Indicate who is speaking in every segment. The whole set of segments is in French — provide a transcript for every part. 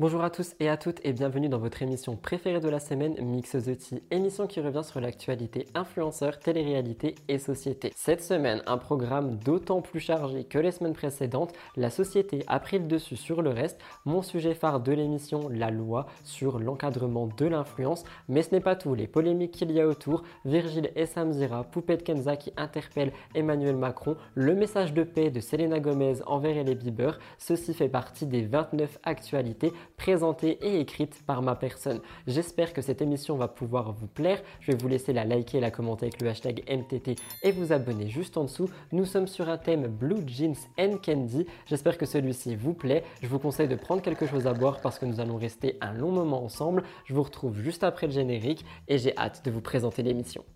Speaker 1: Bonjour à tous et à toutes et bienvenue dans votre émission préférée de la semaine Mix the Tea, émission qui revient sur l'actualité influenceur, télé-réalité et société. Cette semaine, un programme d'autant plus chargé que les semaines précédentes, la société a pris le dessus sur le reste. Mon sujet phare de l'émission, la loi sur l'encadrement de l'influence, mais ce n'est pas tout, les polémiques qu'il y a autour, Virgile et Samzira, Poupette Kenza qui interpelle Emmanuel Macron, le message de paix de Selena Gomez envers les Bieber, ceci fait partie des 29 actualités présentée et écrite par ma personne. J'espère que cette émission va pouvoir vous plaire. Je vais vous laisser la liker, la commenter avec le hashtag MTT et vous abonner juste en dessous. Nous sommes sur un thème Blue Jeans and Candy. J'espère que celui-ci vous plaît. Je vous conseille de prendre quelque chose à boire parce que nous allons rester un long moment ensemble. Je vous retrouve juste après le générique et j'ai hâte de vous présenter l'émission.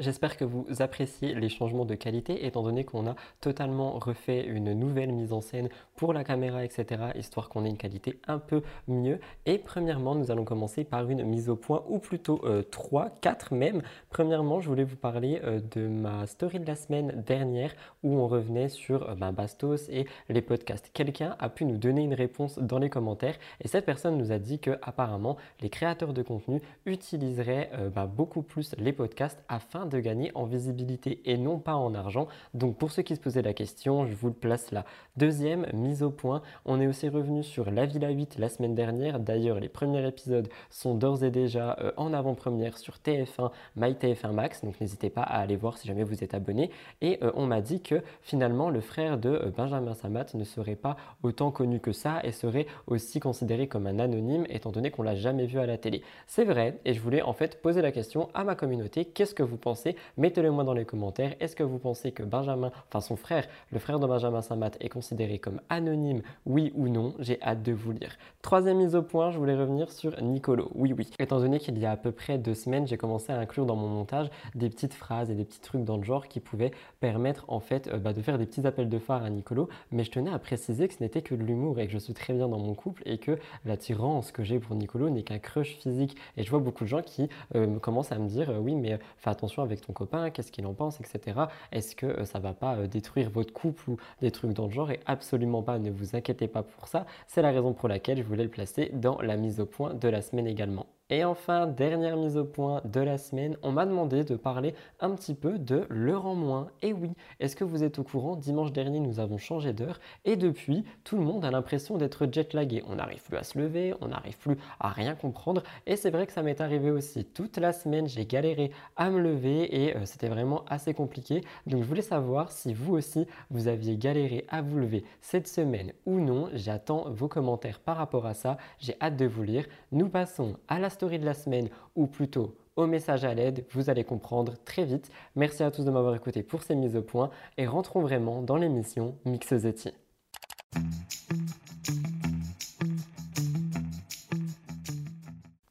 Speaker 1: J'espère que vous appréciez les changements de qualité étant donné qu'on a totalement refait une nouvelle mise en scène pour la caméra, etc. histoire qu'on ait une qualité un peu mieux. Et premièrement, nous allons commencer par une mise au point ou plutôt euh, 3, 4 même. Premièrement, je voulais vous parler euh, de ma story de la semaine dernière où on revenait sur euh, bah, Bastos et les podcasts. Quelqu'un a pu nous donner une réponse dans les commentaires et cette personne nous a dit que apparemment les créateurs de contenu utiliseraient euh, bah, beaucoup plus les podcasts afin de gagner en visibilité et non pas en argent. Donc pour ceux qui se posaient la question, je vous le place là. Deuxième mise au point, on est aussi revenu sur La Villa 8 la semaine dernière. D'ailleurs, les premiers épisodes sont d'ores et déjà euh, en avant-première sur TF1, MyTF1 Max. Donc n'hésitez pas à aller voir si jamais vous êtes abonné. Et euh, on m'a dit que finalement le frère de euh, Benjamin Samat ne serait pas autant connu que ça et serait aussi considéré comme un anonyme étant donné qu'on l'a jamais vu à la télé. C'est vrai et je voulais en fait poser la question à ma communauté. Qu'est-ce que vous pensez Mettez-le moi dans les commentaires. Est-ce que vous pensez que Benjamin, enfin son frère, le frère de Benjamin Samat, est considéré comme anonyme? Oui ou non? J'ai hâte de vous lire. Troisième mise au point, je voulais revenir sur Nicolo. Oui, oui. Étant donné qu'il y a à peu près deux semaines, j'ai commencé à inclure dans mon montage des petites phrases et des petits trucs dans le genre qui pouvaient permettre en fait euh, bah, de faire des petits appels de phare à Nicolo. Mais je tenais à préciser que ce n'était que de l'humour et que je suis très bien dans mon couple et que l'attirance que j'ai pour Nicolo n'est qu'un crush physique. Et je vois beaucoup de gens qui euh, commencent à me dire euh, oui, mais fais attention avec ton copain, qu'est-ce qu'il en pense, etc. Est-ce que euh, ça va pas euh, détruire votre couple ou des trucs dans le genre? Et absolument pas, ne vous inquiétez pas pour ça. C'est la raison pour laquelle je voulais le placer dans la mise au point de la semaine également. Et enfin, dernière mise au point de la semaine, on m'a demandé de parler un petit peu de l'heure en moins. Et oui, est-ce que vous êtes au courant Dimanche dernier, nous avons changé d'heure et depuis, tout le monde a l'impression d'être jet-lagué. On n'arrive plus à se lever, on n'arrive plus à rien comprendre. Et c'est vrai que ça m'est arrivé aussi. Toute la semaine, j'ai galéré à me lever et euh, c'était vraiment assez compliqué. Donc je voulais savoir si vous aussi, vous aviez galéré à vous lever cette semaine ou non. J'attends vos commentaires par rapport à ça. J'ai hâte de vous lire. Nous passons à la de la semaine ou plutôt au message à l'aide, vous allez comprendre très vite. Merci à tous de m'avoir écouté pour ces mises au point et rentrons vraiment dans l'émission Mix the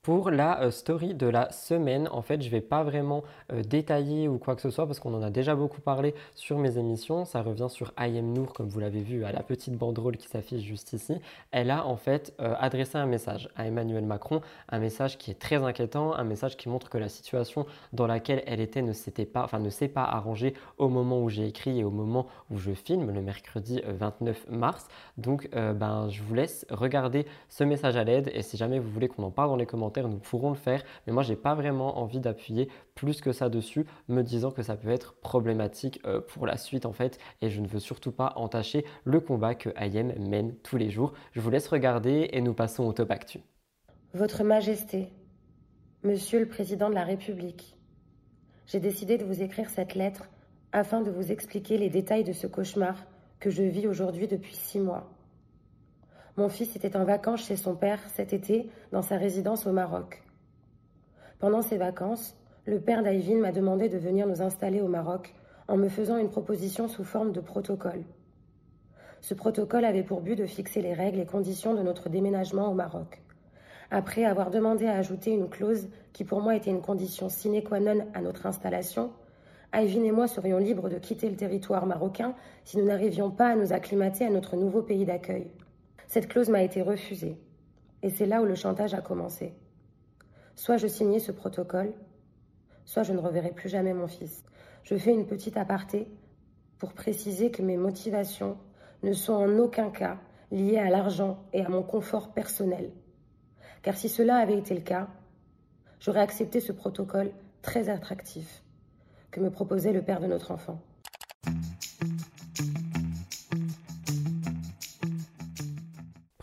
Speaker 1: Pour la euh, story de la semaine, en fait, je ne vais pas vraiment euh, détailler ou quoi que ce soit parce qu'on en a déjà beaucoup parlé sur mes émissions. Ça revient sur IM Nour, comme vous l'avez vu à la petite banderole qui s'affiche juste ici. Elle a en fait euh, adressé un message à Emmanuel Macron, un message qui est très inquiétant, un message qui montre que la situation dans laquelle elle était ne s'était pas, enfin ne s'est pas arrangée au moment où j'ai écrit et au moment où je filme, le mercredi 29 mars. Donc, ben, je vous laisse regarder ce message à l'aide et si jamais vous voulez qu'on en parle dans les commentaires nous pourrons le faire. Mais moi, j'ai pas vraiment envie d'appuyer plus que ça dessus, me disant que ça peut être problématique euh, pour la suite en fait. Et je ne veux surtout pas entacher le combat que IM mène tous les jours. Je vous laisse regarder et nous passons au top actu.
Speaker 2: Votre Majesté, Monsieur le Président de la République, j'ai décidé de vous écrire cette lettre afin de vous expliquer les détails de ce cauchemar que je vis aujourd'hui depuis six mois. Mon fils était en vacances chez son père cet été dans sa résidence au Maroc. Pendant ces vacances, le père d'Ivine m'a demandé de venir nous installer au Maroc en me faisant une proposition sous forme de protocole. Ce protocole avait pour but de fixer les règles et conditions de notre déménagement au Maroc. Après avoir demandé à ajouter une clause qui pour moi était une condition sine qua non à notre installation, Ivine et moi serions libres de quitter le territoire marocain si nous n'arrivions pas à nous acclimater à notre nouveau pays d'accueil. Cette clause m'a été refusée. Et c'est là où le chantage a commencé. Soit je signais ce protocole, soit je ne reverrai plus jamais mon fils. Je fais une petite aparté pour préciser que mes motivations ne sont en aucun cas liées à l'argent et à mon confort personnel. Car si cela avait été le cas, j'aurais accepté ce protocole très attractif que me proposait le père de notre enfant.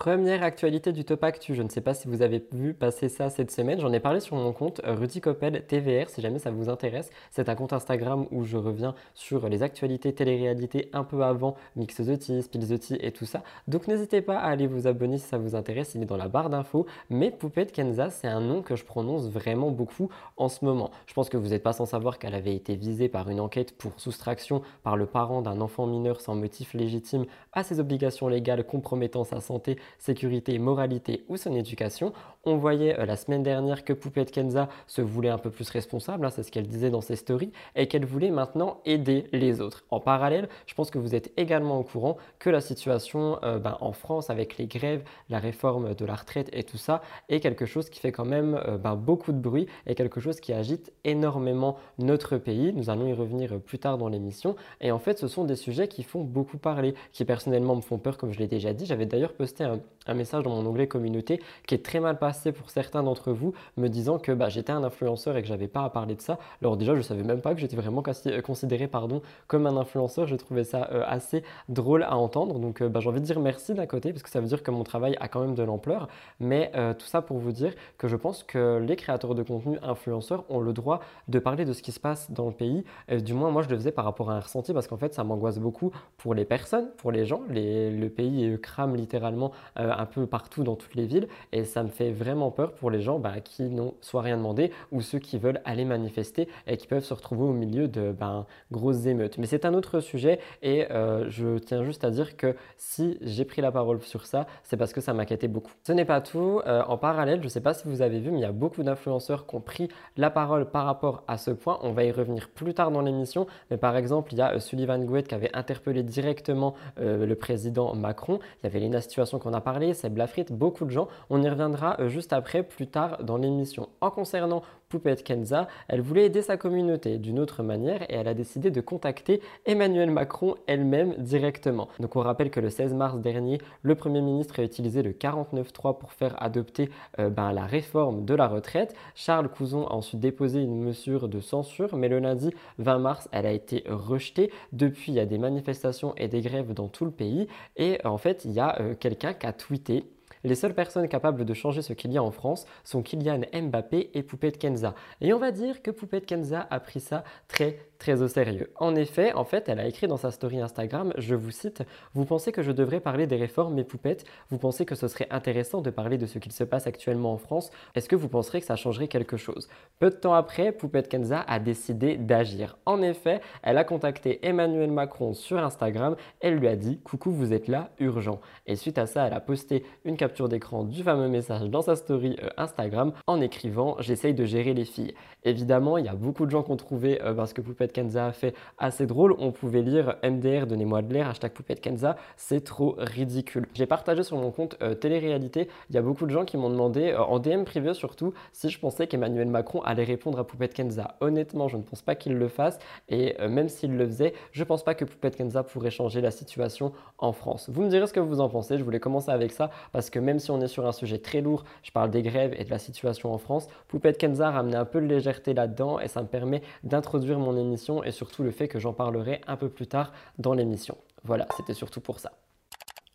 Speaker 1: Première actualité du Top Actu, je ne sais pas si vous avez vu passer ça cette semaine, j'en ai parlé sur mon compte euh, Rudy TVR si jamais ça vous intéresse. C'est un compte Instagram où je reviens sur les actualités télé-réalité un peu avant Mix the Tea, Spill the Tea et tout ça. Donc n'hésitez pas à aller vous abonner si ça vous intéresse, il est dans la barre d'infos. Mais Poupette Kenza, c'est un nom que je prononce vraiment beaucoup en ce moment. Je pense que vous n'êtes pas sans savoir qu'elle avait été visée par une enquête pour soustraction par le parent d'un enfant mineur sans motif légitime à ses obligations légales compromettant sa santé sécurité, moralité ou son éducation. On voyait euh, la semaine dernière que Poupette Kenza se voulait un peu plus responsable, hein, c'est ce qu'elle disait dans ses stories, et qu'elle voulait maintenant aider les autres. En parallèle, je pense que vous êtes également au courant que la situation euh, ben, en France avec les grèves, la réforme de la retraite et tout ça est quelque chose qui fait quand même euh, ben, beaucoup de bruit et quelque chose qui agite énormément notre pays. Nous allons y revenir plus tard dans l'émission. Et en fait, ce sont des sujets qui font beaucoup parler, qui personnellement me font peur, comme je l'ai déjà dit. J'avais d'ailleurs posté un, un message dans mon onglet communauté qui est très mal passé pour certains d'entre vous, me disant que bah, j'étais un influenceur et que j'avais pas à parler de ça. Alors déjà, je savais même pas que j'étais vraiment euh, considéré pardon, comme un influenceur. Je trouvais ça euh, assez drôle à entendre. Donc euh, bah, j'ai envie de dire merci d'un côté, parce que ça veut dire que mon travail a quand même de l'ampleur. Mais tout ça pour vous dire que je pense que les créateurs de contenu influenceurs ont le droit de parler de ce qui se passe dans le pays. du moins, moi, je le faisais par rapport à un ressenti, parce qu'en fait, ça m'angoisse beaucoup pour les personnes, pour les gens. le pays crame littéralement un peu partout dans toutes les villes et ça me fait vraiment peur pour les gens bah, qui n'ont soit rien demandé ou ceux qui veulent aller manifester et qui peuvent se retrouver au milieu de bah, grosses émeutes. Mais c'est un autre sujet et euh, je tiens juste à dire que si j'ai pris la parole sur ça, c'est parce que ça m'inquiétait beaucoup. Ce n'est pas tout. Euh, en parallèle, je ne sais pas si vous avez vu, mais il y a beaucoup d'influenceurs qui ont pris la parole par rapport à ce point. On va y revenir plus tard dans l'émission. Mais par exemple, il y a euh, Sullivan Gouet qui avait interpellé directement le président Macron. Il y avait Lena Situation qu'on a parlé, c'est Blafrit, beaucoup de gens. On y reviendra euh, juste après, plus tard dans l'émission. En concernant Poupette Kenza, elle voulait aider sa communauté d'une autre manière et elle a décidé de contacter Emmanuel Macron elle-même directement. Donc on rappelle que le 16 mars dernier, le Premier ministre a utilisé le 49.3 pour faire adopter euh, ben, la réforme de la retraite. Charles Couson a ensuite déposé une mesure de censure, mais le lundi 20 mars, elle a été rejetée. Depuis, il y a des manifestations et des grèves dans tout le pays et en fait, il y a euh, quelqu'un qui a tweeté les seules personnes capables de changer ce qu'il y a en France sont Kylian Mbappé et Poupette Kenza. Et on va dire que Poupette Kenza a pris ça très très au sérieux. En effet, en fait, elle a écrit dans sa story Instagram, je vous cite, Vous pensez que je devrais parler des réformes, mes poupettes? Vous pensez que ce serait intéressant de parler de ce qu'il se passe actuellement en France? Est-ce que vous penserez que ça changerait quelque chose? Peu de temps après, Poupette Kenza a décidé d'agir. En effet, elle a contacté Emmanuel Macron sur Instagram. Elle lui a dit Coucou, vous êtes là, urgent. Et suite à ça, elle a posté une capture d'écran du fameux message dans sa story euh, Instagram en écrivant J'essaye de gérer les filles. Évidemment, il y a beaucoup de gens qui ont trouvé, euh, parce que Poupette Kenza a fait assez drôle. On pouvait lire MDR, donnez-moi de l'air, hashtag Poupette Kenza, c'est trop ridicule. J'ai partagé sur mon compte euh, télé-réalité, il y a beaucoup de gens qui m'ont demandé, en DM privé surtout, si je pensais qu'Emmanuel Macron allait répondre à Poupette Kenza. Honnêtement, je ne pense pas qu'il le fasse et même s'il le faisait, je pense pas que Poupette Kenza pourrait changer la situation en France. Vous me direz ce que vous en pensez, je voulais commencer avec ça parce que même si on est sur un sujet très lourd, je parle des grèves et de la situation en France, Poupette Kenza a ramené un peu de légèreté là-dedans et ça me permet d'introduire mon émission et surtout le fait que j'en parlerai un peu plus tard dans l'émission. Voilà, c'était surtout pour ça.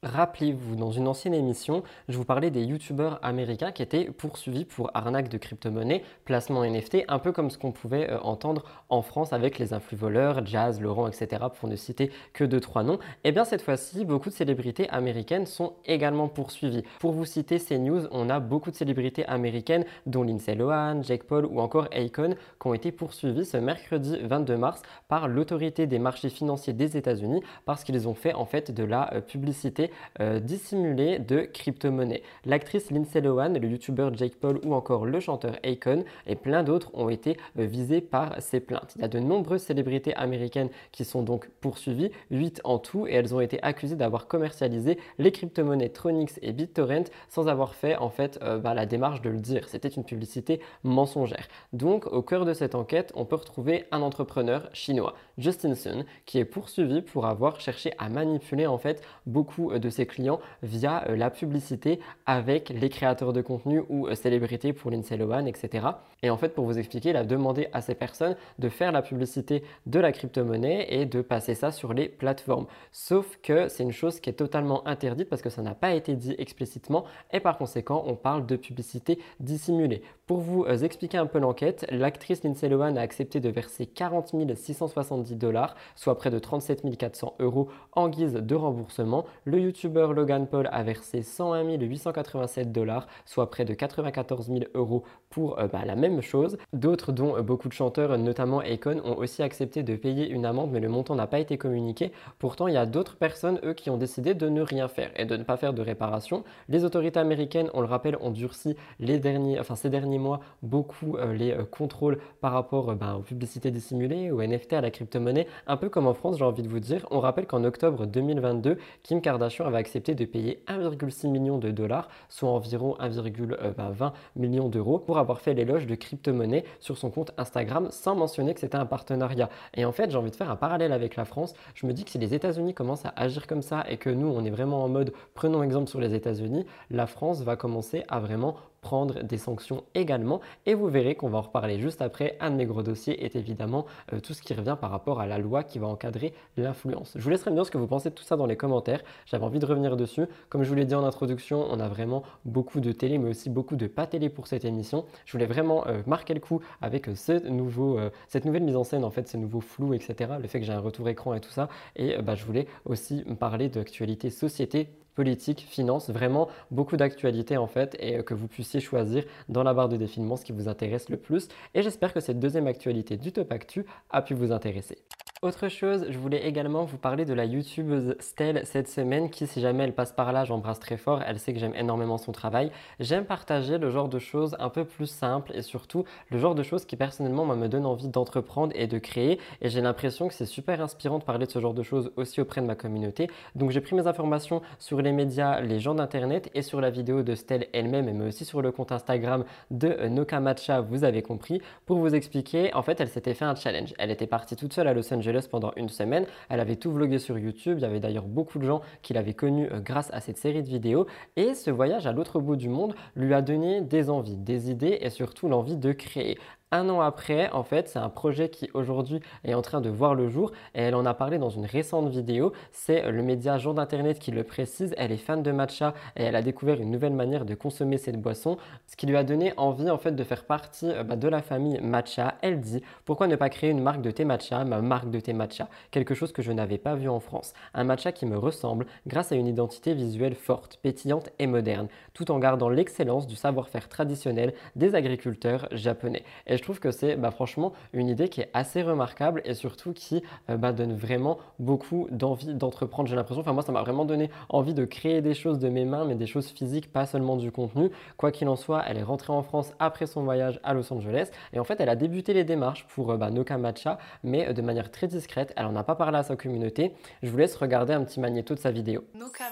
Speaker 1: Rappelez-vous, dans une ancienne émission, je vous parlais des youtubeurs américains qui étaient poursuivis pour arnaque de crypto-monnaie, placement NFT, un peu comme ce qu'on pouvait euh, entendre en France avec les influx voleurs, Jazz, Laurent, etc., pour ne citer que deux, trois noms. Et eh bien cette fois-ci, beaucoup de célébrités américaines sont également poursuivies. Pour vous citer ces news, on a beaucoup de célébrités américaines, dont Lindsay Lohan, Jake Paul ou encore Akon, qui ont été poursuivis ce mercredi 22 mars par l'autorité des marchés financiers des États-Unis parce qu'ils ont fait en fait de la euh, publicité euh, de crypto-monnaies. L'actrice Lindsay Lohan, le youtubeur Jake Paul ou encore le chanteur Akon et plein d'autres ont été euh, visés par ces plaintes. Il y a de nombreuses célébrités américaines qui sont donc poursuivies, 8 en tout, et elles ont été accusées d'avoir commercialisé les crypto-monnaies Tronix et BitTorrent sans avoir fait en fait euh, bah, la démarche de le dire. C'était une publicité mensongère. Donc au cœur de cette enquête, on peut retrouver un entrepreneur chinois, Justin Sun, qui est poursuivi pour avoir cherché à manipuler en fait beaucoup euh, de ses clients via euh, la publicité avec les créateurs de contenu ou célébrités pour Lindsay Lohan, etc. Et en fait, pour vous expliquer, il a demandé à ces personnes de faire la publicité de la crypto-monnaie et de passer ça sur les plateformes. Sauf que c'est une chose qui est totalement interdite parce que ça n'a pas été dit explicitement et par conséquent, on parle de publicité dissimulée. Pour vous euh, expliquer un peu l'enquête, l'actrice Lindsay Lohan a accepté de verser 40 670 dollars, soit près de 37 400 euros en guise de remboursement. Le youtubeur Logan Paul a versé 101 887 dollars, soit près de 94 000 euros pour euh, bah, la même chose. D'autres, dont euh, beaucoup de chanteurs, notamment Akon, ont aussi accepté de payer une amende, mais le montant n'a pas été communiqué. Pourtant, il y a d'autres personnes, eux, qui ont décidé de ne rien faire et de ne pas faire de réparation. Les autorités américaines, on le rappelle, ont durci les derniers, enfin, ces derniers beaucoup euh, les contrôles par rapport bah, aux publicités dissimulées, aux NFT, à la crypto-monnaie, un peu comme en France, j'ai envie de vous dire. On rappelle qu'en octobre 2022, Kim Kardashian avait accepté de payer 1,6 million de dollars, soit environ 1,20 bah, million d'euros, pour avoir fait l'éloge de crypto-monnaie sur son compte Instagram sans mentionner que c'était un partenariat. Et en fait, j'ai envie de faire un parallèle avec la France. Je me dis que si les États-Unis commencent à agir comme ça et que nous, on est vraiment en mode prenons exemple sur les États-Unis, la France va commencer à vraiment prendre des sanctions également. Et vous verrez qu'on va en reparler juste après. Un de mes gros dossiers est évidemment euh, tout ce qui revient par rapport à la loi qui va encadrer l'influence. Je vous laisserai me dire ce que vous pensez de tout ça dans les commentaires. J'avais envie de revenir dessus. Comme je vous l'ai dit en introduction, on a vraiment beaucoup de télé, mais aussi beaucoup de pas télé pour cette émission. Je voulais vraiment euh, marquer le coup avec euh, ce nouveau, cette nouvelle mise en scène, en fait, ce nouveau flou, etc. Le fait que j'ai un retour écran et tout ça. Et bah, je voulais aussi me parler d'actualité société politique, finance, vraiment beaucoup d'actualités en fait et euh, que vous puissiez choisir dans la barre de défilement ce qui vous intéresse le plus. Et j'espère que cette deuxième actualité du Top Actu a pu vous intéresser. Autre chose, je voulais également vous parler de la youtubeuse Stell cette semaine qui, si jamais elle passe par là, j'embrasse très fort, elle sait que j'aime énormément son travail. J'aime partager le genre de choses un peu plus simples et surtout le genre de choses qui personnellement me donne envie d'entreprendre et de créer. Et j'ai l'impression que c'est super inspirant de parler de ce genre de choses aussi auprès de ma communauté. Donc j'ai pris mes informations sur les médias, les gens d'internet et sur la vidéo de Stell elle-même, mais aussi sur le compte Instagram de Noka Matcha, vous avez compris, pour vous expliquer. En fait, elle s'était fait un challenge. Elle était partie toute seule à Los Angeles pendant une semaine. Elle avait tout vlogué sur YouTube. Il y avait d'ailleurs beaucoup de gens qui l'avaient connue euh, grâce à cette série de vidéos. Et ce voyage à l'autre bout du monde lui a donné des envies, des idées et surtout l'envie de créer. Un an après, en fait, c'est un projet qui aujourd'hui est en train de voir le jour et elle en a parlé dans une récente vidéo. C'est le média Jour d'Internet qui le précise. Elle est fan de matcha et elle a découvert une nouvelle manière de consommer cette boisson, ce qui lui a donné envie en fait de faire partie euh, bah, de la famille matcha. Elle dit pourquoi ne pas créer une marque de thé matcha, ma marque de thé matcha, quelque chose que je n'avais pas vu en France. Un matcha qui me ressemble grâce à une identité visuelle forte, pétillante et moderne, tout en gardant l'excellence du savoir-faire traditionnel des agriculteurs japonais je trouve que c'est bah, franchement une idée qui est assez remarquable et surtout qui euh, bah, donne vraiment beaucoup d'envie d'entreprendre. J'ai l'impression, enfin moi ça m'a vraiment donné envie de créer des choses de mes mains, mais des choses physiques, pas seulement du contenu. Quoi qu'il en soit, elle est rentrée en France après son voyage à Los Angeles et en fait elle a débuté les démarches pour euh, bah, Noka Matcha, mais euh, de manière très discrète. Elle n'en a pas parlé à sa communauté. Je vous laisse regarder un petit magnéto de sa vidéo.
Speaker 3: Noka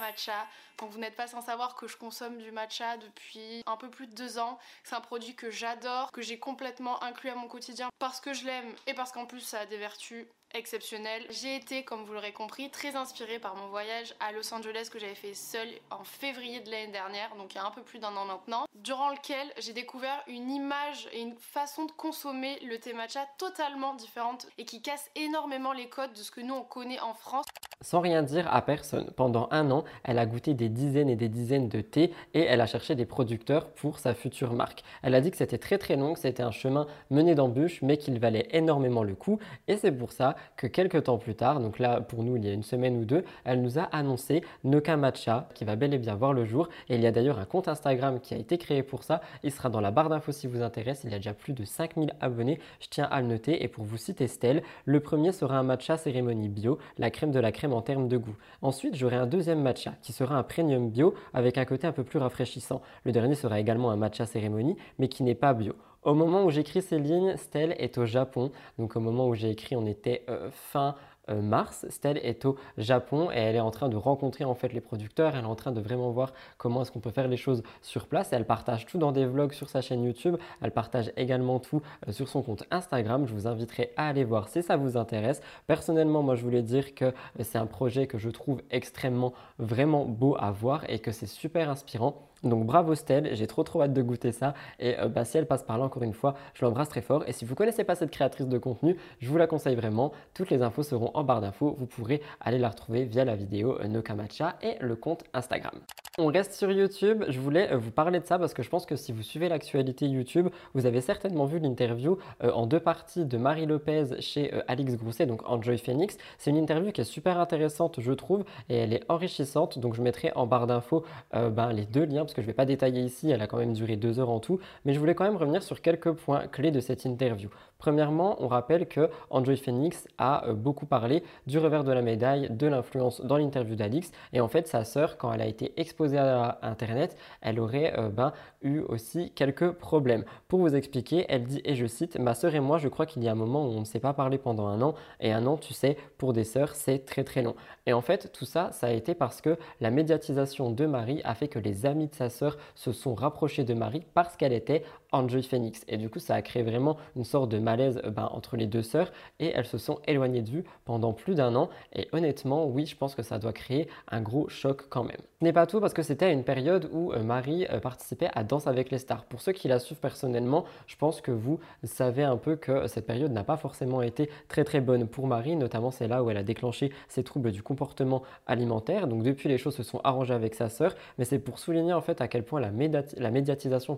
Speaker 3: vous n'êtes pas sans savoir que je consomme du matcha depuis un peu plus de deux ans. C'est un produit que j'adore, que j'ai complètement inclus à mon quotidien parce que je l'aime et parce qu'en plus ça a des vertus exceptionnelles. J'ai été, comme vous l'aurez compris, très inspirée par mon voyage à Los Angeles que j'avais fait seule en février de l'année dernière, donc il y a un peu plus d'un an maintenant, durant lequel j'ai découvert une image et une façon de consommer le thé matcha totalement différente et qui casse énormément les codes de ce que nous on connaît en France.
Speaker 1: Sans rien dire à personne, pendant un an, elle a goûté des dizaines et des dizaines de thés et elle a cherché des producteurs pour sa future marque. Elle a dit que c'était très très long, que c'était un chemin mené d'embûches, mais qu'il valait énormément le coup. Et c'est pour ça que quelques temps plus tard, donc là pour nous il y a une semaine ou deux, elle nous a annoncé Noka Matcha qui va bel et bien voir le jour. Et il y a d'ailleurs un compte Instagram qui a été créé pour ça. Il sera dans la barre d'infos si vous intéresse. Il y a déjà plus de 5000 abonnés. Je tiens à le noter. Et pour vous citer Stelle, le premier sera un matcha cérémonie bio, la crème de la crème en termes de goût. Ensuite, j'aurai un deuxième matcha qui sera un premium bio avec un côté un peu plus rafraîchissant. Le dernier sera également un matcha cérémonie mais qui n'est pas bio. Au moment où j'écris ces lignes, Stell est au Japon. Donc au moment où j'ai écrit, on était euh, fin euh, mars. Stell est au Japon et elle est en train de rencontrer en fait les producteurs. Elle est en train de vraiment voir comment est-ce qu'on peut faire les choses sur place. elle partage tout dans des vlogs sur sa chaîne YouTube. Elle partage également tout euh, sur son compte Instagram. Je vous inviterai à aller voir si ça vous intéresse. Personnellement, moi je voulais dire que c'est un projet que je trouve extrêmement vraiment beau à voir et que c'est super inspirant. Donc bravo Stell, j'ai trop trop hâte de goûter ça. Et euh, bah, si elle passe par là encore une fois, je l'embrasse très fort. Et si vous ne connaissez pas cette créatrice de contenu, je vous la conseille vraiment. Toutes les infos seront en barre d'infos. Vous pourrez aller la retrouver via la vidéo euh, Nokamacha et le compte Instagram. On reste sur YouTube. Je voulais euh, vous parler de ça parce que je pense que si vous suivez l'actualité YouTube, vous avez certainement vu l'interview en deux parties de Marie Lopez chez Alix Grousset, donc Enjoy Phoenix. C'est une interview qui est super intéressante, je trouve, et elle est enrichissante. Donc je mettrai en barre d'infos ben, les deux liens parce que je ne vais pas détailler ici, elle a quand même duré deux heures en tout, mais je voulais quand même revenir sur quelques points clés de cette interview. Premièrement, on rappelle que Android Phoenix a euh, beaucoup parlé du revers de la médaille de l'influence dans l'interview d'Alix. Et en fait, sa sœur, quand elle a été exposée à Internet, elle aurait euh, ben, eu aussi quelques problèmes. Pour vous expliquer, elle dit, et je cite, Ma sœur et moi, je crois qu'il y a un moment où on ne s'est pas parlé pendant un an. Et un an, tu sais, pour des sœurs, c'est très très long. Et en fait, tout ça, ça a été parce que la médiatisation de Marie a fait que les amis de sa sœur se sont rapprochés de Marie parce qu'elle était Enjoy Phoenix. Et du coup, ça a créé vraiment une sorte de malaise euh, ben, entre les deux sœurs et elles se sont éloignées de vue pendant plus d'un an. Et honnêtement, oui, je pense que ça doit créer un gros choc quand même. Ce n'est pas tout parce que c'était une période où euh, Marie euh, participait à Danse avec les stars. Pour ceux qui la suivent personnellement, je pense que vous savez un peu que cette période n'a pas forcément été très très bonne pour Marie, notamment c'est là où elle a déclenché ses troubles du comportement alimentaire. Donc depuis les choses se sont arrangées avec sa sœur, mais c'est pour souligner en fait à quel point la, médiatisation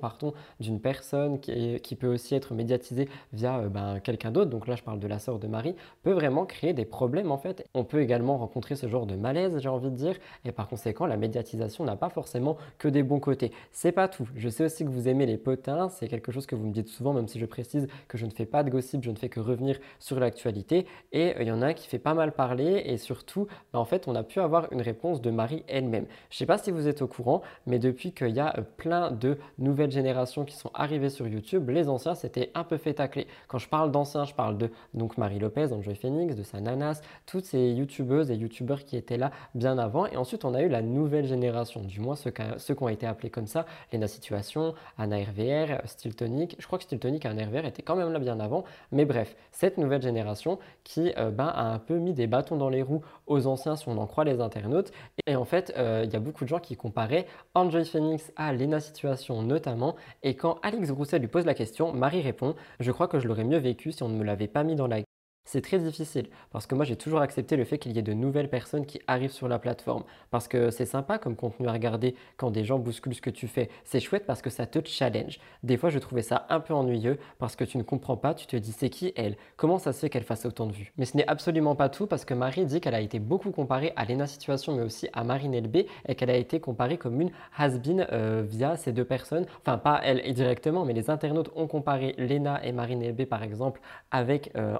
Speaker 1: d'une personne qui, peut aussi être médiatisée via euh, ben, quelqu'un d'autre, donc là je parle de la sœur de Marie, peut vraiment créer des problèmes en fait. On peut également rencontrer ce genre de malaise, j'ai envie de dire, et par conséquent la médiatisation n'a pas forcément que des bons côtés. C'est pas tout. Je sais aussi que vous aimez les potins, c'est quelque chose que vous me dites souvent, même si je précise que je ne fais pas de gossip, je ne fais que revenir sur l'actualité. Et euh, il y en a qui fait pas mal parler, et surtout, ben, en fait, on a pu avoir une réponse de Marie elle-même. Je sais pas si vous êtes au courant, mais depuis qu'il y a euh, plein de nouvelles générations qui sont arrivées sur YouTube, les anciens s'étaient un peu fait tacler. Quand je parle d'anciens, je parle de donc Marie Lopez, Enjoy Phoenix, de Sananas, toutes ces YouTubeuses et YouTubeurs qui étaient là bien avant. Et ensuite, on a eu la nouvelle génération, du moins ceux, qui ont été appelés comme ça, Lena Situation, Anna RVR, Stiltonic. Je crois que Stiltonic et Anna RVR étaient quand même là bien avant. Mais bref, cette nouvelle génération qui euh, ben, a un peu mis des bâtons dans les roues aux anciens, si on en croit les internautes. Et en fait, euh, il y a beaucoup de gens qui comparaient Enjoy Phoenix à Lena Situation notamment. Et quand Alex Alex lui pose la question, Marie répond Je crois que je l'aurais mieux vécu si on ne me l'avait pas mis dans la c'est très difficile parce que moi j'ai toujours accepté le fait qu'il y ait de nouvelles personnes qui arrivent sur la plateforme parce que c'est sympa comme contenu à regarder quand des gens bousculent ce que tu fais. C'est chouette parce que ça te challenge. Des fois je trouvais ça un peu ennuyeux parce que tu ne comprends pas, tu te dis c'est qui elle? Comment ça se fait qu'elle fasse autant de vues? Mais ce n'est absolument pas tout parce que Marie dit qu'elle a été beaucoup comparée à Lena Situation mais aussi à Marine LB et qu'elle a été comparée comme une has-been euh, via ces deux personnes. Enfin pas elle directement mais les internautes ont comparé Lena et Marine LB par exemple avec euh,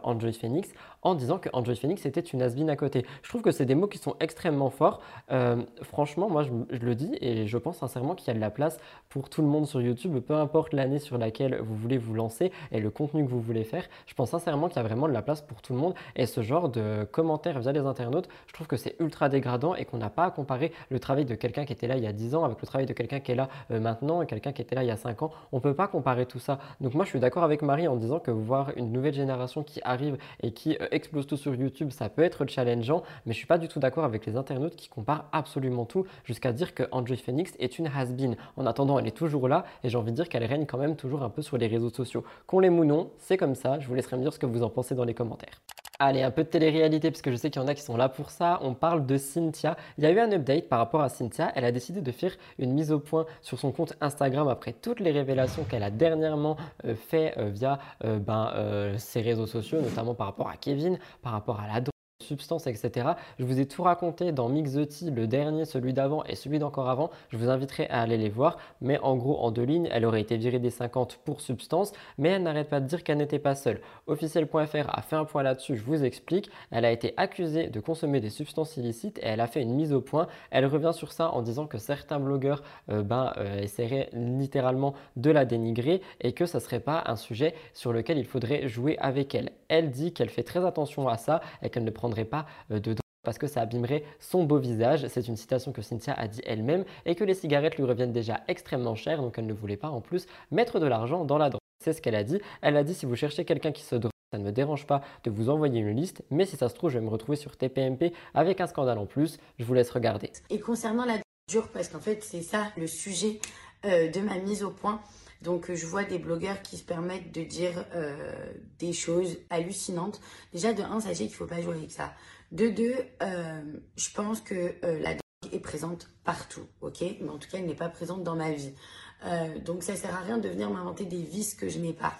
Speaker 1: Android en disant que Android Phoenix était une has à côté. Je trouve que c'est des mots qui sont extrêmement forts. Euh, franchement, moi je, le dis et je pense sincèrement qu'il y a de la place pour tout le monde sur YouTube, peu importe l'année sur laquelle vous voulez vous lancer et le contenu que vous voulez faire. Je pense sincèrement qu'il y a vraiment de la place pour tout le monde et ce genre de commentaires via les internautes, je trouve que c'est ultra dégradant et qu'on n'a pas à comparer le travail de quelqu'un qui était là il y a 10 ans avec le travail de quelqu'un qui est là euh, maintenant et quelqu'un qui était là il y a 5 ans. On ne peut pas comparer tout ça. Donc moi je suis d'accord avec Marie en disant que voir une nouvelle génération qui arrive et qui euh, explose tout sur YouTube, ça peut être challengeant, mais je suis pas du tout d'accord avec les internautes qui comparent absolument tout jusqu'à dire que Android Phoenix est une has-been. En attendant, elle est toujours là et j'ai envie de dire qu'elle règne quand même toujours un peu sur les réseaux sociaux. Qu'on les ou non, c'est comme ça. Je vous laisserai me dire ce que vous en pensez dans les commentaires. Allez, un peu de télé-réalité, parce que je sais qu'il y en a qui sont là pour ça. On parle de Cynthia. Il y a eu un update par rapport à Cynthia. Elle a décidé de faire une mise au point sur son compte Instagram après toutes les révélations qu'elle a dernièrement euh, fait euh, via euh, ben, ses réseaux sociaux, notamment par rapport à Kevin, par rapport à la substances, etc. Je vous ai tout raconté dans Mix the le dernier, celui d'avant et celui d'encore avant. Je vous inviterai à aller les voir. Mais en gros, en deux lignes, elle aurait été virée des 50 pour substance, mais elle n'arrête pas de dire qu'elle n'était pas seule. Officiel.fr a fait un point là-dessus, je vous explique. Elle a été accusée de consommer des substances illicites et elle a fait une mise au point. Elle revient sur ça en disant que certains blogueurs euh, ben, euh, essaieraient littéralement de la dénigrer et que ça serait pas un sujet sur lequel il faudrait jouer avec elle. Elle dit qu'elle fait très attention à ça et qu'elle ne prendrait pas euh, de parce que ça abîmerait son beau visage. C'est une citation que Cynthia a dit elle-même et que les cigarettes lui reviennent déjà extrêmement chères, donc elle ne voulait pas en plus mettre de l'argent dans la drogue. C'est ce qu'elle a dit. Elle a dit si vous cherchez quelqu'un qui se drogue, ça ne me dérange pas de vous envoyer une liste, mais si ça se trouve, je vais me retrouver sur TPMP avec un scandale en plus. Je vous laisse regarder.
Speaker 4: Et concernant la dure, parce qu'en fait, c'est ça le sujet euh, de ma mise au point. Donc euh, je vois des blogueurs qui se permettent de dire euh, des choses hallucinantes. Déjà de un, sachez qu'il ne faut pas jouer avec ça. De deux, euh, je pense que la drogue est présente partout, ok? Mais en tout cas, elle n'est pas présente dans ma vie. donc ça sert à rien de venir m'inventer des vices que je n'ai pas.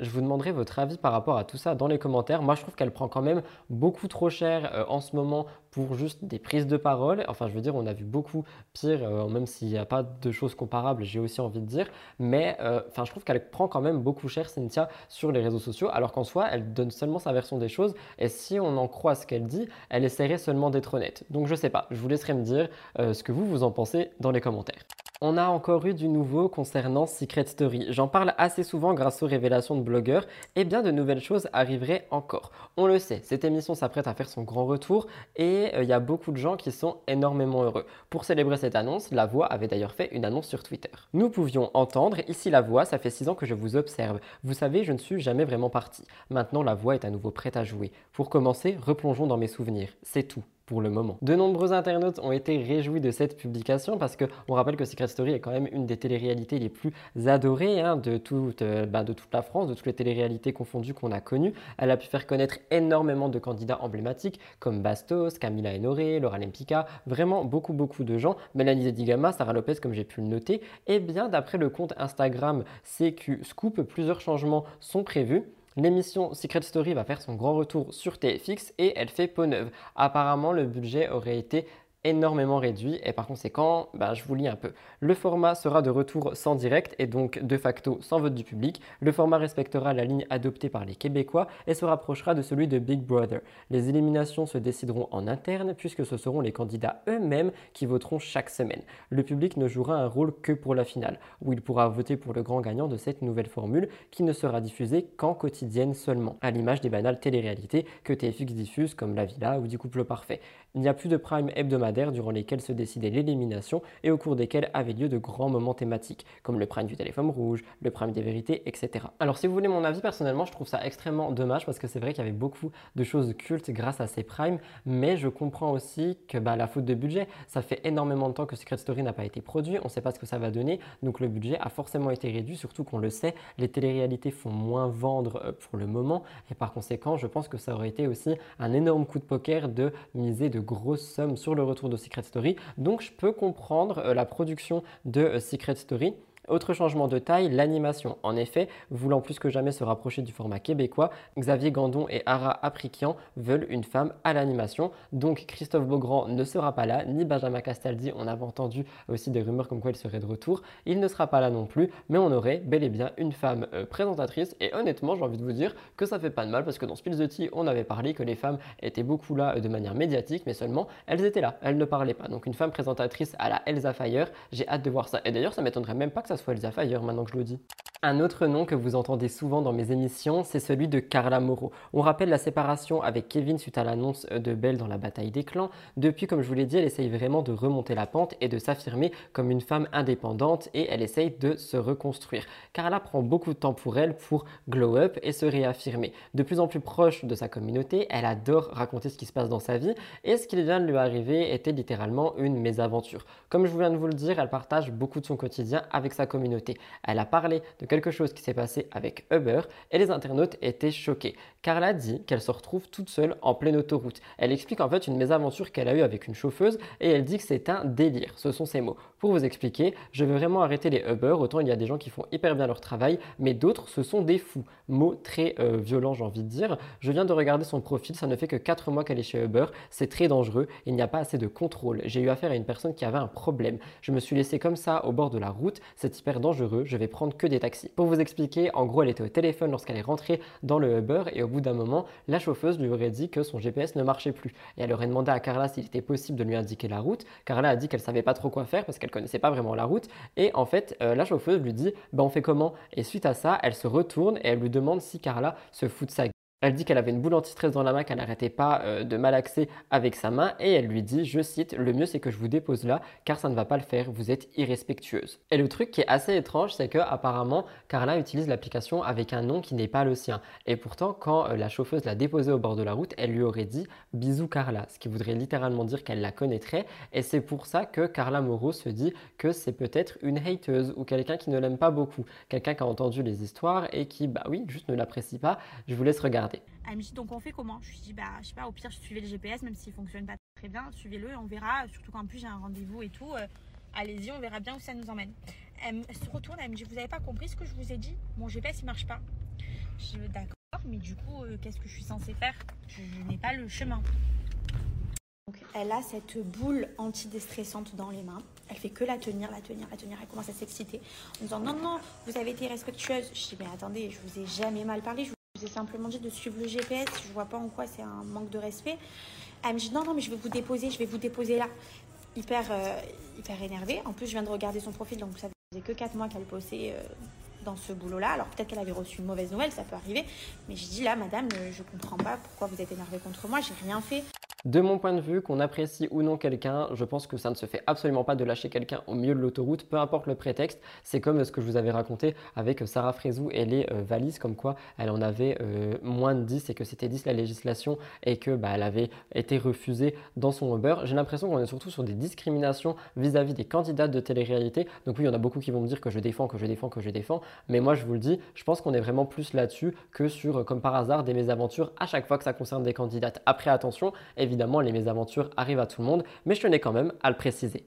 Speaker 1: Je vous demanderai votre avis par rapport à tout ça dans les commentaires. Moi, je trouve qu'elle prend quand même beaucoup trop cher euh, en ce moment pour juste des prises de parole. Enfin, je veux dire, on a vu beaucoup pire, euh, même s'il n'y a pas de choses comparables, j'ai aussi envie de dire. Mais euh, je trouve qu'elle prend quand même beaucoup cher, Cynthia, sur les réseaux sociaux, alors qu'en soi, elle donne seulement sa version des choses. Et si on en croit ce qu'elle dit, elle essaierait seulement d'être honnête. Donc, je sais pas. Je vous laisserai me dire ce que vous, vous en pensez dans les commentaires. On a encore eu du nouveau concernant Secret Story. J'en parle assez souvent grâce aux révélations de blogueurs et bien de nouvelles choses arriveraient encore. On le sait, cette émission s'apprête à faire son grand retour et euh, il y a beaucoup de gens qui sont énormément heureux. Pour célébrer cette annonce, La Voix avait d'ailleurs fait une annonce sur Twitter. Nous pouvions entendre Ici La Voix, ça fait 6 ans que je vous observe. Vous savez, je ne suis jamais vraiment parti. Maintenant, La Voix est à nouveau prête à jouer. Pour commencer, replongeons dans mes souvenirs. C'est tout le moment. De nombreux internautes ont été réjouis de cette publication parce qu'on rappelle que Secret Story est quand même une des téléréalités les plus adorées hein, de, toute, euh, bah, de toute la France, de toutes les téléréalités confondues qu'on a connues. Elle a pu faire connaître énormément de candidats emblématiques comme Bastos, Camila Enoré, Laura Lempicka, vraiment beaucoup beaucoup de gens. Mélanie Zedigama, Sarah Lopez comme j'ai pu le noter. Et bien d'après le compte Instagram CQ Scoop, plusieurs changements sont prévus. L'émission Secret Story va faire son grand retour sur TFX et elle fait peau neuve. Apparemment, le budget aurait été énormément réduit et par conséquent, bah, je vous lis un peu. Le format sera de retour sans direct et donc de facto sans vote du public. Le format respectera la ligne adoptée par les Québécois et se rapprochera de celui de Big Brother. Les éliminations se décideront en interne puisque ce seront les candidats eux-mêmes qui voteront chaque semaine. Le public ne jouera un rôle que pour la finale, où il pourra voter pour le grand gagnant de cette nouvelle formule qui ne sera diffusée qu'en quotidienne seulement, à l'image des banales téléréalités que TFX diffuse comme La Villa ou Du Couple Parfait. Il n'y a plus de prime hebdomadaire durant lesquels se décidait l'élimination et au cours desquels avaient lieu de grands moments thématiques, comme le prime du téléphone rouge, le prime des vérités, etc. Alors si vous voulez mon avis, personnellement, je trouve ça extrêmement dommage parce que c'est vrai qu'il y avait beaucoup de choses cultes grâce à ces primes, mais je comprends aussi que bah, la faute de budget, ça fait énormément de temps que Secret Story n'a pas été produit, on ne sait pas ce que ça va donner, donc le budget a forcément été réduit, surtout qu'on le sait, les téléréalités font moins vendre euh, pour le moment, et par conséquent, je pense que ça aurait été aussi un énorme coup de poker de miser de grosses sommes sur le retour de Secret Story. Donc je peux comprendre euh, la production de euh, Secret Story autre changement de taille, l'animation. En effet, voulant plus que jamais se rapprocher du format québécois, Xavier Gandon et Ara Aprikian veulent une femme à l'animation. Donc Christophe Beaugrand ne sera pas là, ni Benjamin Castaldi. On avait entendu aussi des rumeurs comme quoi il serait de retour. Il ne sera pas là non plus, mais on aurait bel et bien une femme euh, présentatrice. Et honnêtement, j'ai envie de vous dire que ça fait pas de mal parce que dans Spills the Tea, on avait parlé que les femmes étaient beaucoup là euh, de manière médiatique, mais seulement elles étaient là, elles ne parlaient pas. Donc une femme présentatrice à la Elsa Fire, j'ai hâte de voir ça. Et d'ailleurs, ça m'étonnerait même pas que ça soit Fire maintenant que je le dis. Un autre nom que vous entendez souvent dans mes émissions, c'est celui de Carla Moreau. On rappelle la séparation avec Kevin suite à l'annonce de Belle dans la bataille des clans. Depuis, comme je vous l'ai dit, elle essaye vraiment de remonter la pente et de s'affirmer comme une femme indépendante et elle essaye de se reconstruire. Carla prend beaucoup de temps pour elle pour glow up et se réaffirmer. De plus en plus proche de sa communauté, elle adore raconter ce qui se passe dans sa vie et ce qui vient de lui arriver était littéralement une mésaventure. Comme je viens de vous le dire, elle partage beaucoup de son quotidien avec sa communauté. Elle a parlé de quelque chose qui s'est passé avec Uber et les internautes étaient choqués. Carla dit qu'elle se retrouve toute seule en pleine autoroute. Elle explique en fait une mésaventure qu'elle a eue avec une chauffeuse et elle dit que c'est un délire. Ce sont ses mots. Pour vous expliquer, je veux vraiment arrêter les Uber. Autant il y a des gens qui font hyper bien leur travail, mais d'autres ce sont des fous. Mot très euh, violent, j'ai envie de dire. Je viens de regarder son profil, ça ne fait que 4 mois qu'elle est chez Uber. C'est très dangereux, il n'y a pas assez de contrôle. J'ai eu affaire à une personne qui avait un problème. Je me suis laissé comme ça au bord de la route, c'est hyper dangereux, je vais prendre que des taxis. Pour vous expliquer, en gros, elle était au téléphone lorsqu'elle est rentrée dans le Uber et au bout d'un moment, la chauffeuse lui aurait dit que son GPS ne marchait plus. Et elle aurait demandé à Carla s'il était possible de lui indiquer la route. Carla a dit qu'elle savait pas trop quoi faire parce qu'elle connaissait pas vraiment la route. Et en fait, euh, la chauffeuse lui dit bah, on fait comment? Et suite à ça, elle se retourne et elle lui demande si Carla se fout de sa gueule. Elle dit qu'elle avait une boule anti-stress dans la main, qu'elle n'arrêtait pas euh, de malaxer avec sa main et elle lui dit, je cite, le mieux c'est que je vous dépose là car ça ne va pas le faire, vous êtes irrespectueuse. Et le truc qui est assez étrange, c'est que apparemment Carla utilise l'application avec un nom qui n'est pas le sien. Et pourtant, quand euh, la chauffeuse l'a déposée au bord de la route, elle lui aurait dit bisous Carla, ce qui voudrait littéralement dire qu'elle la connaîtrait. Et c'est pour ça que Carla Moreau se dit que c'est peut-être une hateuse ou quelqu'un qui ne l'aime pas beaucoup, quelqu'un qui a entendu les histoires et qui, bah oui, juste ne l'apprécie pas. Je vous laisse regarder.
Speaker 5: Elle me dit donc on fait comment? Je lui dis bah je sais pas, au pire je suivais le GPS même s'il fonctionne pas très bien, suivez-le, on verra, surtout qu'en plus j'ai un rendez-vous et tout. Euh, allez-y, on verra bien où ça nous emmène. Elle, se retourne, elle me dit vous avez pas compris ce que je vous ai dit? Mon GPS il marche pas. Je dis d'accord, mais du coup euh, qu'est-ce que je suis censée faire? Je, n'ai pas le chemin. Donc elle a cette boule antidéstressante dans les mains. Elle fait que la tenir, la tenir, la tenir. Elle commence à s'exciter en disant non, non, vous avez été respectueuse. Je dis mais attendez, je vous ai jamais mal parlé. Je vous ai simplement dit de suivre le GPS. Je vois pas en quoi c'est un manque de respect. Elle me dit non, non, mais je vais vous déposer, je vais vous déposer là. Hyper, euh, hyper énervée. En plus, je viens de regarder son profil, donc ça faisait que 4 mois qu'elle bossait euh, dans ce boulot-là. Alors peut-être qu'elle avait reçu une mauvaise nouvelle, ça peut arriver. Mais je dis là, madame, euh, je comprends pas pourquoi vous êtes énervée contre moi, j'ai rien fait.
Speaker 1: De mon point de vue, qu'on apprécie ou non quelqu'un, je pense que ça ne se fait absolument pas de lâcher quelqu'un au milieu de l'autoroute, peu importe le prétexte. C'est comme ce que je vous avais raconté avec Sarah Frézou et les euh, valises, comme quoi elle en avait euh, moins de 10 et que c'était 10 la législation et que bah, elle avait été refusée dans son Uber. J'ai l'impression qu'on est surtout sur des discriminations vis-à-vis des candidates de télé-réalité. Donc oui, il y en a beaucoup qui vont me dire que je défends, que je défends, que je défends. Mais moi, je vous le dis, je pense qu'on est vraiment plus là-dessus que sur, comme par hasard, des mésaventures à chaque fois que ça concerne des candidates. Après, attention, évidemment, les mésaventures arrivent à tout le monde, mais je tenais quand même à le préciser.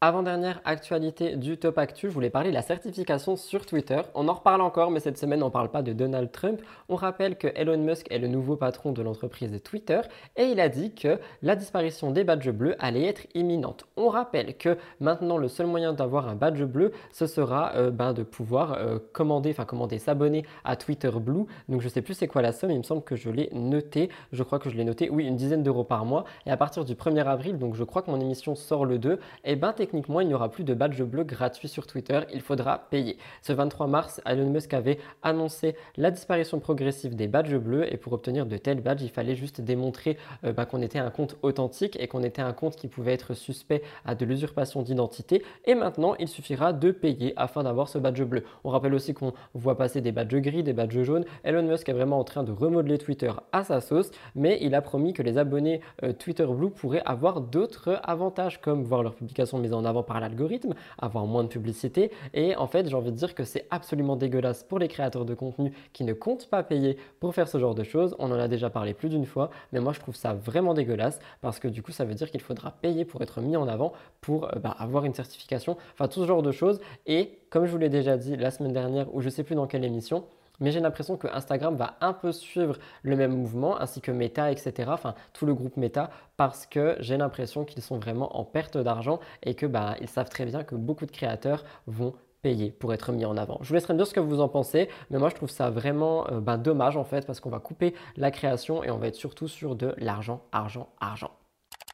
Speaker 1: Avant-dernière actualité du Top Actu, je voulais parler de la certification sur Twitter. On en reparle encore, mais cette semaine, on ne parle pas de Donald Trump. On rappelle que Elon Musk est le nouveau patron de l'entreprise Twitter et il a dit que la disparition des badges bleus allait être imminente. On rappelle que maintenant, le seul moyen d'avoir un badge bleu, ce sera euh, ben, de pouvoir euh, commander, enfin commander, s'abonner à Twitter Blue. Donc je ne sais plus c'est quoi la somme, il me semble que je l'ai noté. Je crois que je l'ai noté, oui, une dizaine d'euros par mois. Et à partir du 1er avril, donc je crois que mon émission sort le 2, et eh ben techniquement, il n'y aura plus de badge bleu gratuit sur Twitter, il faudra payer. Ce 23 mars, Elon Musk avait annoncé la disparition progressive des badges bleus et pour obtenir de tels badges, il fallait juste démontrer euh, bah, qu'on était un compte authentique et qu'on était un compte qui pouvait être suspect à de l'usurpation d'identité. Et maintenant, il suffira de payer afin d'avoir ce badge bleu. On rappelle aussi qu'on voit passer des badges gris, des badges jaunes. Elon Musk est vraiment en train de remodeler Twitter à sa sauce, mais il a promis que les abonnés euh, Twitter Blue pourraient avoir d'autres avantages comme voir leurs publications mises en avant par l'algorithme, avoir moins de publicité. Et en fait, j'ai envie de dire que c'est absolument dégueulasse pour les créateurs de contenu qui ne comptent pas payer pour faire ce genre de choses. On en a déjà parlé plus d'une fois, mais moi je trouve ça vraiment dégueulasse parce que du coup, ça veut dire qu'il faudra payer pour être mis en avant, pour euh, bah, avoir une certification, enfin tout ce genre de choses. Et comme je vous l'ai déjà dit la semaine dernière, ou je sais plus dans quelle émission, mais j'ai l'impression que Instagram va un peu suivre le même mouvement, ainsi que Meta, etc. Enfin, tout le groupe Meta, parce que j'ai l'impression qu'ils sont vraiment en perte d'argent et que bah, ils savent très bien que beaucoup de créateurs vont payer pour être mis en avant. Je vous laisserai me dire ce que vous en pensez, mais moi je trouve ça vraiment euh, bah, dommage en fait parce qu'on va couper la création et on va être surtout sur de l'argent, argent, argent.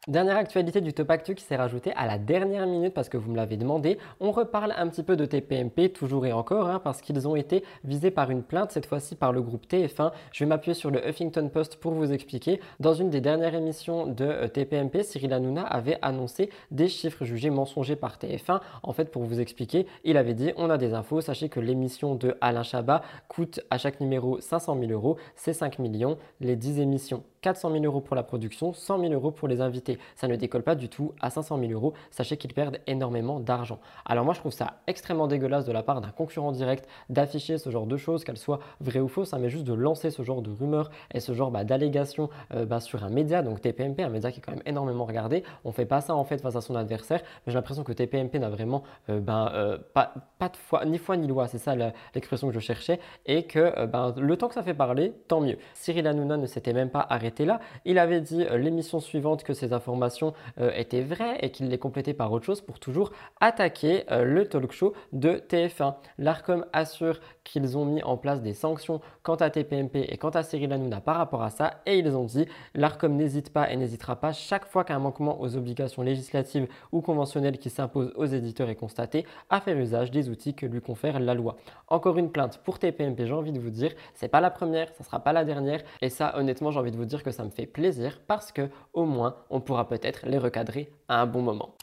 Speaker 1: Dernière actualité du Top Actu qui s'est rajoutée à la dernière minute parce que vous me l'avez demandé. On reparle un petit peu de TPMP toujours et encore hein, parce qu'ils ont été visés par une plainte, cette fois-ci par le groupe TF1. Je vais m'appuyer sur le Huffington Post pour vous expliquer. Dans une des dernières émissions de euh, TPMP, Cyril Hanouna avait annoncé des chiffres jugés mensongers par TF1. En fait, pour vous expliquer, il avait dit on a des infos, sachez que l'émission de Alain Chabat coûte à chaque numéro 500 000 euros, c'est 5 millions. Les 10 émissions 400 000 euros pour la production, 100 000 euros pour les invités. Ça ne décolle pas du tout à 500 000 euros. Sachez qu'ils perdent énormément d'argent. Alors moi, je trouve ça extrêmement dégueulasse de la part d'un concurrent direct d'afficher ce genre de choses, qu'elles soient vraies ou fausses, hein, mais juste de lancer ce genre de rumeurs et ce genre bah, d'allégations euh, bah, sur un média, donc TPMP, un média qui est quand même énormément regardé. On fait pas ça en fait face à son adversaire, mais j'ai l'impression que TPMP n'a vraiment euh, ben, euh, pas, pas de foi, ni foi ni loi, c'est ça l'expression que je cherchais, et que ben, le temps que ça fait parler, tant mieux. Cyril Hanouna ne s'était même pas arrêté là, il avait dit l'émission suivante que ces informations étaient vraies et qu'il les complétait par autre chose pour toujours attaquer le talk show de TF1. L'ARCOM assure qu'ils ont mis en place des sanctions quant à TPMP et quant à Cyril Hanouna par rapport à ça et ils ont dit l'ARCOM n'hésite pas et n'hésitera pas chaque fois qu'un manquement aux obligations législatives ou conventionnelles qui s'imposent aux éditeurs est constaté à faire usage des outils que lui confère la loi. Encore une plainte pour TPMP, j'ai envie de vous dire, c'est pas la première, ça sera pas la dernière et ça honnêtement, j'ai envie de vous dire que ça me fait plaisir parce que au moins on pourra peut-être les recadrer à un bon moment.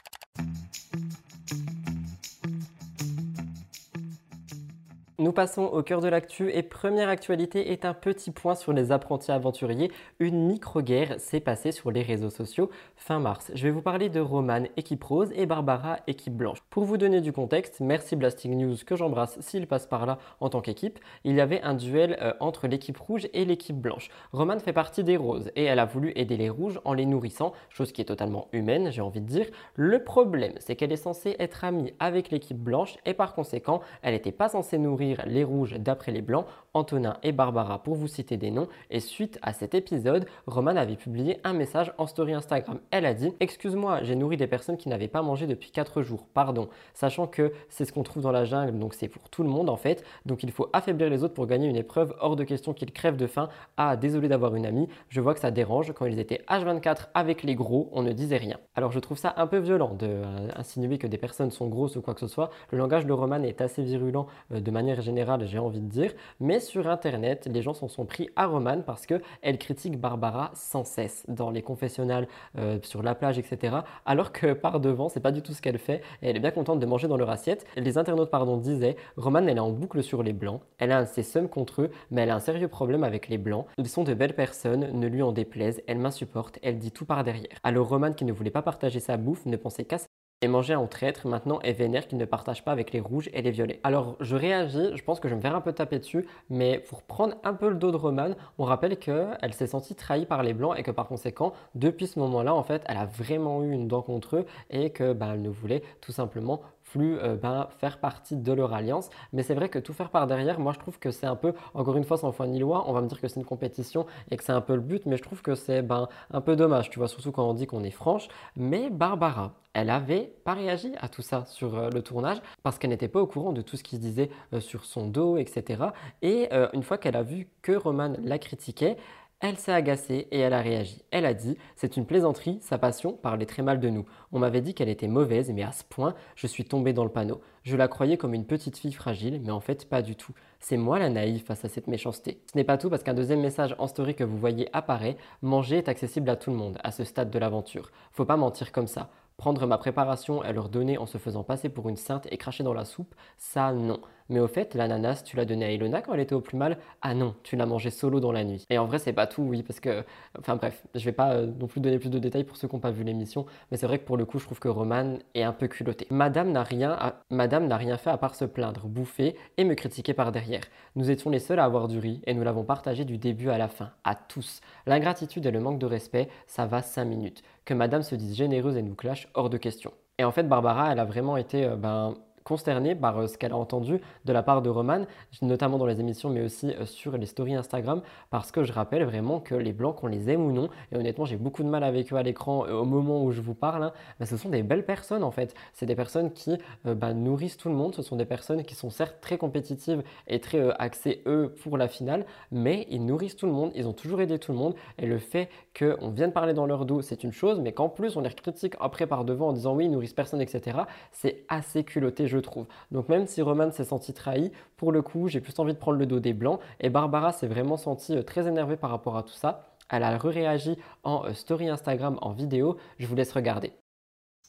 Speaker 1: Nous passons au cœur de l'actu et première actualité est un petit point sur les apprentis aventuriers. Une micro-guerre s'est passée sur les réseaux sociaux fin mars. Je vais vous parler de Roman, équipe rose, et Barbara, équipe blanche. Pour vous donner du contexte, merci Blasting News que j'embrasse s'il passe par là en tant qu'équipe. Il y avait un duel euh, entre l'équipe rouge et l'équipe blanche. Roman fait partie des roses et elle a voulu aider les rouges en les nourrissant, chose qui est totalement humaine, j'ai envie de dire. Le problème, c'est qu'elle est censée être amie avec l'équipe blanche et par conséquent, elle n'était pas censée nourrir les rouges d'après les blancs, Antonin et Barbara pour vous citer des noms. Et suite à cet épisode, Roman avait publié un message en story Instagram. Elle a dit Excuse-moi, j'ai nourri des personnes qui n'avaient pas mangé depuis 4 jours, pardon. Sachant que c'est ce qu'on trouve dans la jungle, donc c'est pour tout le monde en fait. Donc il faut affaiblir les autres pour gagner une épreuve. Hors de question qu'ils crèvent de faim. Ah, désolé d'avoir une amie, je vois que ça dérange. Quand ils étaient H24 avec les gros, on ne disait rien. Alors je trouve ça un peu violent de euh, insinuer que des personnes sont grosses ou quoi que ce soit. Le langage de Roman est assez virulent euh, de manière générale, j'ai envie de dire. Mais sur Internet, les gens s'en sont pris à Romane parce qu'elle critique Barbara sans cesse dans les confessionnals, euh, sur la plage, etc. Alors que par devant, c'est pas du tout ce qu'elle fait. Elle est bien contente de manger dans leur assiette. Les internautes, pardon, disaient Romane, elle est en boucle sur les blancs. Elle a un ses seums contre eux, mais elle a un sérieux problème avec les blancs. Ils sont de belles personnes, ne lui en déplaise. Elle m'insupporte, elle dit tout par derrière. Alors Romane, qui ne voulait pas partager sa bouffe, ne pensait qu'à et manger en traître maintenant est vénère qu'il ne partage pas avec les rouges et les violets. Alors je réagis, je pense que je vais me faire un peu taper dessus, mais pour prendre un peu le dos de Roman, on rappelle qu'elle s'est sentie trahie par les blancs et que par conséquent, depuis ce moment-là, en fait, elle a vraiment eu une dent contre eux et que bah, elle ne voulait tout simplement euh, ben, faire partie de leur alliance. Mais c'est vrai que tout faire par derrière, moi je trouve que c'est un peu, encore une fois, sans foi ni loi, on va me dire que c'est une compétition et que c'est un peu le but, mais je trouve que c'est ben, un peu dommage, tu vois, surtout quand on dit qu'on est franche. Mais Barbara, elle avait pas réagi à tout ça sur euh, le tournage parce qu'elle n'était pas au courant de tout ce qui se disait euh, sur son dos, etc. Et une fois qu'elle a vu que Roman la critiquait, elle s'est agacée et elle a réagi. Elle a dit C'est une plaisanterie, sa passion parlait très mal de nous. On m'avait dit qu'elle était mauvaise, mais à ce point, je suis tombée dans le panneau. Je la croyais comme une petite fille fragile, mais en fait, pas du tout. C'est moi la naïve face à cette méchanceté. Ce n'est pas tout parce qu'un deuxième message en story que vous voyez apparaît Manger est accessible à tout le monde, à ce stade de l'aventure. Faut pas mentir comme ça. Prendre ma préparation et leur donner en se faisant passer pour une sainte et cracher dans la soupe, ça non. Mais au fait, l'ananas, tu l'as donné à Ilona quand elle était au plus mal? Ah non, tu l'as mangé solo dans la nuit. Et en vrai, c'est pas tout, oui, parce que. Enfin bref, je vais pas euh, non plus donner plus de détails pour ceux qui n'ont pas vu l'émission, mais c'est vrai que pour le coup, je trouve que Roman est un peu culotté. Madame n'a rien, Madame n'a rien fait à part se plaindre, bouffer et me critiquer par derrière. Nous étions les seuls à avoir du riz et nous l'avons partagé du début à la fin, à tous. L'ingratitude et le manque de respect, ça va 5 minutes. Que Madame se dise généreuse et nous clash, hors de question. Et en fait, Barbara, elle a vraiment été euh, ben, consternée par euh, ce qu'elle a entendu de la part de Roman, notamment dans les émissions, mais aussi euh, sur les stories Instagram, parce que je rappelle vraiment que les blancs, qu'on les aime ou non, et honnêtement, j'ai beaucoup de mal avec eux à l'écran euh, au moment où je vous parle, hein, bah, ce sont des belles personnes en fait. C'est des personnes qui bah, nourrissent tout le monde, ce sont des personnes qui sont certes très compétitives et très axées eux pour la finale, mais ils nourrissent tout le monde, ils ont toujours aidé tout le monde, et le fait qu'on vienne parler dans leur dos, c'est une chose, mais qu'en plus on les critique après par devant en disant oui, ils nourrissent personne, etc., c'est assez culotté je trouve. Donc même si Roman s'est senti trahi, pour le coup, j'ai plus envie de prendre le dos des blancs. Et Barbara s'est vraiment sentie euh, très énervée par rapport à tout ça. Elle a réagi en euh, story Instagram, en vidéo. Je vous laisse regarder.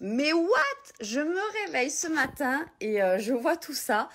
Speaker 6: Mais what? Je me réveille ce matin et euh, je vois tout ça.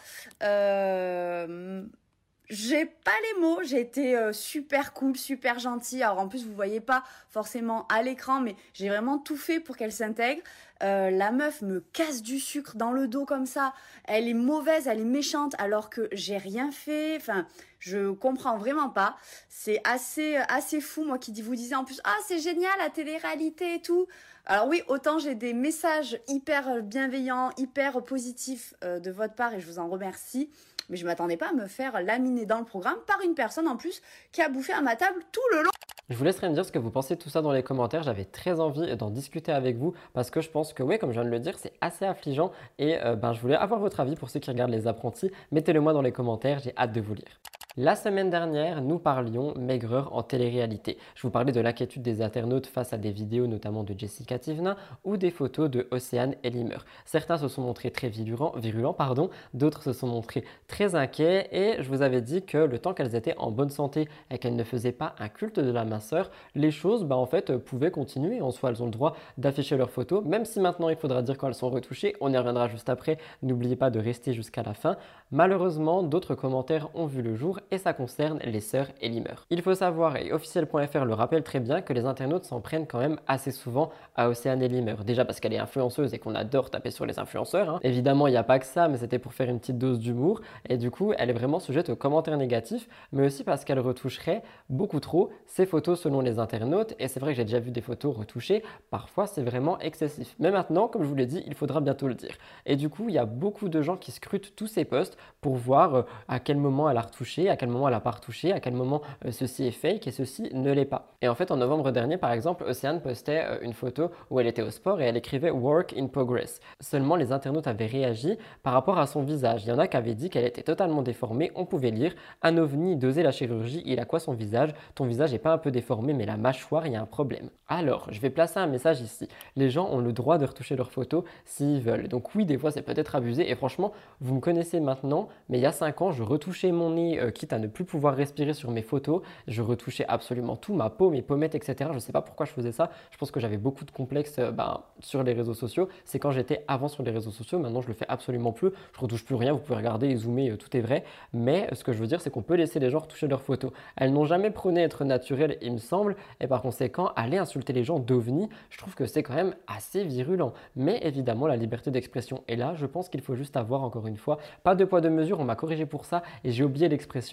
Speaker 6: J'ai pas les mots, j'ai été euh, super cool, super gentille. Alors en plus, vous voyez pas forcément à l'écran, mais j'ai vraiment tout fait pour qu'elle s'intègre. Euh, la meuf me casse du sucre dans le dos comme ça. Elle est mauvaise, elle est méchante, alors que j'ai rien fait. Enfin, je comprends vraiment pas. C'est assez, assez fou, moi qui vous disais en plus, ah c'est génial la télé-réalité et tout. Alors oui, autant j'ai des messages hyper bienveillants, hyper positifs euh, de votre part et je vous en remercie mais je m'attendais pas à me faire laminer dans le programme par une personne en plus qui a bouffé à ma table tout le long.
Speaker 1: Je vous laisserai me dire ce que vous pensez de tout ça dans les commentaires. J'avais très envie d'en discuter avec vous parce que je pense que, oui, comme je viens de le dire, c'est assez affligeant et euh, ben, je voulais avoir votre avis pour ceux qui regardent les apprentis. Mettez-le moi dans les commentaires, j'ai hâte de vous lire. La semaine dernière, nous parlions maigreur en télé-réalité. Je vous parlais de l'inquiétude des internautes face à des vidéos notamment de Jessica Tivna ou des photos de Océane Elimer. Certains se sont montrés très virulents, pardon, d'autres se sont montrés très inquiets et je vous avais dit que le temps qu'elles étaient en bonne santé et qu'elles ne faisaient pas un culte de la minceur, les choses bah, en fait pouvaient continuer. En soi, elles ont le droit d'afficher leurs photos, même si maintenant il faudra dire quand elles sont retouchées. On y reviendra juste après. N'oubliez pas de rester jusqu'à la fin. Malheureusement, d'autres commentaires ont vu le jour et ça concerne les sœurs Elimer. Il faut savoir, et officiel.fr le rappelle très bien, que les internautes s'en prennent quand même assez souvent à Océane Elimer. Déjà parce qu'elle est influenceuse et qu'on adore taper sur les influenceurs. Hein. Évidemment, il n'y a pas que ça, mais c'était pour faire une petite dose d'humour. Et du coup, elle est vraiment sujette aux commentaires négatifs, mais aussi parce qu'elle retoucherait beaucoup trop ses photos selon les internautes. Et c'est vrai que j'ai déjà vu des photos retouchées. Parfois, c'est vraiment excessif. Mais maintenant, comme je vous l'ai dit, il faudra bientôt le dire. Et du coup, il y a beaucoup de gens qui scrutent tous ces posts pour voir euh, à quel moment elle a retouché, à quel moment elle a pas retouché, à quel moment euh, ceci est fake et ceci ne l'est pas. Et en fait, en novembre dernier, par exemple, Océane postait euh, une photo où elle était au sport et elle écrivait Work in Progress. Seulement, les internautes avaient réagi par rapport à son visage. Il y en a qui avaient dit qu'elle était totalement déformée. On pouvait lire Un ovni dosé la chirurgie, il a quoi son visage? Ton visage n'est pas un peu déformé, mais la mâchoire, il y a un problème. Alors, je vais placer un message ici. Les gens ont le droit de retoucher leurs photos s'ils veulent. Donc, oui, des fois, c'est peut-être abusé. Et franchement, vous me connaissez maintenant, mais il y a 5 ans, je retouchais mon nez, euh, à ne plus pouvoir respirer sur mes photos. Je retouchais absolument tout, ma peau, mes pommettes, etc. Je ne sais pas pourquoi je faisais ça. Je pense que j'avais beaucoup de complexes euh, ben, sur les réseaux sociaux. C'est quand j'étais avant sur les réseaux sociaux. Maintenant, je le fais absolument plus. Je retouche plus rien. Vous pouvez regarder et zoomer, euh, tout est vrai. Mais ce que je veux dire, c'est qu'on peut laisser les gens retoucher leurs photos. Elles n'ont jamais prôné être naturelles, il me semble. Et par conséquent, aller insulter les gens d'OVNI, je trouve que c'est quand même assez virulent. Mais évidemment, la liberté d'expression est là. Je pense qu'il faut juste avoir, encore une fois, pas de poids de mesure. On m'a corrigé pour ça et j'ai oublié l'expression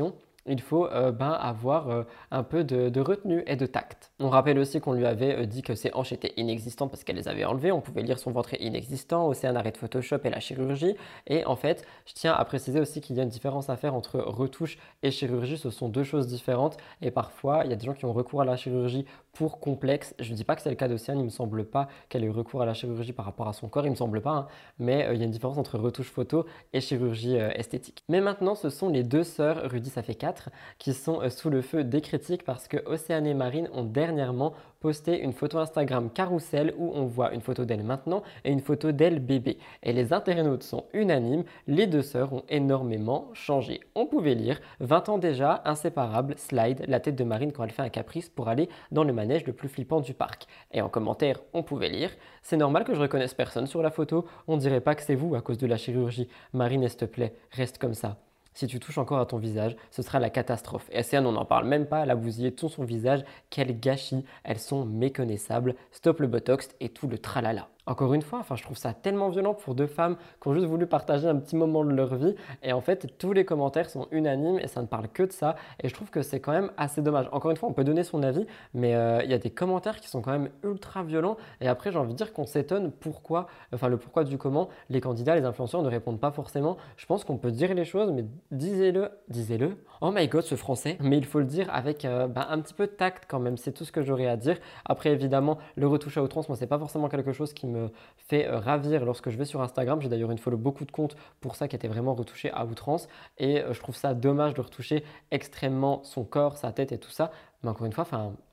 Speaker 1: il faut euh, ben, avoir euh, un peu de, retenue et de tact. On rappelle aussi qu'on lui avait euh, dit que ses hanches étaient inexistantes parce qu'elle les avait enlevées. On pouvait lire son ventre inexistant, aussi un arrêt de Photoshop et la chirurgie. Et en fait, je tiens à préciser aussi qu'il y a une différence à faire entre retouche et chirurgie. Ce sont deux choses différentes. Et parfois, il y a des gens qui ont recours à la chirurgie pour complexe. Je ne dis pas que c'est le cas d'Océane. Il ne me semble pas qu'elle ait eu recours à la chirurgie par rapport à son corps. Il ne me semble pas. Hein. Mais il y a une différence entre retouche photo et chirurgie esthétique. Mais maintenant, ce sont les deux sœurs, Rudy, ça fait 4 qui sont euh, sous le feu des critiques parce que Océane et Marine ont dernièrement posté une photo Instagram carousel où on voit une photo d'elle maintenant et une photo d'elle bébé. Et les internautes sont unanimes, les deux sœurs ont énormément changé. On pouvait lire 20 ans déjà, inséparable, slide, la tête de Marine quand elle fait un caprice pour aller dans le manège le plus flippant du parc. Et en commentaire, on pouvait lire C'est normal que je reconnaisse personne sur la photo, on dirait pas que c'est vous à cause de la chirurgie. Marine, s'il te plaît, reste comme ça si tu touches encore à ton visage, ce sera la catastrophe. Et on n'en parle même pas, la bousillée tout son visage, quel gâchis, elles sont méconnaissables, stop le botox et tout le tralala. Encore une fois, enfin, je trouve ça tellement violent pour deux femmes qui ont juste voulu partager un petit moment de leur vie. Et en fait, tous les commentaires sont unanimes et ça ne parle que de ça. Et je trouve que c'est quand même assez dommage. Encore une fois, on peut donner son avis, mais euh, il y a des commentaires qui sont quand même ultra violents. Et après, j'ai envie de dire qu'on s'étonne pourquoi, enfin, le pourquoi du comment les candidats, les influenceurs ne répondent pas forcément. Je pense qu'on peut dire les choses, mais disez-le, disez-le. Oh my god, ce français. Mais il faut le dire avec euh, bah, un petit peu de tact quand même. C'est tout ce que j'aurais à dire. Après, évidemment, le retouche à outrance, moi, c'est pas forcément quelque chose qui me fait euh, ravir lorsque je vais sur Instagram. J'ai d'ailleurs une follow beaucoup de comptes pour ça qui étaient vraiment retouchés à outrance. Et euh, je trouve ça dommage de retoucher extrêmement son corps, sa tête et tout ça. Mais encore une fois,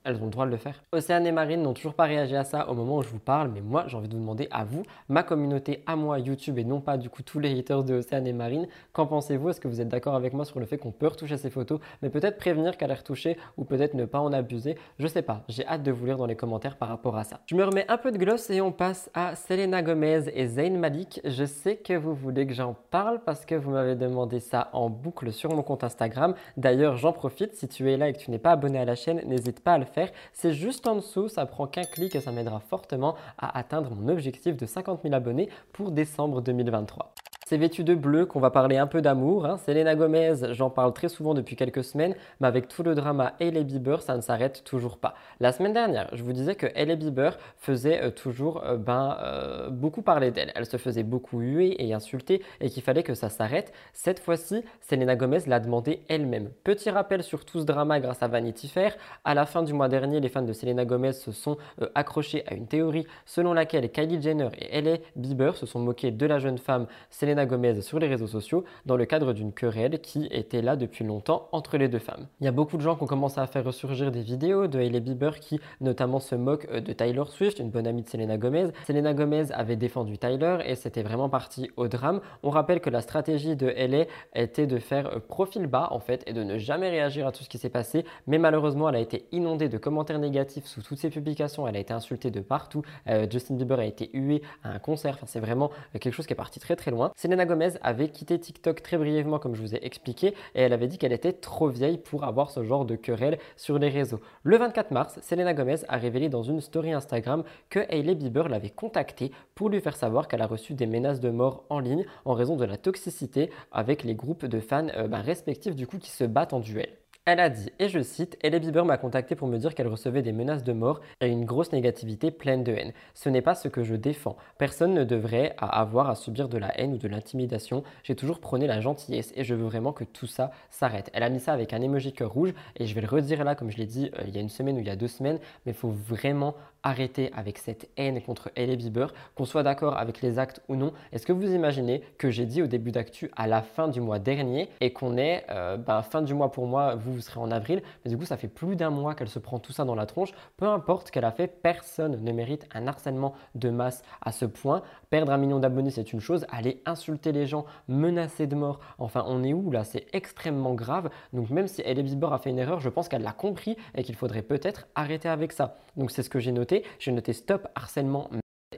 Speaker 1: elles ont le droit de le faire. Océane et Marine n'ont toujours pas réagi à ça au moment où je vous parle, mais moi j'ai envie de vous demander à vous, ma communauté, à moi, YouTube et non pas du coup tous les haters de Océane et Marine, qu'en pensez-vous? Est-ce que vous êtes d'accord avec moi sur le fait qu'on peut retoucher ces photos, mais peut-être prévenir qu'elle est retouchée ou peut-être ne pas en abuser? Je sais pas, j'ai hâte de vous lire dans les commentaires par rapport à ça. Je me remets un peu de gloss et on passe à Selena Gomez et Zayn Malik. Je sais que vous voulez que j'en parle parce que vous m'avez demandé ça en boucle sur mon compte Instagram. D'ailleurs, j'en profite, si tu es là et que tu n'es pas abonné à la chaîne, n'hésite pas à le faire. C'est juste juste en dessous, ça prend qu'un clic et ça m'aidera fortement à atteindre mon objectif de 50 000 abonnés pour décembre 2023. C'est vêtu de bleu qu'on va parler un peu d'amour. Hein. Selena Gomez, j'en parle très souvent depuis quelques semaines, mais avec tout le drama Hailey Bieber, ça ne s'arrête toujours pas. La semaine dernière, je vous disais que Hailey Bieber faisait euh, toujours euh, ben, euh, beaucoup parler d'elle. Elle se faisait beaucoup huer et insulter et qu'il fallait que ça s'arrête. Cette fois-ci, Selena Gomez l'a demandé elle-même. Petit rappel sur tout ce drama grâce à Vanity Fair. À la fin du mois dernier, les fans de Selena Gomez se sont accrochés à une théorie selon laquelle Kylie Jenner et Hailey Bieber se sont moqués de la jeune femme Selena Gomez sur les réseaux sociaux dans le cadre d'une querelle qui était là depuis longtemps entre les deux femmes. Il y a beaucoup de gens qui ont commencé à faire ressurgir des vidéos de Hailey Bieber qui notamment se moquent euh, de Tyler Swift, une bonne amie de Selena Gomez. Selena Gomez avait défendu Tyler et c'était vraiment parti au drame. On rappelle que la stratégie de Hailey était de faire euh, profil bas en fait et de ne jamais réagir à tout ce qui s'est passé, mais malheureusement elle a été inondée de commentaires négatifs sous toutes ses publications, elle a été insultée de partout, euh, Justin Bieber a été hué à un concert, c'est vraiment quelque chose qui est parti très très loin. Gomez avait quitté TikTok très brièvement, comme je vous ai expliqué, et elle avait dit qu'elle était trop vieille pour avoir ce genre de querelle sur les réseaux. Le 24 mars, Selena Gomez a révélé dans une story Instagram que Hailey Bieber l'avait contactée pour lui faire savoir qu'elle a reçu des menaces de mort en ligne en raison de la toxicité avec les groupes de fans euh, bah, respectifs du coup qui se battent en duel. Elle a dit, et je cite, Ellie Bieber m'a contacté pour me dire qu'elle recevait des menaces de mort et une grosse négativité pleine de haine. Ce n'est pas ce que je défends. Personne ne devrait avoir à subir de la haine ou de l'intimidation. J'ai toujours prôné la gentillesse et je veux vraiment que tout ça s'arrête. Elle a mis ça avec un emoji cœur rouge et je vais le redire là, comme je l'ai dit euh, il y a une semaine ou il y a deux semaines, mais il faut vraiment arrêter avec cette haine contre Ellie Bieber, qu'on soit d'accord avec les actes ou non. Est-ce que vous imaginez que j'ai dit au début d'actu à la fin du mois dernier et qu'on est euh, ben, fin du mois pour moi, vous vous serez en avril, mais du coup ça fait plus d'un mois qu'elle se prend tout ça dans la tronche. Peu importe qu'elle a fait, personne ne mérite un harcèlement de masse à ce point. Perdre un million d'abonnés c'est une chose, aller insulter les gens, menacer de mort, enfin on est où là? C'est extrêmement grave. Donc même si Ellie Bieber a fait une erreur, je pense qu'elle l'a compris et qu'il faudrait peut-être arrêter avec ça. Donc c'est ce que j'ai noté. J'ai noté stop harcèlement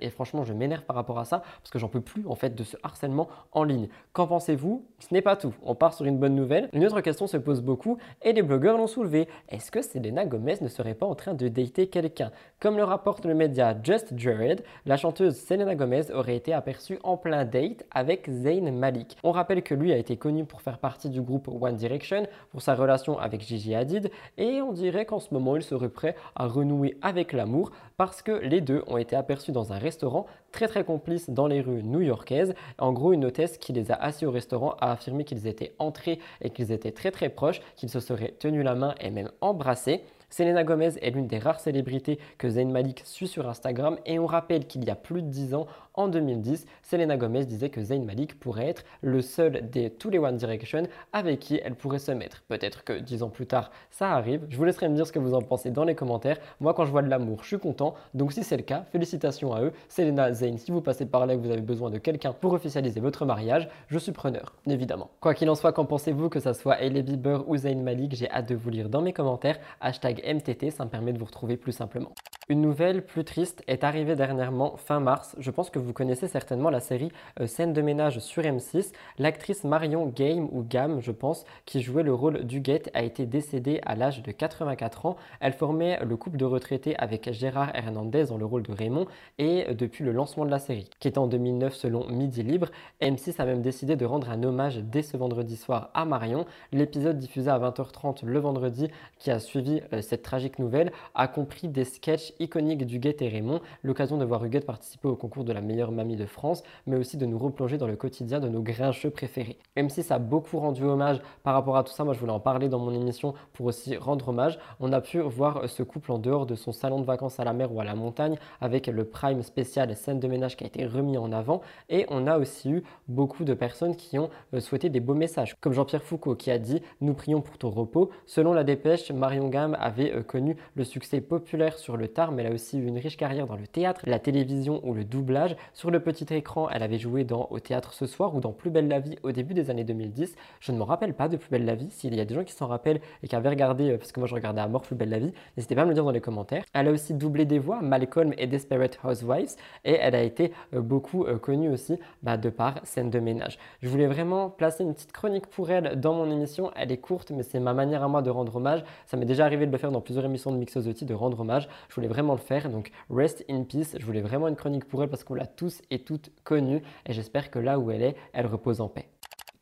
Speaker 1: et franchement, je m'énerve par rapport à ça parce que j'en peux plus en fait de ce harcèlement en ligne. Qu'en pensez-vous? Ce n'est pas tout. On part sur une bonne nouvelle. Une autre question se pose beaucoup et les blogueurs l'ont soulevé. Est-ce que Selena Gomez ne serait pas en train de dater quelqu'un? Comme le rapporte le média Just Jared, la chanteuse Selena Gomez aurait été aperçue en plein date avec Zayn Malik. On rappelle que lui a été connu pour faire partie du groupe One Direction, pour sa relation avec Gigi Hadid et on dirait qu'en ce moment il serait prêt à renouer avec l'amour parce que les deux ont été aperçus dans un restaurant très très complice dans les rues new-yorkaises. En gros, une hôtesse qui les a assis au restaurant a affirmé qu'ils étaient entrés et qu'ils étaient très très proches, qu'ils se seraient tenus la main et même embrassés. Selena Gomez est l'une des rares célébrités que Zayn Malik suit sur Instagram et on rappelle qu'il y a plus de 10 ans, en 2010, Selena Gomez disait que Zayn Malik pourrait être le seul des tous les One Direction avec qui elle pourrait se mettre. Peut-être que 10 ans plus tard, ça arrive. Je vous laisserai me dire ce que vous en pensez dans les commentaires. Moi, quand je vois de l'amour, je suis content. Donc si c'est le cas, félicitations à eux. Selena, Zayn, si vous passez par là et que vous avez besoin de quelqu'un pour officialiser votre mariage, je suis preneur, évidemment. Quoi qu'il en soit, qu'en pensez-vous que ça soit Hailey Bieber ou Zayn Malik J'ai hâte de vous lire dans mes commentaires. Hashtag MTT, ça me permet de vous retrouver plus simplement. Une nouvelle plus triste est arrivée dernièrement fin mars. Je pense que vous connaissez certainement la série euh, Scène de ménage sur M6. L'actrice Marion Game ou Gam, je pense, qui jouait le rôle d'Huguette, a été décédée à l'âge de 84 ans. Elle formait le couple de retraités avec Gérard Hernandez dans le rôle de Raymond et euh, depuis le lancement de la série, qui est en 2009 selon Midi Libre, M6 a même décidé de rendre un hommage dès ce vendredi soir à Marion. L'épisode diffusé à 20h30 le vendredi qui a suivi euh, tragique nouvelle a compris des sketchs iconique d'Huguette et Raymond, l'occasion de voir Huguette participer au concours de la meilleure mamie de France, mais aussi de nous replonger dans le quotidien de nos grincheux préférés. Même si ça a beaucoup rendu hommage par rapport à tout ça, moi je voulais en parler dans mon émission pour aussi rendre hommage, on a pu voir ce couple en dehors de son salon de vacances à la mer ou à la montagne avec le prime spécial scène de ménage qui a été remis en avant et on a aussi eu beaucoup de personnes qui ont euh, souhaité des beaux messages, comme Jean-Pierre Foucault qui a dit Nous prions pour ton repos. Selon la dépêche, Marion Gamme avait euh, connu le succès populaire sur le tard, mais elle a aussi eu une riche carrière dans le théâtre, la télévision ou le doublage. Sur le petit écran, elle avait joué dans Au théâtre ce soir ou dans Plus belle la vie au début des années 2010. Je ne me rappelle pas de Plus belle la vie. S'il y a des gens qui s'en rappellent et qui avaient regardé, euh, parce que moi je regardais à mort Plus belle la vie, n'hésitez pas à me le dire dans les commentaires. Elle a aussi doublé des voix, Malcolm et Desperate Housewives, et elle a été euh, beaucoup connue aussi bah, de par scène de ménage. Je voulais vraiment placer une petite chronique pour elle dans mon émission. Elle est courte, mais c'est ma manière à moi de rendre hommage. Ça m'est déjà arrivé de le faire dans plusieurs émissions de Mixosity, de rendre hommage. Je voulais vraiment le faire. Donc, rest in peace. Je voulais vraiment une chronique pour elle parce qu'on l'a tous et toutes connue. Et j'espère que là où elle est, elle repose en paix.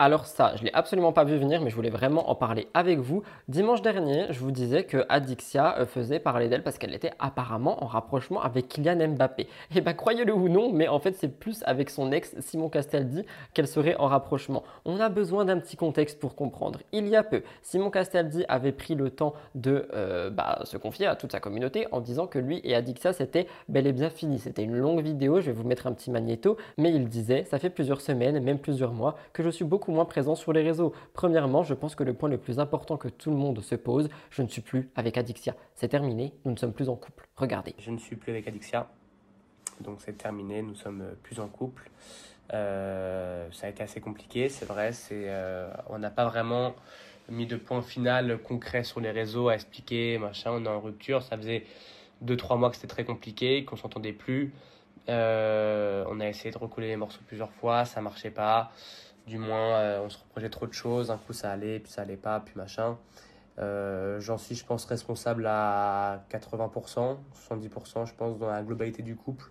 Speaker 1: Alors ça, je l'ai absolument pas vu venir, mais je voulais vraiment en parler avec vous. Dimanche dernier, je vous disais que Adixia euh, faisait parler d'elle parce qu'elle était apparemment en rapprochement avec Kylian Mbappé. Et eh bien croyez-le ou non, mais en fait c'est plus avec son ex Simon Castaldi qu'elle serait en rapprochement. On a besoin d'un petit contexte pour comprendre. Il y a peu, Simon Castaldi avait pris le temps de euh, bah, se confier à toute sa communauté en disant que lui et Adixia c'était bel et bien fini. C'était une longue vidéo, je vais vous mettre un petit magnéto, mais il disait, ça fait plusieurs semaines, même plusieurs mois, que je suis beaucoup moins présent sur les réseaux. Premièrement, je pense que le point le plus important que tout le monde se pose, je ne suis plus avec Adixia. C'est terminé, nous ne sommes plus en couple. Regardez.
Speaker 7: Je ne suis plus avec Adixia, donc c'est terminé, nous sommes plus en couple. Euh, ça a été assez compliqué, c'est vrai. Euh, on n'a pas vraiment mis de point final concret sur les réseaux à expliquer, machin. On est en rupture. Ça faisait 2-3 mois que c'était très compliqué, qu'on s'entendait plus. Euh, on a essayé de recoller les morceaux plusieurs fois, ça marchait pas. Du moins, euh, on se reprochait trop de choses. Un coup, ça allait, puis ça allait pas, puis machin. Euh, j'en suis, je pense, responsable à 80%, 70%, je pense, dans la globalité du couple.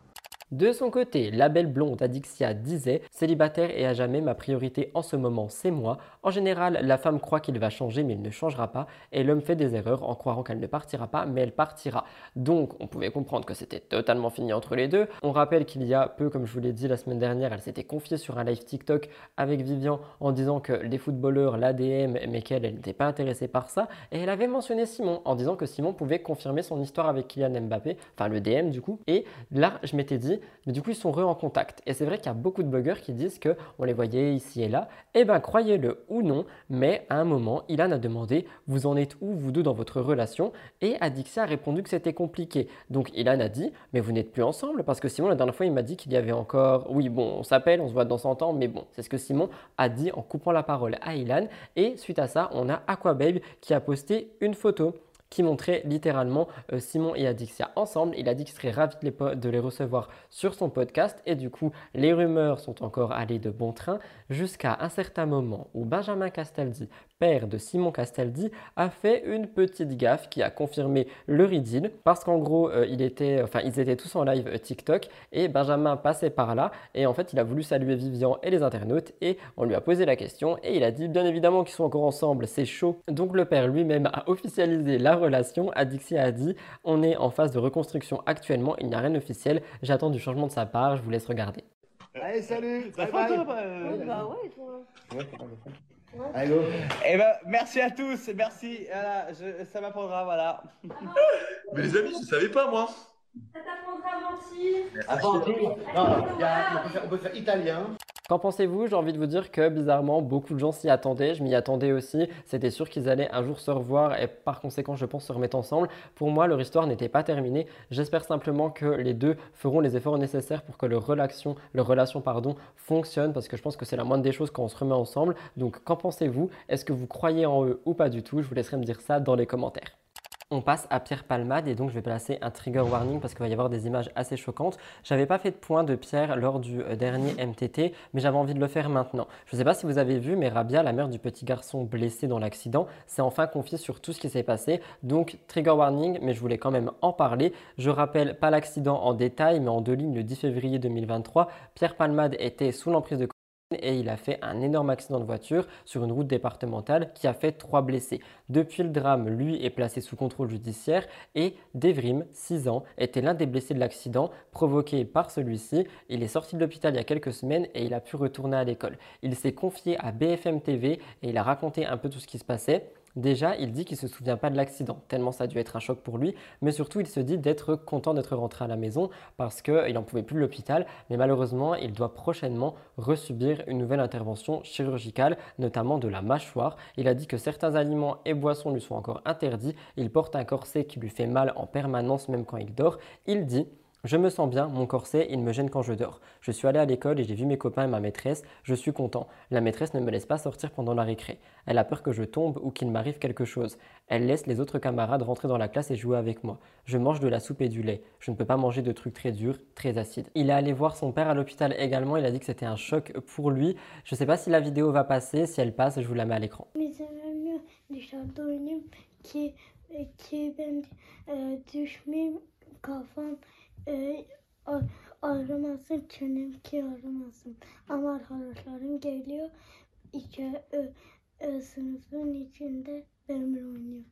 Speaker 1: De son côté, la belle blonde Adixia disait Célibataire et à jamais, ma priorité en ce moment, c'est moi. En général, la femme croit qu'il va changer, mais il ne changera pas. Et l'homme fait des erreurs en croyant qu'elle ne partira pas, mais elle partira. Donc, on pouvait comprendre que c'était totalement fini entre les deux. On rappelle qu'il y a peu, comme je vous l'ai dit la semaine dernière, elle s'était confiée sur un live TikTok avec Vivian en disant que les footballeurs l'ADM, mais qu'elle, elle n'était pas intéressée par ça. Et elle avait mentionné Simon en disant que Simon pouvait confirmer son histoire avec Kylian Mbappé, enfin le DM du coup. Et là, je m'étais dit, mais du coup, ils sont re en contact. Et c'est vrai qu'il y a beaucoup de blogueurs qui disent que on les voyait ici et là. Eh bien, croyez-le ou non, mais à un moment, Ilan a demandé Vous en êtes où, vous deux, dans votre relation? Et Adixia a répondu que c'était compliqué. Donc, Ilan a dit Mais vous n'êtes plus ensemble Parce que Simon, la dernière fois, il m'a dit qu'il y avait encore. Oui, bon, on s'appelle, on se voit dans 100 ans, mais bon, c'est ce que Simon a dit en coupant la parole à Ilan. Et suite à ça, on a Aquababe qui a posté une photo qui montrait littéralement euh, Simon et Adixia ensemble. Il a dit qu'il serait ravi de les, de les, recevoir sur son podcast et du coup les rumeurs sont encore allées de bon train jusqu'à un certain moment où Benjamin Castaldi père de Simon Castaldi, a fait une petite gaffe qui a confirmé le idylle parce qu'en gros, euh, il était, enfin, ils étaient tous en live euh, TikTok et Benjamin passait par là et en fait, il a voulu saluer Vivian et les internautes et on lui a posé la question et il a dit bien évidemment qu'ils sont encore ensemble, c'est chaud. Donc le père lui-même a officialisé la relation. Adixia a dit on est en phase de reconstruction actuellement, il n'y a rien d'officiel, j'attends du changement de sa part, je vous laisse regarder.
Speaker 8: Allez, salut!
Speaker 9: Bye bye! bah ouais, toi.
Speaker 8: Allô
Speaker 9: Eh ben, merci à tous, merci. Voilà, je, ça m'apprendra, voilà.
Speaker 8: Mais les amis, je savais pas moi.
Speaker 10: Ça t'apprendra à mentir.
Speaker 8: À mentir Non, il y a, on, peut faire, on peut faire italien.
Speaker 1: Qu'en pensez-vous? J'ai envie de vous dire que bizarrement, beaucoup de gens s'y attendaient. Je m'y attendais aussi. C'était sûr qu'ils allaient un jour se revoir et par conséquent, je pense, se remettre ensemble. Pour moi, leur histoire n'était pas terminée. J'espère simplement que les deux feront les efforts nécessaires pour que leur relation, leur relation pardon, fonctionne parce que je pense que c'est la moindre des choses quand on se remet ensemble. Donc, qu'en pensez-vous? Est-ce que vous croyez en eux ou pas du tout? Je vous laisserai me dire ça dans les commentaires. On passe à Pierre Palmade et donc je vais placer un trigger warning parce qu'il va y avoir des images assez choquantes. J'avais pas fait de point de Pierre lors du euh, dernier MTT, mais j'avais envie de le faire maintenant. Je ne sais pas si vous avez vu, mais Rabia, la mère du petit garçon blessé dans l'accident, s'est enfin confiée sur tout ce qui s'est passé. Donc trigger warning, mais je voulais quand même en parler. Je rappelle pas l'accident en détail, mais en deux lignes le 10 février 2023, Pierre Palmade était sous l'emprise de et il a fait un énorme accident de voiture sur une route départementale qui a fait trois blessés. Depuis le drame, lui est placé sous contrôle judiciaire et Devrim, 6 ans, était l'un des blessés de l'accident provoqué par celui-ci. Il est sorti de l'hôpital il y a quelques semaines et il a pu retourner à l'école. Il s'est confié à BFM TV et il a raconté un peu tout ce qui se passait. Déjà, il dit qu'il se souvient pas de l'accident, tellement ça a dû être un choc pour lui, mais surtout il se dit d'être content d'être rentré à la maison parce qu'il n'en pouvait plus de l'hôpital, mais malheureusement il doit prochainement resubir une nouvelle intervention chirurgicale, notamment de la mâchoire. Il a dit que certains aliments et boissons lui sont encore interdits, il porte un corset qui lui fait mal en permanence même quand il dort. Il dit je me sens bien, mon corset, il me gêne quand je dors. Je suis allé à l'école et j'ai vu mes copains et ma maîtresse, je suis content. La maîtresse ne me laisse pas sortir pendant la récré. Elle a peur que je tombe ou qu'il m'arrive quelque chose. Elle laisse les autres camarades rentrer dans la classe et jouer avec moi. Je mange de la soupe et du lait. Je ne peux pas manger de trucs très durs, très acides. Il est allé voir son père à l'hôpital également, il a dit que c'était un choc pour lui. Je ne sais pas si la vidéo va passer, si elle passe, je vous la mets à l'écran.
Speaker 11: e, a- ağrımasın çenem ki ağrımasın. Ama arkadaşlarım geliyor. İki ö, ö, sınıfın içinde benimle oynuyor.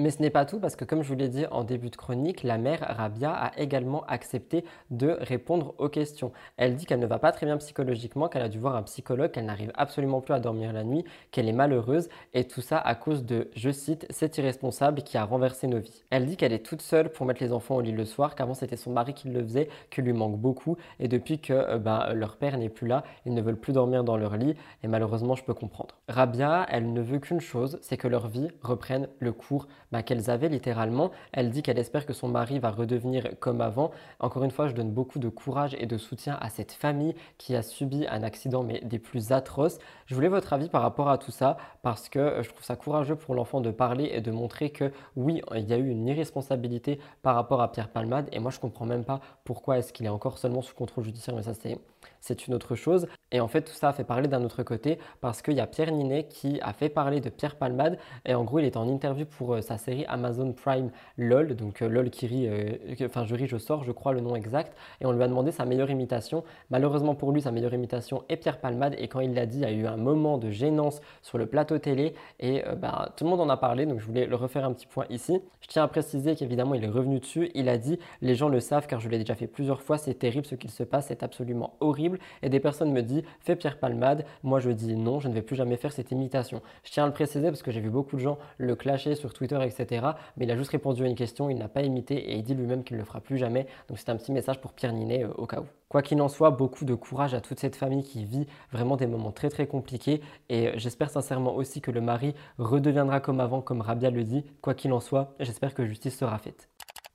Speaker 1: Mais ce n'est pas tout parce que comme je vous l'ai dit en début de chronique, la mère Rabia a également accepté de répondre aux questions. Elle dit qu'elle ne va pas très bien psychologiquement, qu'elle a dû voir un psychologue, qu'elle n'arrive absolument plus à dormir la nuit, qu'elle est malheureuse et tout ça à cause de, je cite, cet irresponsable qui a renversé nos vies. Elle dit qu'elle est toute seule pour mettre les enfants au lit le soir, qu'avant c'était son mari qui le faisait, qu'il lui manque beaucoup et depuis que euh, ben, leur père n'est plus là, ils ne veulent plus dormir dans leur lit et malheureusement je peux comprendre. Rabia, elle ne veut qu'une chose, c'est que leur vie reprenne le cours bah, qu'elles avaient littéralement. Elle dit qu'elle espère que son mari va redevenir comme avant. Encore une fois, je donne beaucoup de courage et de soutien à cette famille qui a subi un accident mais des plus atroces. Je voulais votre avis par rapport à tout ça parce que euh, je trouve ça courageux pour l'enfant de parler et de montrer que oui, il y a eu une irresponsabilité par rapport à Pierre Palmade et moi je comprends même pas pourquoi est-ce qu'il est encore seulement sous contrôle judiciaire mais ça c'est c'est une autre chose. Et en fait, tout ça a fait parler d'un autre côté parce qu'il y a Pierre Ninet qui a fait parler de Pierre Palmade. Et en gros, il est en interview pour euh, sa série Amazon Prime LOL. Donc euh, LOL qui rit, euh, enfin je ris, je sors, je crois le nom exact. Et on lui a demandé sa meilleure imitation. Malheureusement pour lui, sa meilleure imitation est Pierre Palmade. Et quand il l'a dit, il y a eu un moment de gênance sur le plateau télé. Et bah, tout le monde en a parlé. Donc je voulais le refaire un petit point ici. Je tiens à préciser qu'évidemment, il est revenu dessus. Il a dit Les gens le savent car je l'ai déjà fait plusieurs fois. C'est terrible ce qu'il se passe. C'est absolument horrible. Et des personnes me disent Fais Pierre Palmade. Moi, je dis non, je ne vais plus jamais faire cette imitation. Je tiens à le préciser parce que j'ai vu beaucoup de gens le clasher sur Twitter, etc. Mais il a juste répondu à une question, il n'a pas imité et il dit lui-même qu'il ne le fera plus jamais. Donc c'est un petit message pour Pierre Ninet euh, au cas où. Quoi qu'il en soit, beaucoup de courage à toute cette famille qui vit vraiment des moments très très compliqués et euh, j'espère sincèrement aussi que le mari redeviendra comme avant, comme Rabia le dit. Quoi qu'il en soit, j'espère que justice sera faite.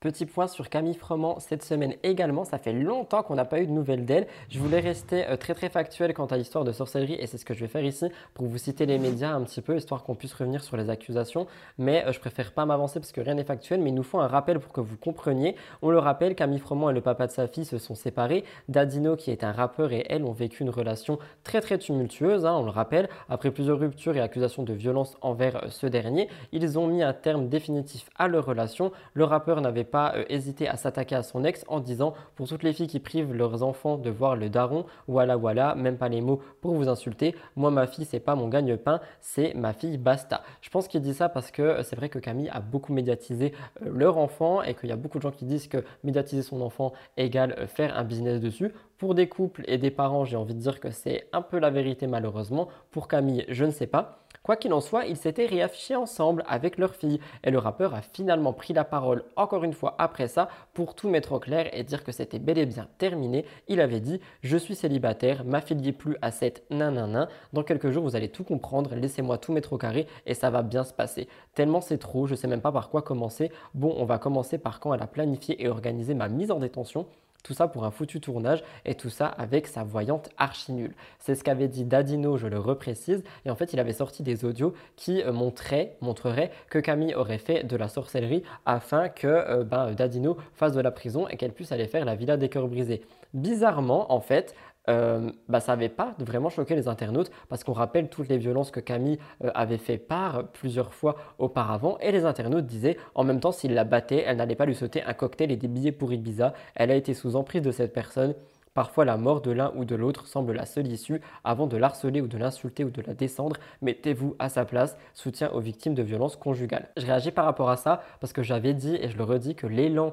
Speaker 1: Petit point sur Camille Froment cette semaine également. Ça fait longtemps qu'on n'a pas eu de nouvelles d'elle. Je voulais rester euh, très très factuel quant à l'histoire de sorcellerie et c'est ce que je vais faire ici pour vous citer les médias un petit peu histoire qu'on puisse revenir sur les accusations. Mais euh, je préfère pas m'avancer parce que rien n'est factuel. Mais il nous faut un rappel pour que vous compreniez. On le rappelle, Camille Froment et le papa de sa fille se sont séparés. Dadino, qui est un rappeur, et elle ont vécu une relation très très tumultueuse. Hein, on le rappelle. Après plusieurs ruptures et accusations de violence envers euh, ce dernier, ils ont mis un terme définitif à leur relation. Le rappeur n'avait pas euh, hésité à s'attaquer à son ex en disant pour toutes les filles qui privent leurs enfants de voir le daron, voilà voilà, même pas les mots pour vous insulter, moi ma fille c'est pas mon gagne-pain, c'est ma fille basta. Je pense qu'il dit ça parce que euh, c'est vrai que Camille a beaucoup médiatisé euh, leur enfant et qu'il y a beaucoup de gens qui disent que médiatiser son enfant égale faire un business dessus. Pour des couples et des parents, j'ai envie de dire que c'est un peu la vérité malheureusement. Pour Camille, je ne sais pas. Quoi qu'il en soit, ils s'étaient réaffichés ensemble avec leur fille et le rappeur a finalement pris la parole encore une fois après ça pour tout mettre au clair et dire que c'était bel et bien terminé. Il avait dit Je suis célibataire, ma fille plus à cette nanana. Dans quelques jours, vous allez tout comprendre, laissez-moi tout mettre au carré et ça va bien se passer. Tellement c'est trop, je sais même pas par quoi commencer. Bon, on va commencer par quand elle a planifié et organisé ma mise en détention. Tout ça pour un foutu tournage et tout ça avec sa voyante archi nulle. C'est ce qu'avait dit Dadino, je le reprécise. Et en fait, il avait sorti des audios qui euh, montraient, montreraient que Camille aurait fait de la sorcellerie afin que euh, ben, Dadino fasse de la prison et qu'elle puisse aller faire la villa des cœurs brisés. Bizarrement, en fait, euh, bah, ça n'avait pas vraiment choqué les internautes parce qu'on rappelle toutes les violences que Camille euh, avait fait part plusieurs fois auparavant et les internautes disaient en même temps s'il la battait, elle n'allait pas lui sauter un cocktail et des billets pour Ibiza, elle a été sous emprise de cette personne. Parfois, la mort de l'un ou de l'autre semble la seule issue avant de l'harceler ou de l'insulter ou de la descendre. Mettez-vous à sa place. Soutien aux victimes de violences conjugales. Je réagis par rapport à ça parce que j'avais dit et je le redis que l'élan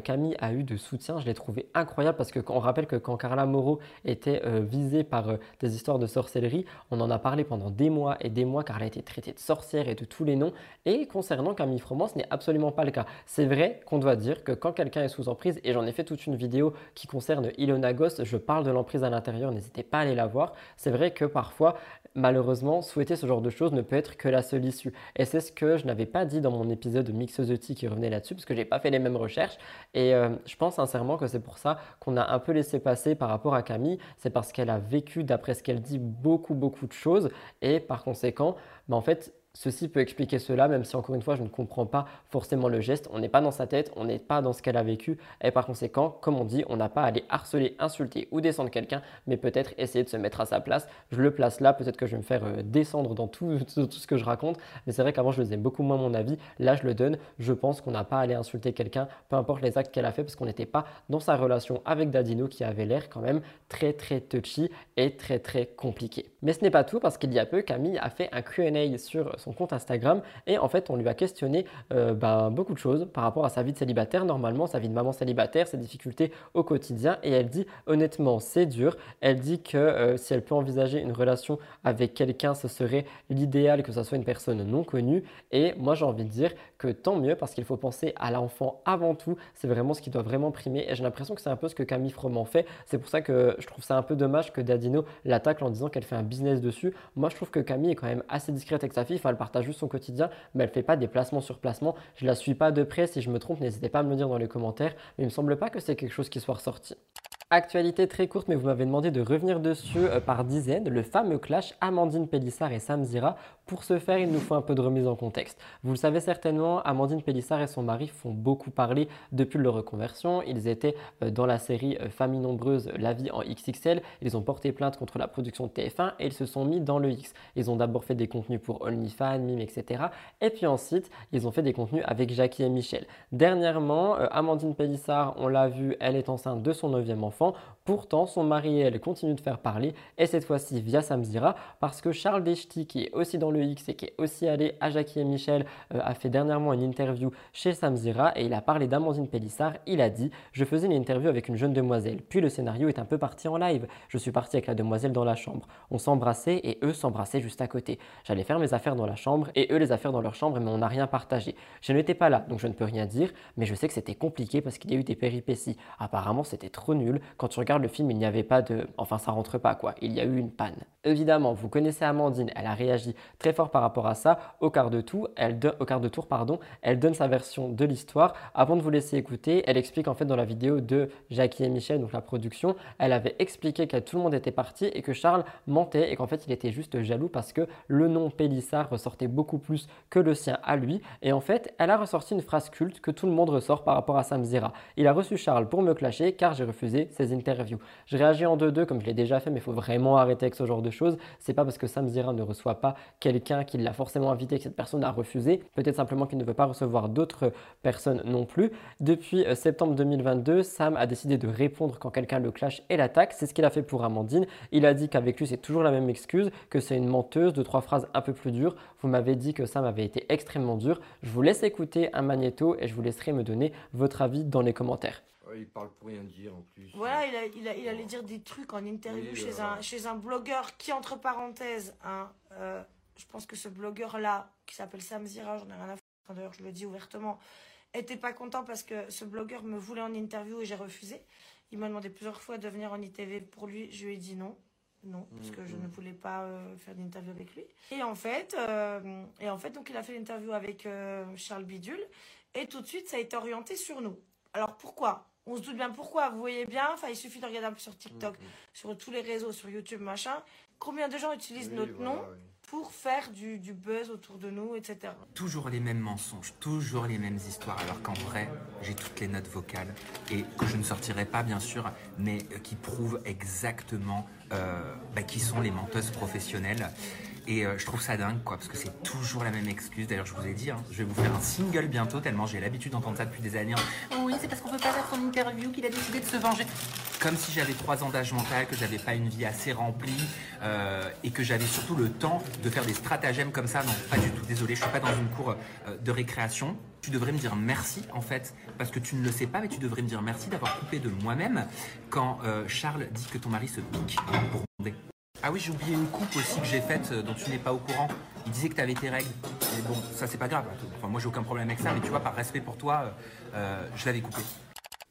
Speaker 1: Camille a eu de soutien, je l'ai trouvé incroyable parce qu'on rappelle que quand Carla Moreau était euh, visée par euh, des histoires de sorcellerie, on en a parlé pendant des mois et des mois car elle a été traitée de sorcière et de tous les noms. Et concernant Camille Froment, ce n'est absolument pas le cas. C'est vrai qu'on doit dire que quand quelqu'un est sous emprise, et j'en ai fait toute une vidéo qui concerne Ilona Ghost, je parle de l'emprise à l'intérieur, n'hésitez pas à aller la voir. C'est vrai que parfois, malheureusement, souhaiter ce genre de choses ne peut être que la seule issue. Et c'est ce que je n'avais pas dit dans mon épisode de Mixeuse qui revenait là-dessus, parce que j'ai pas fait les mêmes recherches. Et euh, je pense sincèrement que c'est pour ça qu'on a un peu laissé passer par rapport à Camille. C'est parce qu'elle a vécu, d'après ce qu'elle dit, beaucoup, beaucoup de choses. Et par conséquent, bah, en fait, Ceci peut expliquer cela, même si encore une fois, je ne comprends pas forcément le geste. On n'est pas dans sa tête, on n'est pas dans ce qu'elle a vécu. Et par conséquent, comme on dit, on n'a pas à aller harceler, insulter ou descendre quelqu'un, mais peut-être essayer de se mettre à sa place. Je le place là, peut-être que je vais me faire euh, descendre dans tout, tout, ce que je raconte. Mais c'est vrai qu'avant, je le disais beaucoup moins mon avis. Là, je le donne. Je pense qu'on n'a pas à aller insulter quelqu'un, peu importe les actes qu'elle a fait, parce qu'on n'était pas dans sa relation avec Dadino, qui avait l'air quand même très, très touchy et très, très compliqué. Mais ce n'est pas tout, parce qu'il y a peu, Camille a fait un QA sur son compte Instagram et en fait on lui a questionné euh, ben, beaucoup de choses par rapport à sa vie de célibataire, normalement sa vie de maman célibataire, ses difficultés au quotidien et elle dit honnêtement c'est dur, elle dit que euh, si elle peut envisager une relation avec quelqu'un ce serait l'idéal que ce soit une personne non connue. Et moi j'ai envie de dire que tant mieux parce qu'il faut penser à l'enfant avant tout, c'est vraiment ce qui doit vraiment primer et j'ai l'impression que c'est un peu ce que Camille Froment fait, c'est pour ça que je trouve ça un peu dommage que Dadino l'attaque en disant qu'elle fait un business dessus, moi je trouve que Camille est quand même assez discrète avec sa fille, elle partage juste son quotidien, mais elle fait pas des placements sur placement. Je la suis pas de près. Si je me trompe, n'hésitez pas à me le dire dans les commentaires. Mais il me semble pas que c'est quelque chose qui soit ressorti. Actualité très courte, mais vous m'avez demandé de revenir dessus euh, par dizaines, le fameux clash Amandine Pélissard et Sam Zira. Pour ce faire, il nous faut un peu de remise en contexte. Vous le savez certainement, Amandine Pélissard et son mari font beaucoup parler depuis leur reconversion. Ils étaient euh, dans la série euh, Famille nombreuse, La vie en XXL. Ils ont porté plainte contre la production de TF1 et ils se sont mis dans le X. Ils ont d'abord fait des contenus pour OnlyFans, Mime, etc. Et puis ensuite, ils ont fait des contenus avec Jackie et Michel. Dernièrement, Amandine Pélissard, on l'a vu, elle est enceinte de son neuvième enfant. Pourtant, son mari et elle continuent de faire parler, et cette fois-ci via Samzira, parce que Charles Deshti, qui est aussi dans le X et qui est aussi allé à Jackie et Michel, euh, a fait dernièrement une interview chez Samzira et il a parlé d'Amandine Pélissard. Il a dit Je faisais une interview avec une jeune demoiselle, puis le scénario est un peu parti en live. Je suis parti avec la demoiselle dans la chambre. On s'embrassait et eux s'embrassaient juste à côté. J'allais faire mes affaires dans la chambre et eux les affaires dans leur chambre, mais on n'a rien partagé. Je n'étais pas là, donc je ne peux rien dire, mais je sais que c'était compliqué parce qu'il y a eu des péripéties. Apparemment, c'était trop nul. Quand tu regardes le film, il n'y avait pas de... Enfin, ça rentre pas, quoi. Il y a eu une panne. Évidemment, vous connaissez Amandine, elle a réagi très fort par rapport à ça. Au quart de, tout, elle au quart de tour, pardon, elle donne sa version de l'histoire. Avant de vous laisser écouter, elle explique en fait dans la vidéo de Jackie et Michel, donc la production, elle avait expliqué que tout le monde était parti et que Charles mentait et qu'en fait il était juste jaloux parce que le nom Pélissard ressortait beaucoup plus que le sien à lui. Et en fait, elle a ressorti une phrase culte que tout le monde ressort par rapport à Sam Zira. Il a reçu Charles pour me clasher car j'ai refusé ses interviews. Je réagis en 2-2 comme je l'ai déjà fait, mais il faut vraiment arrêter avec ce genre de choses. C'est pas parce que Sam Zira ne reçoit pas quelqu'un qui l'a forcément invité que cette personne a refusé. Peut-être simplement qu'il ne veut pas recevoir d'autres personnes non plus. Depuis euh, septembre 2022, Sam a décidé de répondre quand quelqu'un le clash et l'attaque. C'est ce qu'il a fait pour Amandine. Il a dit qu'avec lui, c'est toujours la même excuse, que c'est une menteuse, de trois phrases un peu plus dures. Vous m'avez dit que Sam avait été extrêmement dur. Je vous laisse écouter un magnéto et je vous laisserai me donner votre avis dans les commentaires
Speaker 12: il parle pour rien dire en plus.
Speaker 5: Voilà, il, il, allait dire des trucs en interview chez, un, chez un blogueur qui, entre parenthèses, hein, euh, je pense que ce blogueur-là, qui s'appelle Sam Zira, j'en ai rien à foutre, d'ailleurs je le dis ouvertement, était pas content parce que ce blogueur me voulait en interview et j'ai refusé. Il m'a demandé plusieurs fois de venir en ITV pour lui, je lui ai dit non. Non, parce que je ne voulais pas euh, faire d'interview avec lui. Et en fait, euh, et en fait, donc il a fait l'interview avec Charles Bidule, et tout de suite, ça a été orienté sur nous. Alors pourquoi? On se doute bien pourquoi, vous voyez bien. Enfin, il suffit de regarder un peu sur TikTok, mm, mm. sur tous les réseaux, sur YouTube, machin. Combien de gens utilisent notre nom pour faire du, buzz autour de nous, etc.
Speaker 13: Toujours les mêmes mensonges, toujours les mêmes histoires, alors qu'en vrai, j'ai toutes les notes vocales et que je ne sortirai pas, bien sûr, mais euh, qui prouvent exactement euh, bah, qui sont les menteuses professionnelles. Et euh, je trouve ça dingue, quoi, parce que c'est toujours la même excuse. D'ailleurs, je vous ai dit, hein, je vais vous faire un single bientôt, tellement j'ai l'habitude d'entendre ça depuis des années. Oui, c'est parce qu'on peut pas faire son interview qu'il a décidé de se venger. comme si j'avais trois ans d'âge mental, que j'avais pas une vie assez remplie euh, et que j'avais surtout le temps de faire des stratagèmes comme ça. Non, pas du tout. Désolé, je suis pas dans une cour euh, de récréation. Tu devrais me dire merci en fait, parce que tu ne le sais pas, mais tu devrais me dire merci d'avoir coupé de moi-même quand euh, Charles dit que ton mari se pique pour. Ah oui, j'ai oublié une coupe aussi que j'ai faite euh, dont tu n'es pas au courant. Il disait que tu avais tes règles. Mais bon, ça c'est pas grave. Enfin, moi j'ai aucun problème avec ça, mais tu vois, par respect pour toi, euh, euh, je l'avais coupé.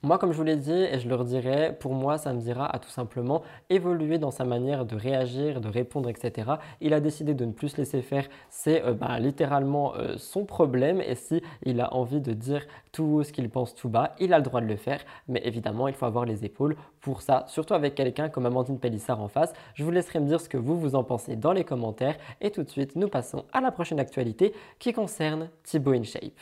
Speaker 1: Moi, comme je vous l'ai dit, et je le redirai, pour moi, dira à tout simplement évoluer dans sa manière de réagir, de répondre, etc. Il a décidé de ne plus se laisser faire. C'est euh, bah, littéralement euh, son problème. Et si il a envie de dire tout ce qu'il pense tout bas, il a le droit de le faire. Mais évidemment, il faut avoir les épaules pour ça, surtout avec quelqu'un comme Amandine Pellissard en face. Je vous laisserai me dire ce que vous, vous en pensez dans les commentaires. Et tout de suite, nous passons à la prochaine actualité qui concerne Thibaut InShape.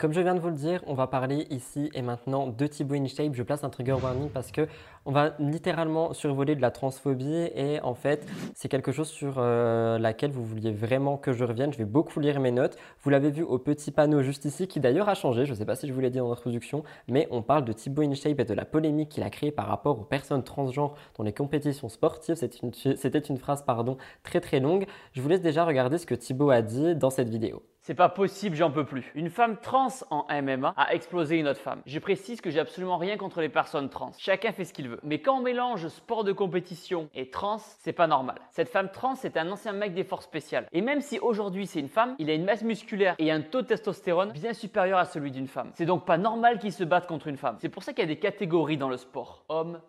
Speaker 1: Comme je viens de vous le dire, on va parler ici et maintenant de Thibaut InShape. Je place un trigger warning parce que on va littéralement survoler de la transphobie et en fait, c'est quelque chose sur euh, laquelle vous vouliez vraiment que je revienne. Je vais beaucoup lire mes notes. Vous l'avez vu au petit panneau juste ici qui d'ailleurs a changé. Je ne sais pas si je vous l'ai dit en introduction, mais on parle de Thibaut InShape et de la polémique qu'il a créée par rapport aux personnes transgenres dans les compétitions sportives. C'était une, phrase pardon, très très longue. Je vous laisse déjà regarder ce que Thibaut a dit dans cette vidéo.
Speaker 14: C'est pas possible, j'en peux plus. Une femme trans en MMA a explosé une autre femme. Je précise que j'ai absolument rien contre les personnes trans. Chacun fait ce qu'il veut. Mais quand on mélange sport de compétition et trans, c'est pas normal. Cette femme trans est un ancien mec des forces spéciales. Et même si aujourd'hui c'est une femme, il a une masse musculaire et un taux de testostérone bien supérieur à celui d'une femme. C'est donc pas normal qu'il se batte contre une femme. C'est pour ça qu'il y a des catégories dans le sport. Homme,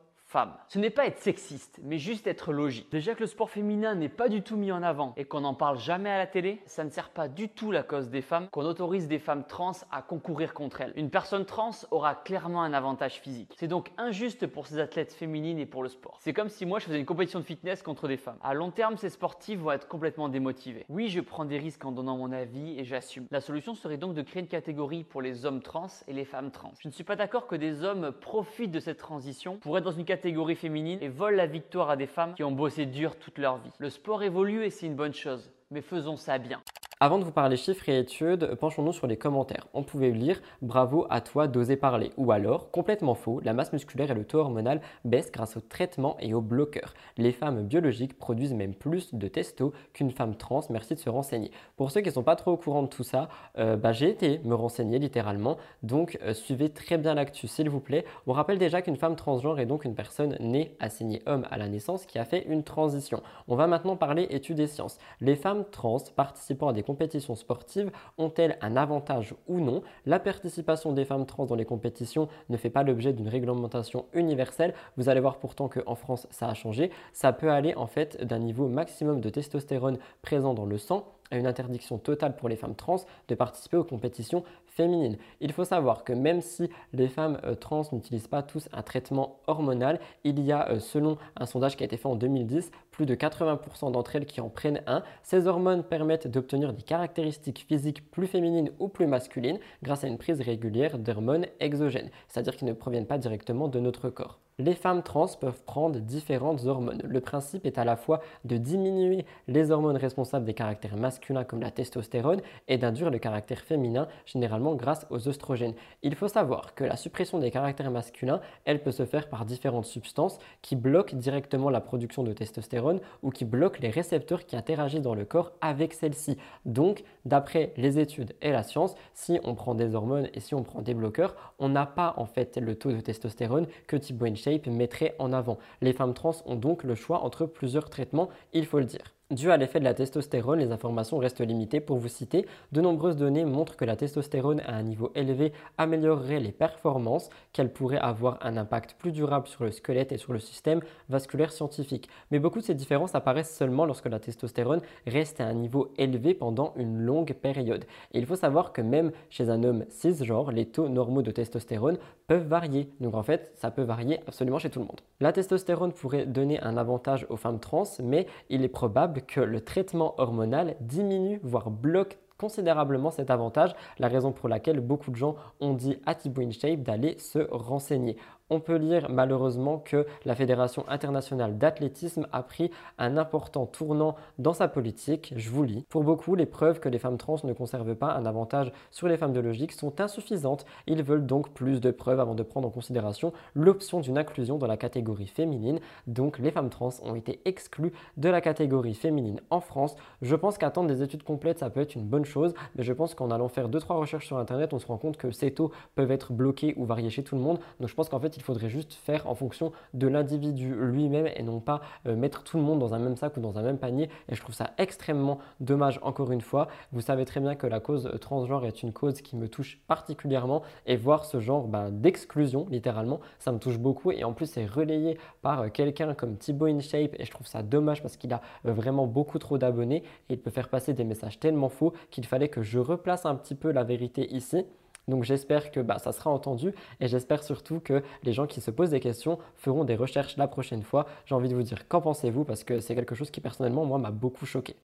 Speaker 14: Ce n'est pas être sexiste, mais juste être logique. Déjà que le sport féminin n'est pas du tout mis en avant et qu'on n'en parle jamais à la télé, ça ne sert pas du tout la cause des femmes qu'on autorise des femmes trans à concourir contre elles. Une personne trans aura clairement un avantage physique. C'est donc injuste pour ces athlètes féminines et pour le sport. C'est comme si moi je faisais une compétition de fitness contre des femmes. À long terme, ces sportifs vont être complètement démotivés. Oui, je prends des risques en donnant mon avis et j'assume. La solution serait donc de créer une catégorie pour les hommes trans et les femmes trans. Je ne suis pas d'accord que des hommes profitent de cette transition pour être dans une catégorie catégorie féminine et volent la victoire à des femmes qui ont bossé dur toute leur vie. Le sport évolue et c'est une bonne chose, mais faisons ça bien.
Speaker 1: Avant de vous parler chiffres et études, penchons-nous sur les commentaires. On pouvait lire Bravo à toi d'oser parler ou alors complètement faux, la masse musculaire et le taux hormonal baissent grâce au traitement et aux bloqueurs. Les femmes biologiques produisent même plus de testo qu'une femme trans, merci de se renseigner. Pour ceux qui ne sont pas trop au courant de tout ça, euh, bah, j'ai été me renseigner littéralement, donc euh, suivez très bien l'actu s'il vous plaît. On rappelle déjà qu'une femme transgenre est donc une personne née assignée homme à la naissance qui a fait une transition. On va maintenant parler études et sciences. Les femmes trans participant à des compétitions sportives ont-elles un avantage ou non? La participation des femmes trans dans les compétitions ne fait pas l'objet d'une réglementation universelle. Vous allez voir pourtant qu'en France, ça a changé. Ça peut aller en fait d'un niveau maximum de testostérone présent dans le sang à une interdiction totale pour les femmes trans de participer aux compétitions Il faut savoir que même si les femmes euh, trans n'utilisent pas tous un traitement hormonal, il y a, euh, selon un sondage qui a été fait en 2010, plus de 80% d'entre elles qui en prennent un. Ces hormones permettent d'obtenir des caractéristiques physiques plus féminines ou plus masculines grâce à une prise régulière d'hormones exogènes, c'est-à-dire qui ne proviennent pas directement de notre corps. Les femmes trans peuvent prendre différentes hormones. Le principe est à la fois de diminuer les hormones responsables des caractères masculins comme la testostérone et d'induire le caractère féminin généralement grâce aux oestrogènes. Il faut savoir que la suppression des caractères masculins, elle peut se faire par différentes substances qui bloquent directement la production de testostérone ou qui bloquent les récepteurs qui interagissent dans le corps avec celle-ci. Donc, d'après les études et la science, si on prend des hormones et si on prend des bloqueurs, on n'a pas en fait le taux de testostérone que Thibaut Mettrait en avant. Les femmes trans ont donc le choix entre plusieurs traitements, il faut le dire. Dû à l'effet de la testostérone, les informations restent limitées. Pour vous citer, de nombreuses données montrent que la testostérone à un niveau élevé améliorerait les performances, qu'elle pourrait avoir un impact plus durable sur le squelette et sur le système vasculaire scientifique. Mais beaucoup de ces différences apparaissent seulement lorsque la testostérone reste à un niveau élevé pendant une longue période. Et il faut savoir que même chez un homme cisgenre, les taux normaux de testostérone peuvent varier. Donc en fait, ça peut varier absolument chez tout le monde. La testostérone pourrait donner un avantage aux femmes trans, mais il est probable que le traitement hormonal diminue, voire bloque considérablement cet avantage, la raison pour laquelle beaucoup de gens ont dit à Thibaut InShape d'aller se renseigner. On peut lire malheureusement que la Fédération internationale d'athlétisme a pris un important tournant dans sa politique. Je vous lis. Pour beaucoup, les preuves que les femmes trans ne conservent pas un avantage sur les femmes biologiques sont insuffisantes. Ils veulent donc plus de preuves avant de prendre en considération l'option d'une inclusion dans la catégorie féminine. Donc les femmes trans ont été exclues de la catégorie féminine en France. Je pense qu'attendre des études complètes, ça peut être une bonne chose, mais je pense qu'en allant faire 2-3 recherches sur Internet, on se rend compte que ces taux peuvent être bloqués ou variés chez tout le monde. Donc je pense qu'en fait, il faudrait juste faire en fonction de l'individu lui-même et non pas euh, mettre tout le monde dans un même sac ou dans un même panier. Et je trouve ça extrêmement dommage encore une fois. Vous savez très bien que la cause transgenre est une cause qui me touche particulièrement et voir ce genre ben, d'exclusion littéralement, ça me touche beaucoup et en plus c'est relayé par euh, quelqu'un comme Thibaut InShape et je trouve ça dommage parce qu'il a euh, vraiment beaucoup trop d'abonnés et il peut faire passer des messages tellement faux qu'il fallait que je replace un petit peu la vérité ici. Donc j'espère que bah, ça sera entendu et j'espère surtout que les gens qui se posent des questions feront des recherches la prochaine fois. J'ai envie de vous dire qu'en pensez-vous parce que c'est quelque chose qui personnellement moi m'a beaucoup choqué.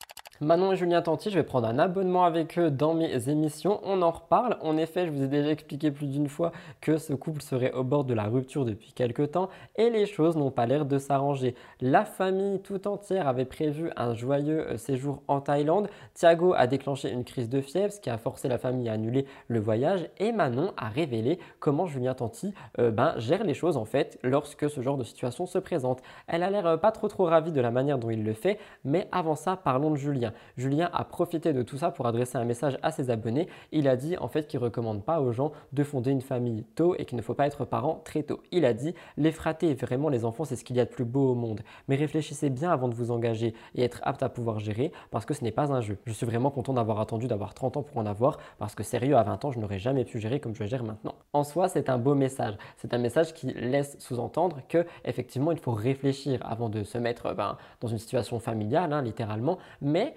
Speaker 1: Manon et Julien Tanti, je vais prendre un abonnement avec eux dans mes émissions. On en reparle. En effet, je vous ai déjà expliqué plus d'une fois que ce couple serait au bord de la rupture depuis quelques temps et les choses n'ont pas l'air de s'arranger. La famille tout entière avait prévu un joyeux euh, séjour en Thaïlande. Thiago a déclenché une crise de fièvre, ce qui a forcé la famille à annuler le voyage. Et Manon a révélé comment Julien Tanti euh, ben, gère les choses en fait lorsque ce genre de situation se présente. Elle a l'air euh, pas trop trop ravie de la manière dont il le fait, mais avant ça, parlons de Julien. Julien a profité de tout ça pour adresser un message à ses abonnés. Il a dit en fait qu'il ne recommande pas aux gens de fonder une famille tôt et qu'il ne faut pas être parent très tôt. Il a dit les fratés, vraiment les enfants, c'est ce qu'il y a de plus beau au monde. Mais réfléchissez bien avant de vous engager et être apte à pouvoir gérer parce que ce n'est pas un jeu. Je suis vraiment content d'avoir attendu d'avoir 30 ans pour en avoir parce que sérieux, à 20 ans, je n'aurais jamais pu gérer comme je gère maintenant. En soi, c'est un beau message. C'est un message qui laisse sous-entendre que effectivement, il faut réfléchir avant de se mettre ben, dans une situation familiale, hein, littéralement. Mais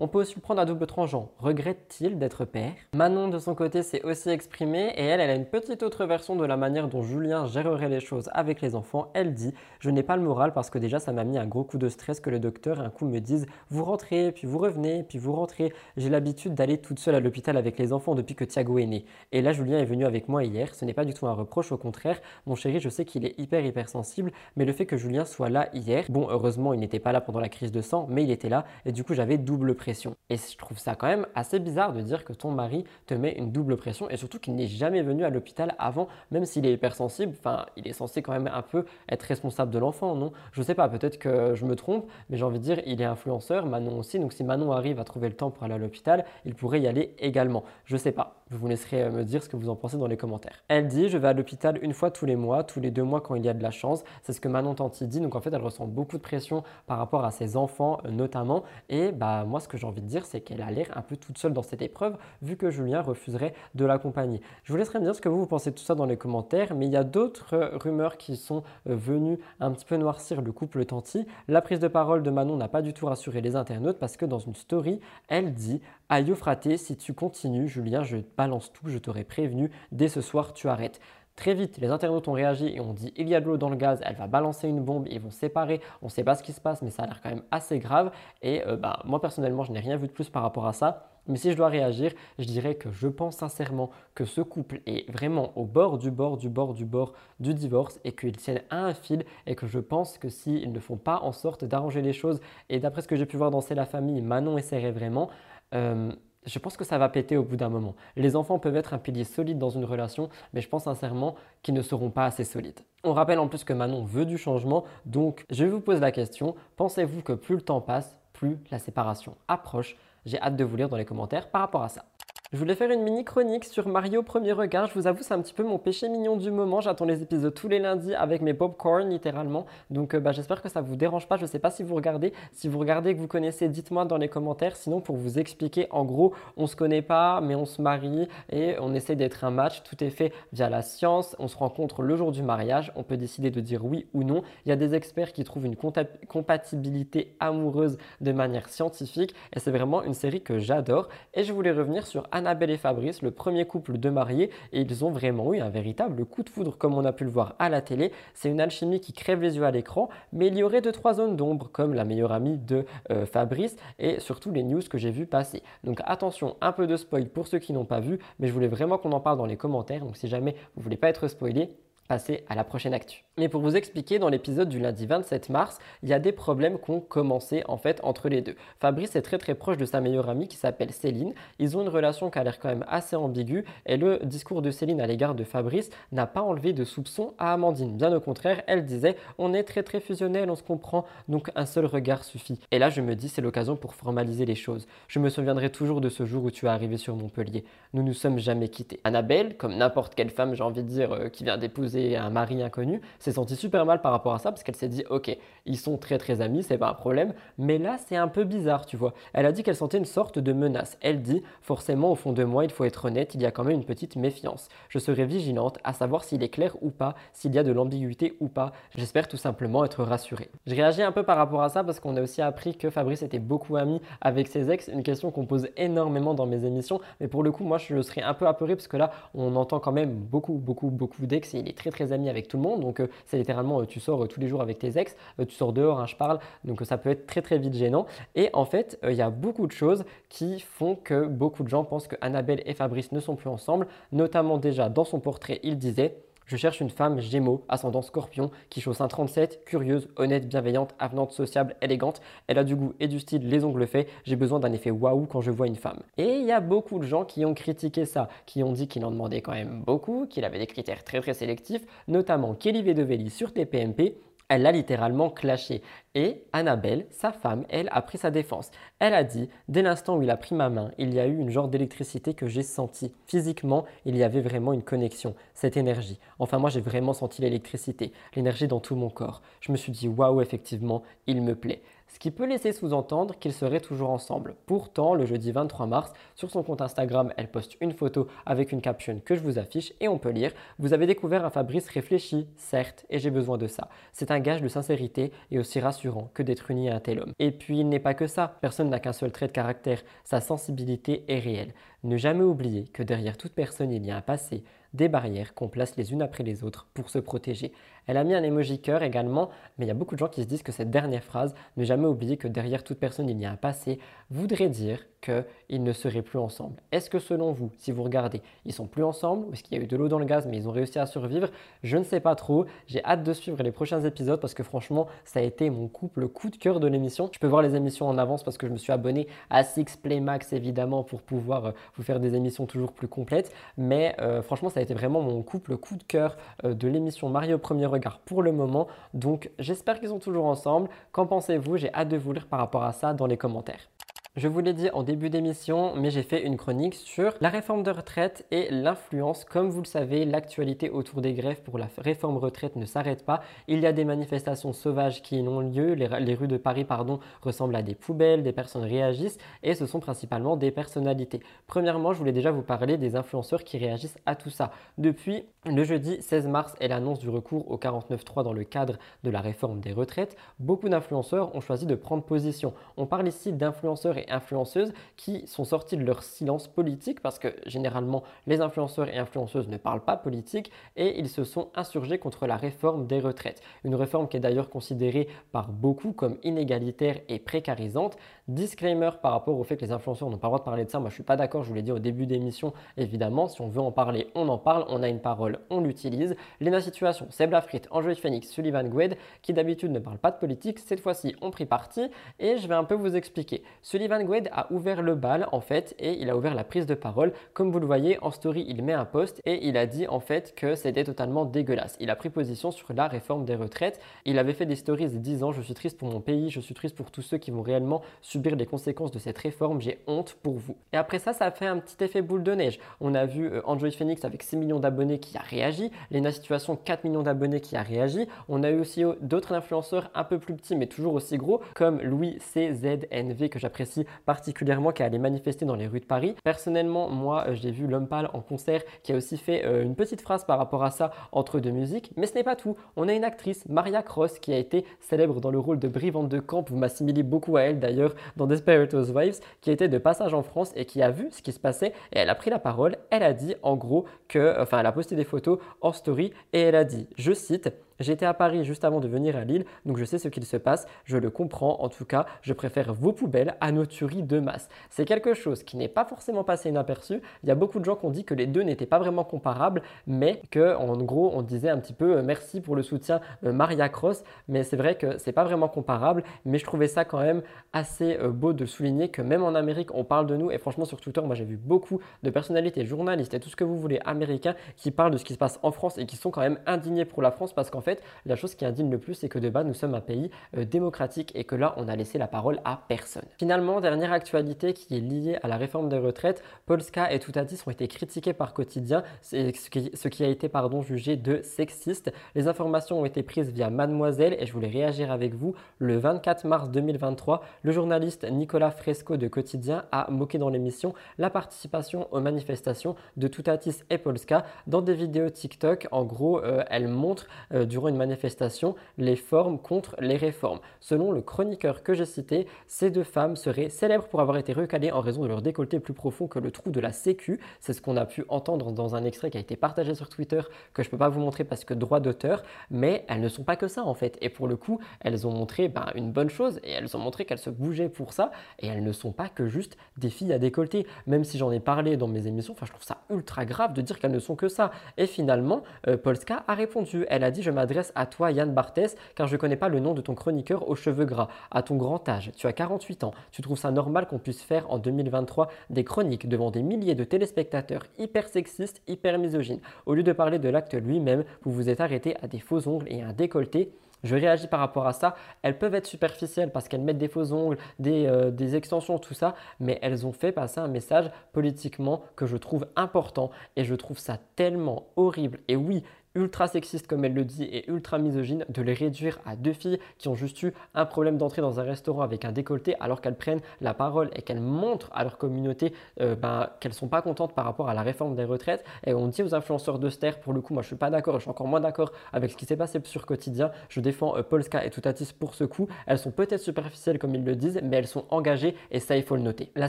Speaker 1: on peut aussi le prendre à double tranchant. Regrette-t-il d'être père? Manon, de son côté, s'est aussi exprimée et elle, elle a une petite autre version de la manière dont Julien gérerait les choses avec les enfants. Elle dit Je n'ai pas le moral parce que déjà, ça m'a mis un gros coup de stress que le docteur un coup me dise Vous rentrez, puis vous revenez, puis vous rentrez. J'ai l'habitude d'aller toute seule à l'hôpital avec les enfants depuis que Thiago est né. Et là, Julien est venu avec moi hier. Ce n'est pas du tout un reproche, au contraire. Mon chéri, je sais qu'il est hyper, hyper sensible, mais le fait que Julien soit là hier, bon, heureusement, il n'était pas là pendant la crise de sang, mais il était là et du coup, j'avais double pression. Et je trouve ça quand même assez bizarre de dire que ton mari te met une double pression et surtout qu'il n'est jamais venu à l'hôpital avant, même s'il est hypersensible. Enfin, il est censé quand même un peu être responsable de l'enfant, non? Je sais pas, peut-être que je me trompe, mais j'ai envie de dire, il est influenceur, Manon aussi. Donc si Manon arrive à trouver le temps pour aller à l'hôpital, il pourrait y aller également. Je sais pas. Je vous laisserai euh, me dire ce que vous en pensez dans les commentaires. Elle dit Je vais à l'hôpital une fois tous les mois, tous les deux mois quand il y a de la chance. C'est ce que Manon Tanti dit. Donc en fait, elle ressent beaucoup de pression par rapport à ses enfants euh, notamment. Et bah moi, ce que j'ai envie de dire, c'est qu'elle a l'air un peu toute seule dans cette épreuve vu que Julien refuserait de l'accompagner. Je vous laisserai me dire ce que vous, pensez de tout ça dans les commentaires. Mais il y a d'autres euh, rumeurs qui sont venues un petit peu noircir le couple Tanti. La prise de parole de Manon n'a pas du tout rassuré les internautes parce que dans une story, elle dit Aïe fraté, si tu continues, Julien, je balance tout, je t'aurais prévenu, dès ce soir, tu arrêtes. Très vite, les internautes ont réagi et ont dit il y a de l'eau dans le gaz, elle va balancer une bombe, ils vont séparer, on ne sait pas ce qui se passe, mais ça a l'air quand même assez grave. Et euh, bah, moi personnellement, je n'ai rien vu de plus par rapport à ça. Mais si je dois réagir, je dirais que je pense sincèrement que ce couple est vraiment au bord du bord du bord du bord du divorce et qu'ils tiennent à un fil et que je pense que s'ils ne font pas en sorte d'arranger les choses, et d'après ce que j'ai pu voir dans C'est la famille, Manon essaierait vraiment, euh, je pense que ça va péter au bout d'un moment. Les enfants peuvent être un pilier solide dans une relation, mais je pense sincèrement qu'ils ne seront pas assez solides. On rappelle en plus que Manon veut du changement, donc je vous pose la question, pensez-vous que plus le temps passe, plus la séparation approche? J'ai hâte de vous lire dans les commentaires par rapport à ça. Je voulais faire une mini chronique sur Mario Premier Regard. Je vous avoue, c'est un petit peu mon péché mignon du moment. J'attends les épisodes tous les lundis avec mes popcorn, littéralement. Donc, euh, bah, j'espère que ça vous dérange pas. Je sais pas si vous regardez. Si vous regardez que vous connaissez, dites-moi dans les commentaires. Sinon, pour vous expliquer, en gros, on se connaît pas, mais on se marie et on essaie d'être un match. Tout est fait via la science. On se rencontre le jour du mariage. On peut décider de dire oui ou non. Il y a des experts qui trouvent une compatibilité amoureuse de manière scientifique. Et c'est vraiment une série que j'adore. Et je voulais revenir sur Annabelle et Fabrice, le premier couple de mariés, et ils ont vraiment eu un véritable coup de foudre comme on a pu le voir à la télé. C'est une alchimie qui crève les yeux à l'écran, mais il y aurait deux trois zones d'ombre comme la meilleure amie de euh, Fabrice et surtout les news que j'ai vu passer. Donc attention, un peu de spoil pour ceux qui n'ont pas vu, mais je voulais vraiment qu'on en parle dans les commentaires. Donc si jamais vous voulez pas être spoilé, passer à la prochaine actu. Mais pour vous expliquer, dans l'épisode du lundi 27 mars, il y a des problèmes qui ont commencé en fait entre les deux. Fabrice est très très proche de sa meilleure amie qui s'appelle Céline. Ils ont une relation qui a l'air quand même assez ambiguë et le discours de Céline à l'égard de Fabrice n'a pas enlevé de soupçons à Amandine. Bien au contraire, elle disait on est très très fusionnel, on se comprend, donc un seul regard suffit. Et là je me dis c'est l'occasion pour formaliser les choses. Je me souviendrai toujours de ce jour où tu es arrivé sur Montpellier. Nous nous sommes jamais quittés. Annabelle, comme n'importe quelle femme, j'ai envie de dire, euh, qui vient d'épouser un mari inconnu, s'est sentie super mal par rapport à ça parce qu'elle s'est dit ok, ils sont très très amis, c'est pas un problème, mais là c'est un peu bizarre, tu vois. Elle a dit qu'elle sentait une sorte de menace. Elle dit forcément au fond de moi, il faut être honnête, il y a quand même une petite méfiance. Je serai vigilante à savoir s'il est clair ou pas, s'il y a de l'ambiguïté ou pas. J'espère tout simplement être rassurée. Je réagis un peu par rapport à ça parce qu'on a aussi appris que Fabrice était beaucoup ami avec ses ex, une question qu'on pose énormément dans mes émissions, mais pour le coup moi je serais un peu apeuré parce que là on entend quand même beaucoup beaucoup beaucoup d'ex et il est très très ami avec tout le monde, donc euh, c'est littéralement euh, tu sors euh, tous les jours avec tes ex, tu sors dehors, hein, je parle, donc ça peut être très très vite gênant. Et en fait il y a beaucoup de choses qui font que beaucoup de gens pensent que Annabelle et Fabrice ne sont plus ensemble, notamment déjà dans son portrait il disait je cherche une femme gémeaux, ascendant scorpion, qui chausse un 37, curieuse, honnête, bienveillante, avenante, sociable, élégante. Elle a du goût et du style, les ongles faits. J'ai besoin d'un effet waouh quand je vois une femme. Et il y a beaucoup de gens qui ont critiqué ça, qui ont dit qu'il en demandait quand même beaucoup, qu'il avait des critères très très sélectifs, notamment Kelly Vedovelli sur TPMP elle l'a littéralement clashé. Et Annabelle, sa femme, elle, a pris sa défense. Elle a dit, dès l'instant où il a pris ma main, il y a eu une genre d'électricité que j'ai sentie. Physiquement, il y avait vraiment une connexion, cette énergie. Enfin, moi, j'ai vraiment senti l'électricité, l'énergie dans tout mon corps. Je me suis dit, waouh, effectivement, il me plaît ce qui peut laisser sous-entendre qu'ils seraient toujours ensemble. Pourtant, le jeudi 23 mars, sur son compte Instagram, elle poste une photo avec une caption que je vous affiche et on peut lire Vous avez découvert un Fabrice réfléchi, certes, et j'ai besoin de ça. C'est un gage de sincérité et aussi rassurant que d'être uni à un tel homme. Et puis, il n'est pas que ça. Personne n'a qu'un seul trait de caractère. Sa sensibilité est réelle. Ne jamais oublier que derrière toute personne, il y a un passé, des barrières qu'on place les unes après les autres pour se protéger. Elle a mis un emoji cœur également, mais il y a beaucoup de gens qui se disent que cette dernière phrase, ne jamais oublier que derrière toute personne il y a un passé, voudrait dire qu'ils ne seraient plus ensemble. Est-ce que selon vous, si vous regardez, ils sont plus ensemble ou est-ce qu'il y a eu de l'eau dans le gaz mais ils ont réussi à survivre? Je ne sais pas trop. J'ai hâte de suivre les prochains épisodes parce que franchement, ça a été mon couple coup de cœur de l'émission. Je peux voir les émissions en avance parce que je me suis abonné à Six Play Max évidemment pour pouvoir euh, vous faire des émissions toujours plus complètes. Mais euh, franchement, ça a été vraiment mon couple coup de cœur euh, de l'émission Mario Premier Regard pour le moment. Donc j'espère qu'ils sont toujours ensemble. Qu'en pensez-vous? J'ai hâte de vous lire par rapport à ça dans les commentaires. Je vous l'ai dit en début d'émission, mais j'ai fait une chronique sur la réforme de retraite et l'influence. Comme vous le savez, l'actualité autour des grèves pour la réforme retraite ne s'arrête pas. Il y a des manifestations sauvages qui ont lieu. Les, rues de Paris pardon, ressemblent à des poubelles, des personnes réagissent et ce sont principalement des personnalités. Premièrement, je voulais déjà vous parler des influenceurs qui réagissent à tout ça. Depuis le jeudi 16 mars et l'annonce du recours au 49.3 dans le cadre de la réforme des retraites, beaucoup d'influenceurs ont choisi de prendre position. On parle ici d'influenceurs influenceuses qui sont sortis de leur silence politique parce que généralement les influenceurs et influenceuses ne parlent pas politique et ils se sont insurgés contre la réforme des retraites. Une réforme qui est d'ailleurs considérée par beaucoup comme inégalitaire et précarisante. Disclaimer par rapport au fait que les influenceurs n'ont pas le droit de parler de ça. Moi je suis pas d'accord, je vous l'ai dit au début d'émission. Évidemment, si on veut en parler, on en parle, on a une parole, on l'utilise. Lena Situation, Seb Lafrit, Angelique Phoenix, Sullivan Gued qui d'habitude ne parlent pas de politique, cette fois-ci ont pris parti et je vais un peu vous expliquer. Sullivan Van Gwed a ouvert le bal en fait et il a ouvert la prise de parole. Comme vous le voyez en story, il met un post et il a dit en fait que c'était totalement dégueulasse. Il a pris position sur la réforme des retraites. Il avait fait des stories disant je suis triste pour mon pays, je suis triste pour tous ceux qui vont réellement subir les conséquences de cette réforme, j'ai honte pour vous. Et après ça, ça a fait un petit effet boule de neige. On a vu euh, Android Phoenix avec 6 millions d'abonnés qui a réagi, Lena Situation 4 millions d'abonnés qui a réagi. On a eu aussi euh, d'autres influenceurs un peu plus petits mais toujours aussi gros comme Louis CZNV que j'apprécie particulièrement qui allait manifester dans les rues de Paris. Personnellement, moi, euh, j'ai vu L'Homme Pâle en concert qui a aussi fait euh, une petite phrase par rapport à ça entre deux musiques. Mais ce n'est pas tout. On a une actrice, Maria Cross, qui a été célèbre dans le rôle de Brie Van de Camp. Vous m'assimilez beaucoup à elle d'ailleurs dans Desperate Housewives, qui était de passage en France et qui a vu ce qui se passait et elle a pris la parole. Elle a dit en gros que, enfin, elle a posté des photos en story et elle a dit, je cite, J'étais à Paris juste avant de venir à Lille, donc je sais ce qu'il se passe, je le comprends. En tout cas, je préfère vos poubelles à nos tueries de masse. C'est quelque chose qui n'est pas forcément passé inaperçu. Il y a beaucoup de gens qui ont dit que les deux n'étaient pas vraiment comparables, mais que en gros, on disait un petit peu euh, merci pour le soutien euh, Maria Cross, mais c'est vrai que c'est pas vraiment comparable, mais je trouvais ça quand même assez euh, beau de souligner que même en Amérique, on parle de nous et franchement sur Twitter, moi j'ai vu beaucoup de personnalités, journalistes et tout ce que vous voulez américains qui parlent de ce qui se passe en France et qui sont quand même indignés pour la France parce qu'en fait, la chose qui indigne le plus, c'est que de bas, nous sommes un pays démocratique et que là, on a laissé la parole à personne. Finalement, dernière actualité qui est liée à la réforme des retraites, Polska et Toutatis ont été critiqués par quotidien, ce qui, ce qui a été pardon, jugé de sexiste. Les informations ont été prises via Mademoiselle et je voulais réagir avec vous. Le 24 mars 2023, le journaliste Nicolas Fresco de Quotidien a moqué dans l'émission la participation aux manifestations de Toutatis et Polska dans des vidéos TikTok. En gros, euh, elle montre euh, durant une manifestation les formes contre les réformes. Selon le chroniqueur que j'ai cité, ces deux femmes seraient célèbres pour avoir été recalées en raison de leur décolleté plus profond que le trou de la sécu. C'est ce qu'on a pu entendre dans un extrait qui a été partagé sur Twitter que je ne peux pas vous montrer parce que droit d'auteur, mais elles ne sont pas que ça en fait. Et pour le coup, elles ont montré ben, une bonne chose et elles ont montré qu'elles se bougeaient pour ça et elles ne sont pas que juste des filles à décolleter. Même si j'en ai parlé dans mes émissions, enfin je trouve ça ultra grave de dire qu'elles ne sont que ça. Et finalement, euh, Polska a répondu. Elle a dit Je m'adresse à toi, Yann Barthès, car je ne connais pas le nom de ton chroniqueur aux cheveux gras. À ton grand âge, tu as 48 ans. Tu trouves ça normal qu'on puisse faire en 2023 des chroniques devant des milliers de téléspectateurs hyper sexistes, hyper misogynes. Au lieu de parler de l'acte lui-même, vous vous êtes arrêté à des faux ongles et un décolleté je réagis par rapport à ça. Elles peuvent être superficielles parce qu'elles mettent des faux ongles, euh, des, extensions, tout ça, mais elles ont fait passer un message politiquement que je trouve important et je trouve ça tellement horrible. Et oui, ultra sexiste comme elle le dit et ultra misogyne de les réduire à deux filles qui ont juste eu un problème d'entrée dans un restaurant avec un décolleté alors qu'elles prennent la parole et qu'elles montrent à leur communauté euh, ben, qu'elles sont pas contentes par rapport à la réforme des retraites. Et on dit aux influenceurs de Ster pour le coup moi je suis pas d'accord je suis encore moins d'accord avec ce qui s'est passé sur quotidien. Je défends euh, Polska et Toutatis pour ce coup. Elles sont peut-être superficielles comme ils le disent mais elles sont engagées et ça il faut le noter. La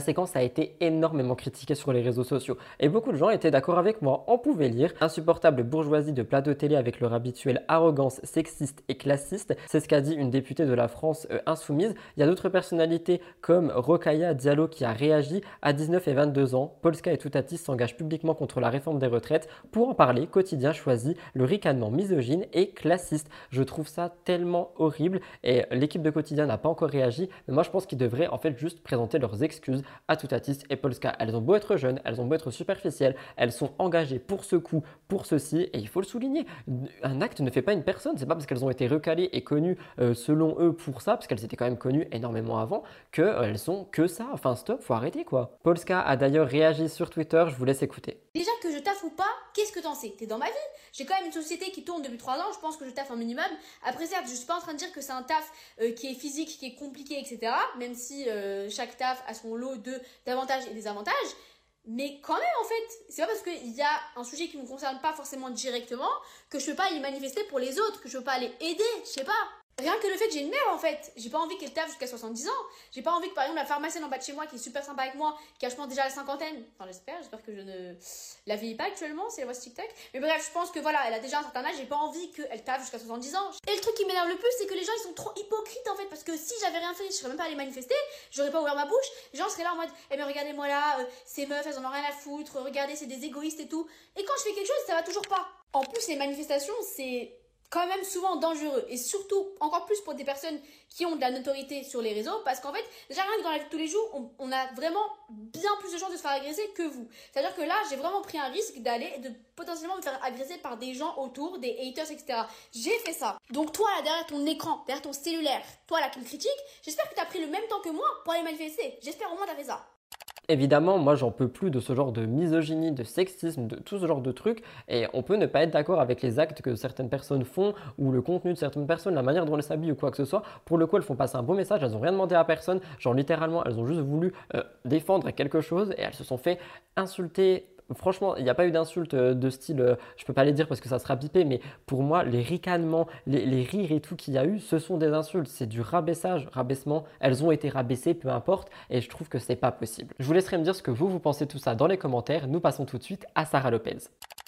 Speaker 1: séquence a été énormément critiquée sur les réseaux sociaux et beaucoup de gens étaient d'accord avec moi. On pouvait lire insupportable bourgeoisie de plateau télé avec leur habituelle arrogance sexiste et classiste. C'est ce qu'a dit une députée de la France euh, insoumise. Il y a d'autres personnalités comme Rokaya Diallo qui a réagi à 19 et 22 ans. Polska et Toutatis s'engagent publiquement contre la réforme des retraites. Pour en parler, Quotidien choisit le ricanement misogyne et classiste. Je trouve ça tellement horrible et l'équipe de Quotidien n'a pas encore réagi. Moi, je pense qu'ils devraient en fait juste présenter leurs excuses à Toutatis et Polska. Elles ont beau être jeunes, elles ont beau être superficielles, elles sont engagées pour ce coup, pour ceci et il faut le souligner un acte ne fait pas une personne. C'est pas parce qu'elles ont été recalées et connues euh, selon eux pour ça, parce qu'elles étaient quand même connues énormément avant, qu'elles euh, sont que ça. Enfin, stop, faut arrêter quoi. Polska a d'ailleurs réagi sur Twitter, je vous laisse écouter.
Speaker 15: Déjà que je taffe ou pas, qu'est-ce que t'en sais? T'es dans ma vie. J'ai quand même une société qui tourne depuis 3 ans, je pense que je taffe un minimum. Après, certes, je suis pas en train de dire que c'est un taf euh, qui est physique, qui est compliqué, etc. Même si chaque taf a son lot d'avantages et des avantages. Mais quand même, en fait, c'est pas parce qu'il y a un sujet qui me concerne pas forcément directement que je peux pas y manifester pour les autres, que je peux pas aller aider, je sais pas. Rien que le fait que j'ai une mère en fait, j'ai pas envie qu'elle taffe jusqu'à 70 ans. J'ai pas envie que par exemple la pharmacienne en bas de chez moi qui est super sympa avec moi, qui a je pense déjà la cinquantaine, enfin j'espère, j'espère que je ne la vieillis pas actuellement, c'est la voix TikTok. Mais bref, je pense que voilà, elle a déjà un certain âge, j'ai pas envie qu'elle taffe jusqu'à 70 ans. Et le truc qui m'énerve le plus, c'est que les gens ils sont trop hypocrites en fait, parce que si j'avais rien fait, je serais même pas allée manifester, j'aurais pas ouvert ma bouche, les gens seraient là en mode, eh mais regardez-moi là, euh, ces meufs elles en ont rien à foutre, regardez c'est des égoïstes et tout. Et quand je fais quelque chose, ça va toujours pas. En plus, les manifestations, c'est quand même souvent dangereux. Et surtout encore plus pour des personnes qui ont de la notoriété sur les réseaux parce qu'en fait déjà rien que dans la vie de tous les jours on, a vraiment bien plus de chances de se faire agresser que vous. C'est à dire que là j'ai vraiment pris un risque d'aller de potentiellement me faire agresser par des gens autour des haters etc j'ai fait ça. Donc toi là derrière ton écran derrière ton cellulaire toi là qui me critique j'espère que tu as pris le même temps que moi pour aller manifester. J'espère au moins t'as ça
Speaker 1: Évidemment, moi j'en peux plus de ce genre de misogynie, de sexisme, de tout ce genre de trucs. Et on peut ne pas être d'accord avec les actes que certaines personnes font ou le contenu de certaines personnes, la manière dont elles s'habillent ou quoi que ce soit. Pour le coup, elles font passer un beau message, elles n'ont rien demandé à personne. Genre littéralement, elles ont juste voulu euh, défendre quelque chose et elles se sont fait insulter, franchement, il n'y a pas eu d'insulte euh, de style, euh, je peux pas les dire parce que ça sera bipé, mais pour moi, les ricanements, les, rires et tout qu'il y a eu, ce sont des insultes. C'est du rabaissage, rabaissement. Elles ont été rabaissées, peu importe, et je trouve que c'est pas possible. Je vous laisserai me dire ce que vous, vous pensez de tout ça dans les commentaires. Nous passons tout de suite à Sarah Lopez.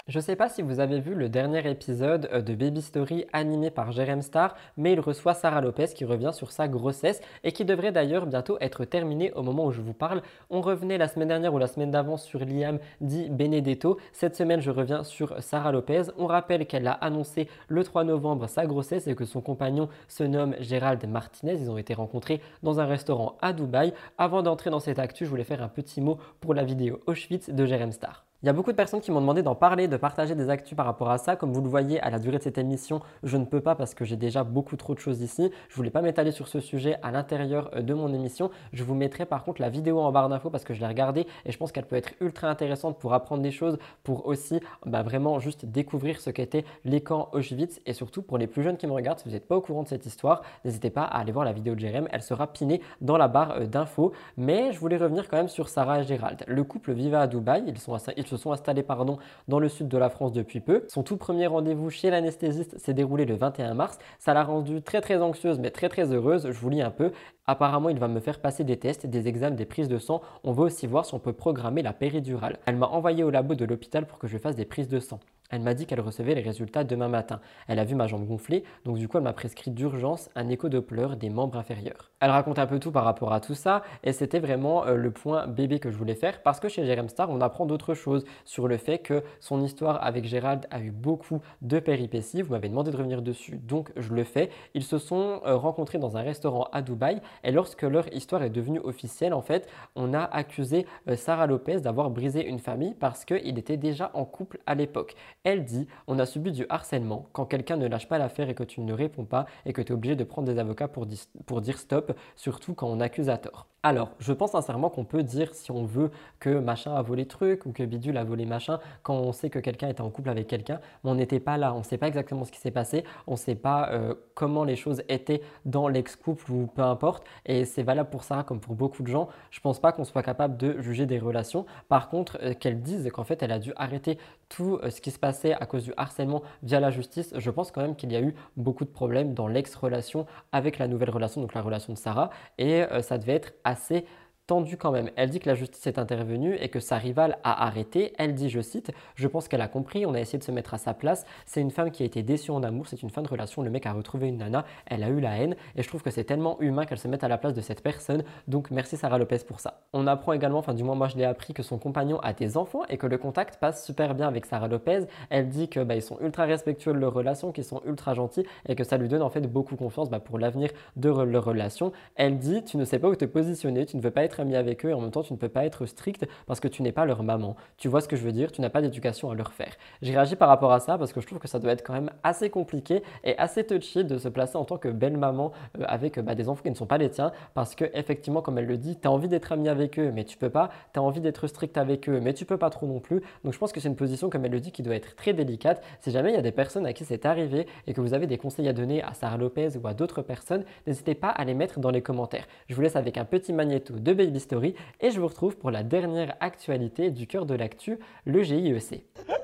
Speaker 1: Je sais pas si vous avez vu le dernier épisode euh, de Baby Story animé par Jerem Star, mais il reçoit Sarah Lopez qui revient sur sa grossesse et qui devrait d'ailleurs bientôt être terminée au moment où je vous parle. On revenait la semaine dernière ou la semaine d'avant sur Liam dit Benedetto. Cette semaine, je reviens sur Sarah Lopez. On rappelle qu'elle a annoncé le 3 novembre sa grossesse et que son compagnon se nomme Gérald Martinez. Ils ont été rencontrés dans un restaurant à Dubaï. Avant d'entrer dans cette actu, je voulais faire un petit mot pour la vidéo Auschwitz de Jerem Star. Il y a beaucoup de personnes qui m'ont demandé d'en parler, de partager des actus par rapport à ça. Comme vous le voyez, à la durée de cette émission, je ne peux pas parce que j'ai déjà beaucoup trop de choses ici. Je voulais pas m'étaler sur ce sujet à l'intérieur euh, de mon émission. Je vous mettrai par contre la vidéo en barre d'infos parce que je l'ai regardée et je pense qu'elle peut être ultra intéressante pour apprendre des choses, pour aussi bah, vraiment juste découvrir ce qu'était les camps Auschwitz et surtout pour les plus jeunes qui me regardent, si vous n'êtes pas au courant de cette histoire, n'hésitez pas à aller voir la vidéo de Jérém. Elle sera pinée dans la barre euh, d'infos. Mais je voulais revenir quand même sur Sarah et Gérald. Le couple vivait à Dubaï. Ils, sont, ils se sont installés pardon, dans le sud de la France depuis peu. Son tout premier rendez-vous chez l'anesthésiste s'est déroulé le 21 mars. Ça l'a rendue très très anxieuse mais très très heureuse. Je vous lis un peu. Apparemment, il va me faire passer des tests, des examens, des prises de sang. On veut aussi voir si on peut programmer la péridurale. Elle m'a envoyé au labo de l'hôpital pour que je fasse des prises de sang. Elle m'a dit qu'elle recevait les résultats demain matin. Elle a vu ma jambe gonfler, donc du coup elle m'a prescrit d'urgence un écho de pleurs des membres inférieurs. Elle raconte un peu tout par rapport à tout ça, et c'était vraiment euh, le point bébé que je voulais faire, parce que chez Jérém Star, on apprend d'autres choses sur le fait que son histoire avec Gérald a eu beaucoup de péripéties. Vous m'avez demandé de revenir dessus, donc je le fais. Ils se sont euh, rencontrés dans un restaurant à Dubaï, et lorsque leur histoire est devenue officielle, en fait, on a accusé euh, Sarah Lopez d'avoir brisé une famille parce qu'il était déjà en couple à l'époque. Elle dit On a subi du harcèlement quand quelqu'un ne lâche pas l'affaire et que tu ne réponds pas et que tu es obligé de prendre des avocats pour, dire stop, surtout quand on accuse à tort. Alors, je pense sincèrement qu'on peut dire si on veut que machin a volé truc ou que bidule a volé machin quand on sait que quelqu'un était en couple avec quelqu'un, mais on n'était pas là, on ne sait pas exactement ce qui s'est passé, on ne sait pas euh, comment les choses étaient dans l'ex-couple ou peu importe, et c'est valable pour ça comme pour beaucoup de gens. Je pense pas qu'on soit capable de juger des relations. Par contre, euh, qu'elle dise qu'en fait elle a dû arrêter tout euh, ce qui se passait à cause du harcèlement via la justice, je pense quand même qu'il y a eu beaucoup de problèmes dans l'ex-relation avec la nouvelle relation, donc la relation de Sarah, et ça devait être assez tendue quand même. Elle dit que la justice est intervenue et que sa rivale a arrêté. Elle dit, je cite, je pense qu'elle a compris, on a essayé de se mettre à sa place. C'est une femme qui a été déçue en amour, c'est une fin de relation. Le mec a retrouvé une nana, elle a eu la haine et je trouve que c'est tellement humain qu'elle se mette à la place de cette personne. Donc merci Sarah Lopez pour ça. On apprend également, enfin du moins moi je l'ai appris, que son compagnon a des enfants et que le contact passe super bien avec Sarah Lopez. Elle dit que bah, ils sont ultra respectueux de leur relation, qu'ils sont ultra gentils et que ça lui donne en fait beaucoup confiance bah, pour l'avenir de leur relation. Elle dit, tu ne sais pas où te positionner, tu ne veux pas être ami avec eux et en même temps tu ne peux pas être strict parce que tu n'es pas leur maman. Tu vois ce que je veux dire? Tu n'as pas d'éducation à leur faire. J'ai réagi par rapport à ça parce que je trouve que ça doit être quand même assez compliqué et assez touchy de se placer en tant que belle maman euh, avec bah, des enfants qui ne sont pas les tiens parce que effectivement comme elle le dit, tu as envie d'être ami avec eux mais tu peux pas, tu as envie d'être strict avec eux mais tu peux pas trop non plus. Donc je pense que c'est une position comme elle le dit qui doit être très délicate. Si jamais il y a des personnes à qui c'est arrivé et que vous avez des conseils à donner à Sarah Lopez ou à d'autres personnes, n'hésitez pas à les mettre dans les commentaires. Je vous laisse avec un petit magnéto de Baby Story et je vous retrouve pour la dernière actualité du cœur de l'actu, le GIEC.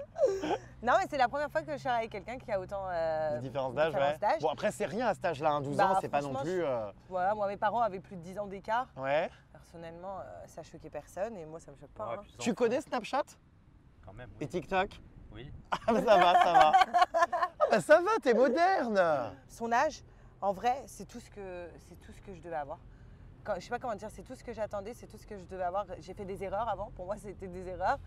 Speaker 16: Non, mais c'est la première fois que je suis avec quelqu'un qui a autant euh,
Speaker 17: de différence d'âge. Ouais. Bon, après, c'est rien à cet âge-là, 12 bah, ans, c'est pas non plus. Euh,
Speaker 16: voilà, moi, mes parents avaient plus de 10 ans d'écart.
Speaker 17: Ouais.
Speaker 16: Personnellement, euh, ça choquait personne et moi, ça me choque pas. Hein.
Speaker 17: Tu connais Snapchat
Speaker 18: Quand même.
Speaker 17: Et TikTok?
Speaker 18: Oui.
Speaker 17: Ah, bah, ça va, ça va. ah, bah, ça va, t'es moderne.
Speaker 16: Son âge, en vrai, c'est tout, ce que, tout ce que je devais avoir je sais pas comment dire, c'est tout ce que j'attendais, c'est tout ce que je devais avoir. J'ai fait des erreurs avant, pour moi c'était des erreurs.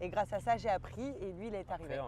Speaker 16: Et grâce à ça, j'ai appris et lui, il est arrivé.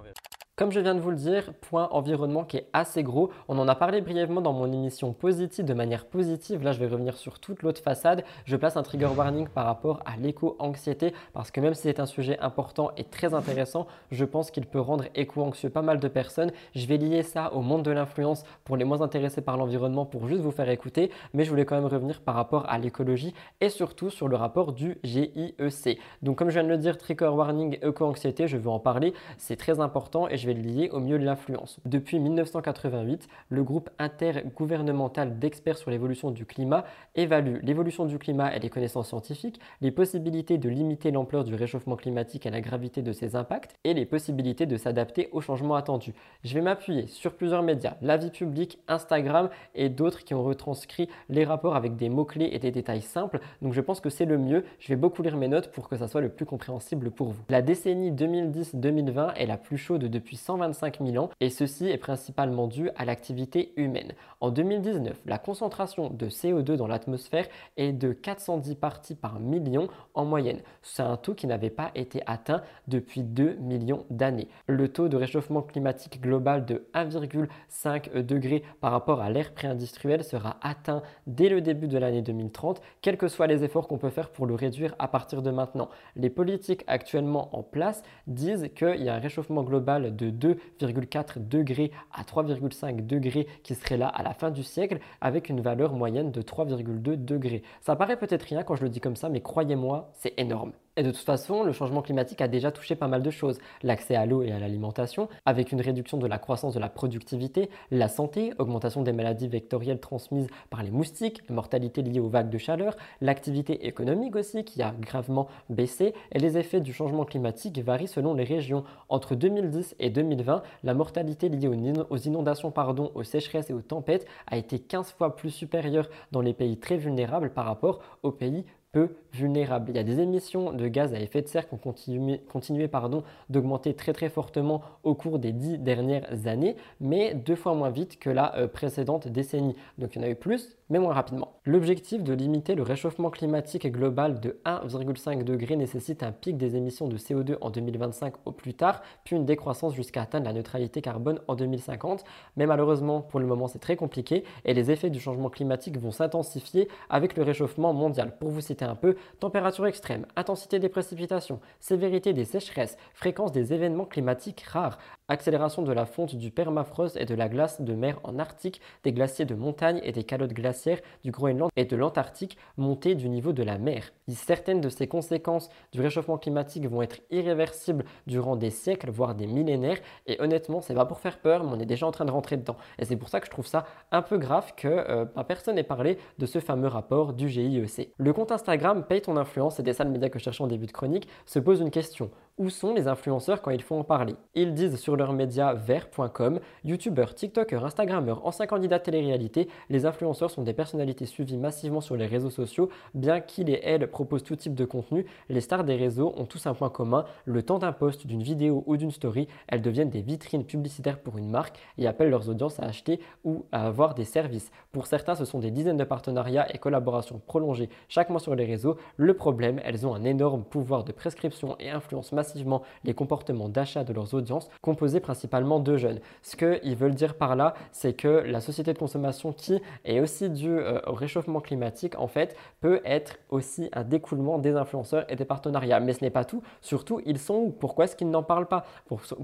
Speaker 1: Comme je viens de vous le dire, point environnement qui est assez gros. On en a parlé brièvement dans mon émission Positive de manière positive. Là, je vais revenir sur toute l'autre façade. Je place un trigger warning par rapport à l'éco-anxiété parce que même si c'est un sujet important et très intéressant, je pense qu'il peut rendre éco-anxieux pas mal de personnes. Je vais lier ça au monde de l'influence pour les moins intéressés par l'environnement pour juste vous faire écouter. Mais je voulais quand même revenir par rapport à l'écologie et surtout sur le rapport du GIEC. Donc, comme je viens de le dire, trigger warning, éco-anxiété, je veux en parler. C'est très important et je vais le lier au milieu de l'influence. Depuis 1988, le groupe intergouvernemental d'experts sur l'évolution du climat évalue l'évolution du climat et les connaissances scientifiques, les possibilités de limiter l'ampleur du réchauffement climatique et la gravité de ses impacts, et les possibilités de s'adapter aux changements attendus. Je vais m'appuyer sur plusieurs médias, la vie publique, Instagram et d'autres qui ont retranscrit les rapports avec des mots-clés et des détails simples. Donc je pense que c'est le mieux. Je vais beaucoup lire mes notes pour que ça soit le plus compréhensible pour vous. La décennie 2010-2020 est la plus chaude depuis 125 000 ans et ceci est principalement dû à l'activité humaine. En 2019, la concentration de CO2 dans l'atmosphère est de 410 parties par million en moyenne. C'est un taux qui n'avait pas été atteint depuis 2 millions d'années. Le taux de réchauffement climatique global de 1,5 degré par rapport à l'ère pré-industrielle sera atteint dès le début de l'année 2030, quels que soient les efforts qu'on peut faire pour le réduire à partir de maintenant. Les politiques actuellement en place disent qu'il y a un réchauffement global de 2,4 degrés à 3,5 degrés qui serait là à la fin du siècle avec une valeur moyenne de 3,2 degrés. Ça paraît peut-être rien quand je le dis comme ça, mais croyez-moi, c'est énorme. Et de toute façon, le changement climatique a déjà touché pas mal de choses. L'accès à l'eau et à l'alimentation, avec une réduction de la croissance de la productivité, la santé, augmentation des maladies vectorielles transmises par les moustiques, mortalité liée aux vagues de chaleur, l'activité économique aussi qui a gravement baissé, et les effets du changement climatique varient selon les régions. Entre 2010 et 2020, la mortalité liée aux inondations, pardon, aux sécheresses et aux tempêtes a été 15 fois plus supérieure dans les pays très vulnérables par rapport aux pays peu Il y a des émissions de gaz à effet de serre qui ont continué, continué d'augmenter très très fortement au cours des dix dernières années, mais deux fois moins vite que la euh, précédente décennie. Donc il y en a eu plus, mais moins rapidement. L'objectif de limiter le réchauffement climatique global de 1,5 degré nécessite un pic des émissions de CO2 en 2025 au plus tard, puis une décroissance jusqu'à atteindre la neutralité carbone en 2050. Mais malheureusement, pour le moment, c'est très compliqué et les effets du changement climatique vont s'intensifier avec le réchauffement mondial. Pour vous citer un peu, température extrême, intensité des précipitations, sévérité des sécheresses, fréquence des événements climatiques rares, accélération de la fonte du permafrost et de la glace de mer en Arctique, des glaciers de montagne et des calottes glaciaires du Groenland et de l'Antarctique montée du niveau de la mer. Certaines de ces conséquences du réchauffement climatique vont être irréversibles durant des siècles, voire des millénaires, et honnêtement, c'est pas pour faire peur, mais on est déjà en train de rentrer dedans. Et c'est pour ça que je trouve ça un peu grave que euh, personne n'ait parlé de ce fameux rapport du GIEC. Le compte Instagram Ton influence, c'était ça le média que je cherchais en début de chronique, se pose une question. Où sont les influenceurs quand il faut en parler Ils disent sur leur média vert.com, youtubeurs, tiktokers, instagrammeurs, anciens candidats télé-réalité, les influenceurs sont des personnalités suivies massivement sur les réseaux sociaux, bien qu'ils et elles proposent tout type de contenu, les stars des réseaux ont tous un point commun, le temps d'un post, d'une vidéo ou d'une story, elles deviennent des vitrines publicitaires pour une marque et appellent leurs audiences à acheter ou à avoir des services. Pour certains, ce sont des dizaines de partenariats et collaborations prolongées chaque mois sur les réseaux. Le problème, elles ont un énorme pouvoir de prescription et influence massive les comportements d'achat de leurs audiences, composées principalement de jeunes. Ce qu'ils veulent dire par là, c'est que la société de consommation qui est aussi due euh, au réchauffement climatique, en fait, peut être aussi un découlement des influenceurs et des partenariats. Mais ce n'est pas tout. Surtout, ils sont où? Pourquoi est-ce qu'ils n'en parlent pas?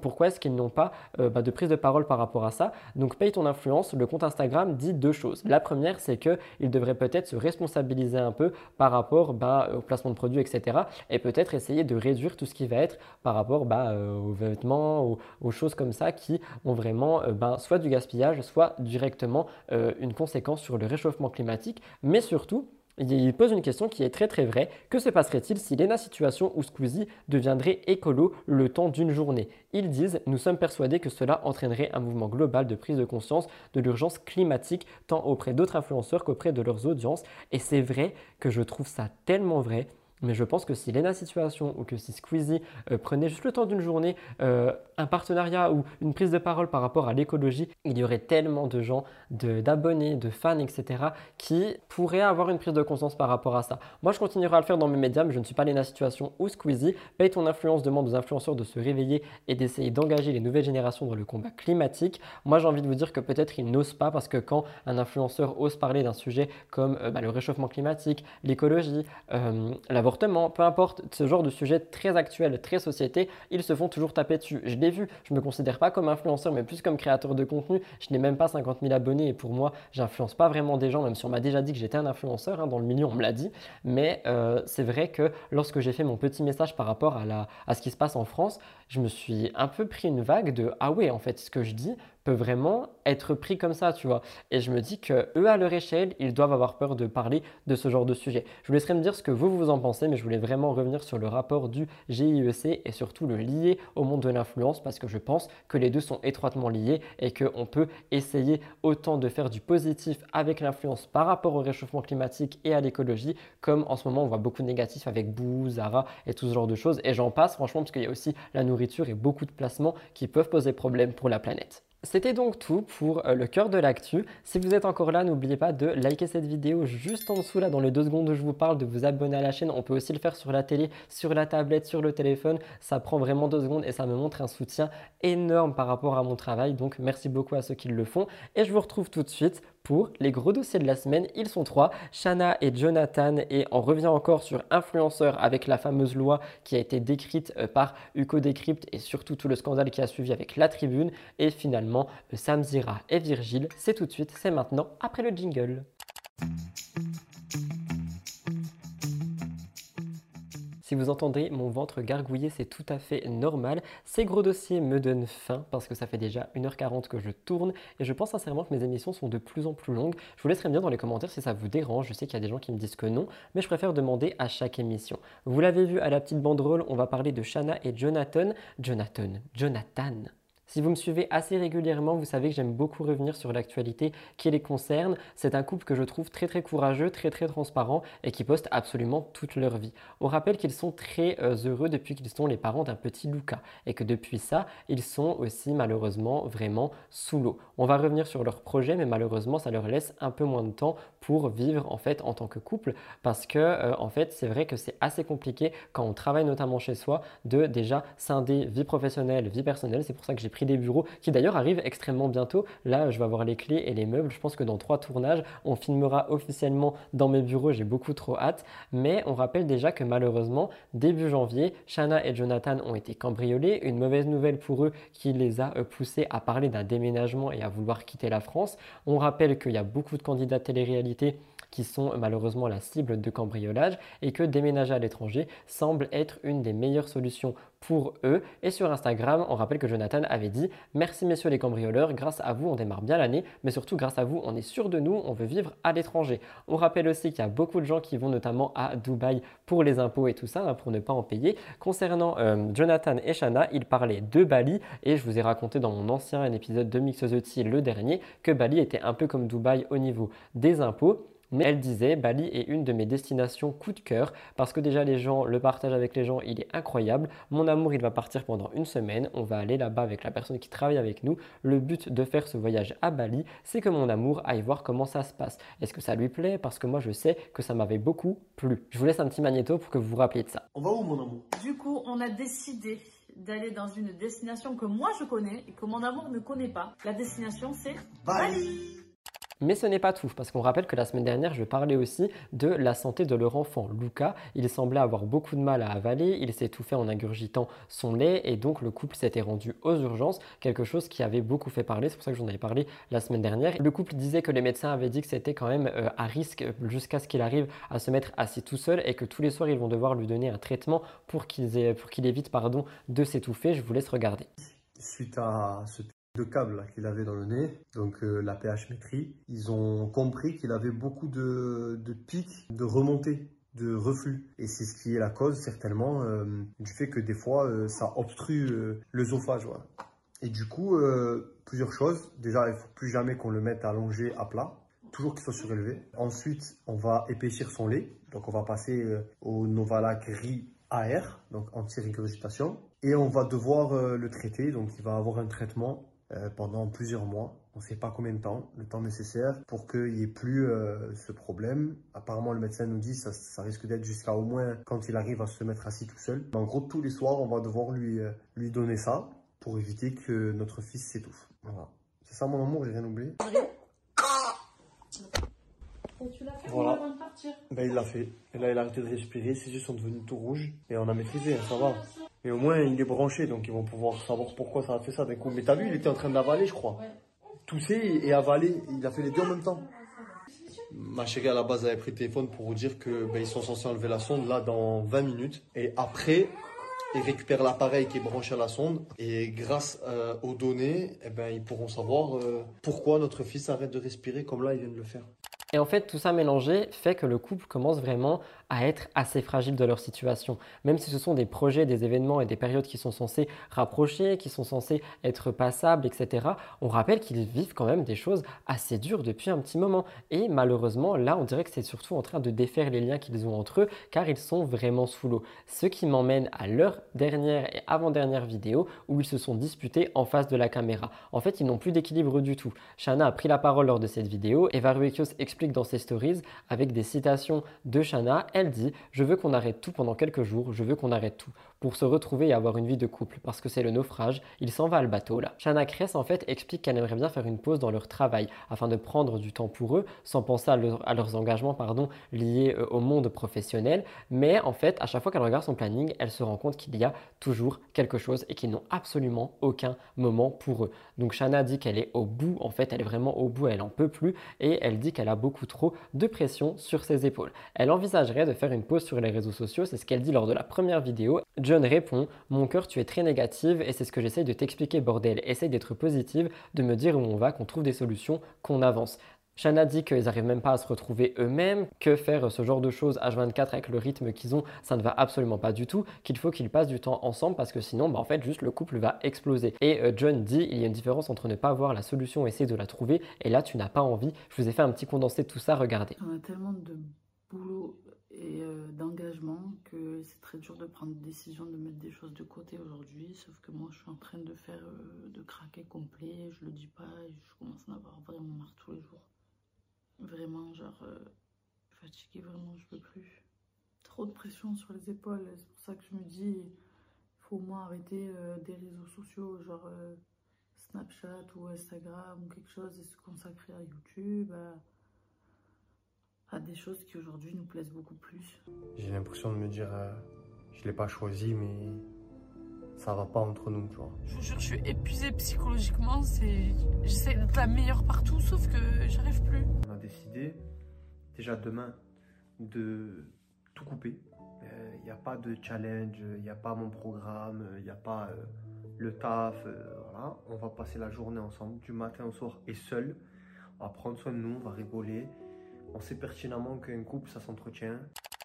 Speaker 1: Pourquoi est-ce qu'ils n'ont pas euh, bah, de prise de parole par rapport à ça? Donc, paye ton influence. Le compte Instagram dit deux choses. La première, c'est qu'ils devraient peut-être se responsabiliser un peu par rapport bah, au placement de produits, etc. Et peut-être essayer de réduire tout ce qui va être par rapport bah, euh, aux vêtements, aux, choses comme ça qui ont vraiment euh, ben, soit du gaspillage, soit directement euh, une conséquence sur le réchauffement climatique, mais surtout, il pose une question qui est très très vraie. Que se passerait-il si Lena Situation ou Squeezie deviendrait écolo le temps d'une journée? Ils disent Nous sommes persuadés que cela entraînerait un mouvement global de prise de conscience de l'urgence climatique, tant auprès d'autres influenceurs qu'auprès de leurs audiences. Et c'est vrai que je trouve ça tellement vrai. Mais je pense que si Lena Situation ou que si Squeezie euh, prenait juste le temps d'une journée euh, un partenariat ou une prise de parole par rapport à l'écologie, il y aurait tellement de gens, d'abonnés, de, fans, etc., qui pourraient avoir une prise de conscience par rapport à ça. Moi, je continuerai à le faire dans mes médias, mais je ne suis pas Lena Situation ou Squeezie. Paye ton influence demande aux influenceurs de se réveiller et d'essayer d'engager les nouvelles générations dans le combat climatique. Moi, j'ai envie de vous dire que peut-être ils n'osent pas parce que quand un influenceur ose parler d'un sujet comme euh, bah, le réchauffement climatique, l'écologie, l'avortement, peu importe, ce genre de sujet très actuel, très société, ils se font toujours taper dessus. Je l'ai vu, je me considère pas comme influenceur, mais plus comme créateur de contenu. Je n'ai même pas 50 000 abonnés et pour moi, j'influence pas vraiment des gens, même si on m'a déjà dit que j'étais un influenceur, hein, dans le milieu on me l'a dit. Mais euh, c'est vrai que lorsque j'ai fait mon petit message par rapport à ce qui se passe en France, je me suis un peu pris une vague de ah ouais, en fait, ce que je dis, peut vraiment être pris comme ça, tu vois. Et je me dis que eux, à leur échelle, ils doivent avoir peur de parler de ce genre de sujet. Je vous laisserai me dire ce que vous, vous en pensez, mais je voulais vraiment revenir sur le rapport du GIEC et surtout le lier au monde de l'influence parce que je pense que les deux sont étroitement liés et qu'on peut essayer autant de faire du positif avec l'influence par rapport au réchauffement climatique et à l'écologie, comme en ce moment on voit beaucoup de négatifs avec Boo, Zara et tout ce genre de choses. Et j'en passe franchement parce qu'il y a aussi la nourriture et beaucoup de placements qui peuvent poser problème pour la planète. C'était donc tout pour euh, le cœur de l'actu. Si vous êtes encore là, n'oubliez pas de liker cette vidéo juste en dessous là dans les deux secondes où je vous parle, de vous abonner à la chaîne. On peut aussi le faire sur la télé, sur la tablette, sur le téléphone. Ça prend vraiment deux secondes et ça me montre un soutien énorme par rapport à mon travail. Donc merci beaucoup à ceux qui le font. Et je vous retrouve tout de suite pour les gros dossiers de la semaine. Ils sont trois, Shana et Jonathan. Et on revient encore sur influenceurs avec la fameuse loi qui a été décrite euh, par Uco Decrypt et surtout tout le scandale qui a suivi avec la tribune. Et finalement, euh, Sam Zira et Virgile. C'est tout de suite, c'est maintenant, après le jingle. Si vous entendez mon ventre gargouiller, c'est tout à fait normal. Ces gros dossiers me donnent faim parce que ça fait déjà 1h40 que je tourne et je pense sincèrement que mes émissions sont de plus en plus longues. Je vous laisserai me dire dans les commentaires si ça vous dérange. Je sais qu'il y a des gens qui me disent que non, mais je préfère demander à chaque émission. Vous l'avez vu à la petite banderole, on va parler de Shana et Jonathan. Jonathan, Jonathan. Si vous me suivez assez régulièrement, vous savez que j'aime beaucoup revenir sur l'actualité qui les concerne. C'est un couple que je trouve très très courageux, très très transparent et qui poste absolument toute leur vie. On rappelle qu'ils sont très euh, heureux depuis qu'ils sont les parents d'un petit Luca et que depuis ça, ils sont aussi malheureusement vraiment sous l'eau. On va revenir sur leur projet, mais malheureusement, ça leur laisse un peu moins de temps pour vivre en fait en tant que couple parce que euh, en fait, c'est vrai que c'est assez compliqué quand on travaille notamment chez soi de déjà scinder vie professionnelle, vie personnelle. C'est pour ça que j'ai pris des bureaux qui d'ailleurs arrivent extrêmement bientôt. Là, je vais avoir les clés et les meubles. Je pense que dans trois tournages, on filmera officiellement dans mes bureaux. J'ai beaucoup trop hâte. Mais on rappelle déjà que malheureusement, début janvier, Shana et Jonathan ont été cambriolés. Une mauvaise nouvelle pour eux qui les a euh, poussés à parler d'un déménagement et à vouloir quitter la France. On rappelle qu'il y a beaucoup de candidats télé-réalité qui sont malheureusement la cible de cambriolage et que déménager à l'étranger semble être une des meilleures solutions pour eux. Et sur Instagram, on rappelle que Jonathan avait dit Merci messieurs les cambrioleurs, grâce à vous on démarre bien l'année, mais surtout grâce à vous on est sûr de nous, on veut vivre à l'étranger. On rappelle aussi qu'il y a beaucoup de gens qui vont notamment à Dubaï pour les impôts et tout ça, hein, pour ne pas en payer. Concernant euh, Jonathan et Shana, ils parlaient de Bali et je vous ai raconté dans mon ancien épisode de Mixosity le dernier que Bali était un peu comme Dubaï au niveau des impôts. Mais elle disait, Bali est une de mes destinations coup de cœur parce que déjà les gens, le partage avec les gens, il est incroyable. Mon amour, il va partir pendant une semaine. On va aller là-bas avec la personne qui travaille avec nous. Le but de faire ce voyage à Bali, c'est que mon amour aille voir comment ça se passe. Est-ce que ça lui plaît? Parce que moi, je sais que ça m'avait beaucoup plu. Je vous laisse un petit magnéto pour que vous vous rappeliez de ça.
Speaker 8: On va où, mon amour?
Speaker 18: Du coup, on a décidé d'aller dans une destination que moi je connais et que mon amour ne connaît pas. La destination, c'est Bali.
Speaker 1: Mais ce n'est pas tout, parce qu'on rappelle que la semaine dernière, je parlais aussi de la santé de leur enfant, Luca. Il semblait avoir beaucoup de mal à avaler, il étouffé en ingurgitant son lait, et donc le couple s'était rendu aux urgences, quelque chose qui avait beaucoup fait parler, c'est pour ça que j'en avais parlé la semaine dernière. Le couple disait que les médecins avaient dit que c'était quand même euh, à risque jusqu'à ce qu'il arrive à se mettre assis tout seul, et que tous les soirs, ils vont devoir lui donner un traitement pour qu'il évite pardon, de s'étouffer. Je vous laisse regarder.
Speaker 19: Suite à ce de câble qu'il avait dans le nez, donc euh, la métrie, Ils ont compris qu'il avait beaucoup de, pics, de remontées, de reflux. Et c'est ce qui est la cause certainement euh, du fait que des fois euh, ça obstrue l'œsophage. Et du coup, plusieurs choses. Déjà, il ne faut plus jamais qu'on le mette allongé à plat. Toujours qu'il soit surélevé. Ensuite, on va épaissir son lait. Donc on va passer au Novalac riz AR, donc anti-régurgitation. Et on va devoir le traiter, donc il va avoir un traitement euh, pendant plusieurs mois. On ne sait pas combien de temps, le temps nécessaire pour qu'il n'y ait plus euh, ce problème. Apparemment, le médecin nous dit que ça, risque d'être jusqu'à au moins quand il arrive à se mettre assis tout seul. en gros, tous les soirs, on va devoir lui, euh, lui donner ça pour éviter que notre fils s'étouffe. Voilà. C'est ça mon amour, j'ai rien oublié.
Speaker 18: Et tu l'as fait
Speaker 19: Voilà.
Speaker 18: avant de partir.
Speaker 19: Ben, il l'a fait. Et là, il a arrêté de respirer. Ses yeux sont devenus tout rouges. Et on a maîtrisé, hein, ça va. Et au moins, il est branché, donc ils vont pouvoir savoir pourquoi ça a fait ça d'un coup. Mais t'as vu, il était en train d'avaler, je crois. Tousser et avaler. Il a fait les deux en même temps. Ma chérie, à la base, avait pris le téléphone pour vous dire que ben, ils sont censés enlever la sonde là dans 20 minutes. Et après, ils récupèrent l'appareil qui est branché à la sonde. Et grâce euh, aux données, eh ben, ils pourront savoir euh, pourquoi notre fils arrête de respirer comme là, il vient de le faire.
Speaker 1: Et en fait, tout ça mélangé fait que le couple commence vraiment à être assez fragile de leur situation. Même si ce sont des projets, des événements et des périodes qui sont censés rapprocher, qui sont censés être passables, etc., on rappelle qu'ils vivent quand même des choses assez dures depuis un petit moment. Et malheureusement, là, on dirait que c'est surtout en train de défaire les liens qu'ils ont entre eux, car ils sont vraiment sous l'eau. Ce qui m'emmène à leur dernière et avant-dernière vidéo où ils se sont disputés en face de la caméra. En fait, ils n'ont plus d'équilibre du tout. Shana a pris la parole lors de cette vidéo et Varuekios explique dans ses stories avec des citations de Shana. Elle dit Je veux qu'on arrête tout pendant quelques jours, je veux qu'on arrête tout pour se retrouver et avoir une vie de couple parce que c'est le naufrage, il s'en va le bateau là. Shana Kress en fait explique qu'elle aimerait bien faire une pause dans leur travail afin de prendre du temps pour eux sans penser à, leur- à leurs engagements pardon, liés euh, au monde professionnel. Mais en fait, à chaque fois qu'elle regarde son planning, elle se rend compte qu'il y a toujours quelque chose et qu'ils n'ont absolument aucun moment pour eux. Donc Shana dit qu'elle est au bout, en fait, elle est vraiment au bout, elle en peut plus et elle dit qu'elle a beaucoup trop de pression sur ses épaules. Elle envisagerait de faire une pause sur les réseaux sociaux, c'est ce qu'elle dit lors de la première vidéo. John répond Mon cœur, tu es très négative et c'est ce que j'essaye de t'expliquer, bordel. Essaye d'être positive, de me dire où on va, qu'on trouve des solutions, qu'on avance. Shana dit qu'ils n'arrivent même pas à se retrouver eux-mêmes, que faire ce genre de choses H24 avec le rythme qu'ils ont, ça ne va absolument pas du tout, qu'il faut qu'ils passent du temps ensemble parce que sinon, bah, en fait, juste le couple va exploser. Et euh, John dit il y a une différence entre ne pas avoir la solution essayer de la trouver, et là, tu n'as pas envie. Je vous ai fait un petit condensé de tout ça, regardez.
Speaker 20: On a tellement de boulot euh, d'engagement que c'est très dur de prendre une décision de mettre des choses de côté aujourd'hui. Sauf que moi, je suis en train de faire, euh, de craquer complet. Je le dis pas et je commence à en avoir vraiment marre tous les jours. Vraiment, genre, euh, fatiguée, vraiment, je peux plus. Trop de pression sur les épaules. C'est pour ça que je me dis, faut au moins arrêter euh, des réseaux sociaux, genre Snapchat ou Instagram ou quelque chose et se consacrer à YouTube, à des choses qui aujourd'hui nous plaisent beaucoup plus.
Speaker 19: J'ai l'impression de me dire, euh, je l'ai pas choisi, mais ça va pas entre nous, tu vois.
Speaker 21: Je vous jure, je suis épuisée psychologiquement. C'est, j'essaie d'être la meilleure partout, sauf que j'arrive plus.
Speaker 19: On a décidé, déjà demain, de tout couper. Il n'y a pas de challenge, il n'y a pas mon programme, il n'y a pas euh, le taf. euh, voilà. On va passer la journée ensemble, du matin au soir, et seul. On va prendre soin de nous, on va rigoler. On sait pertinemment qu'un couple, ça s'entretient.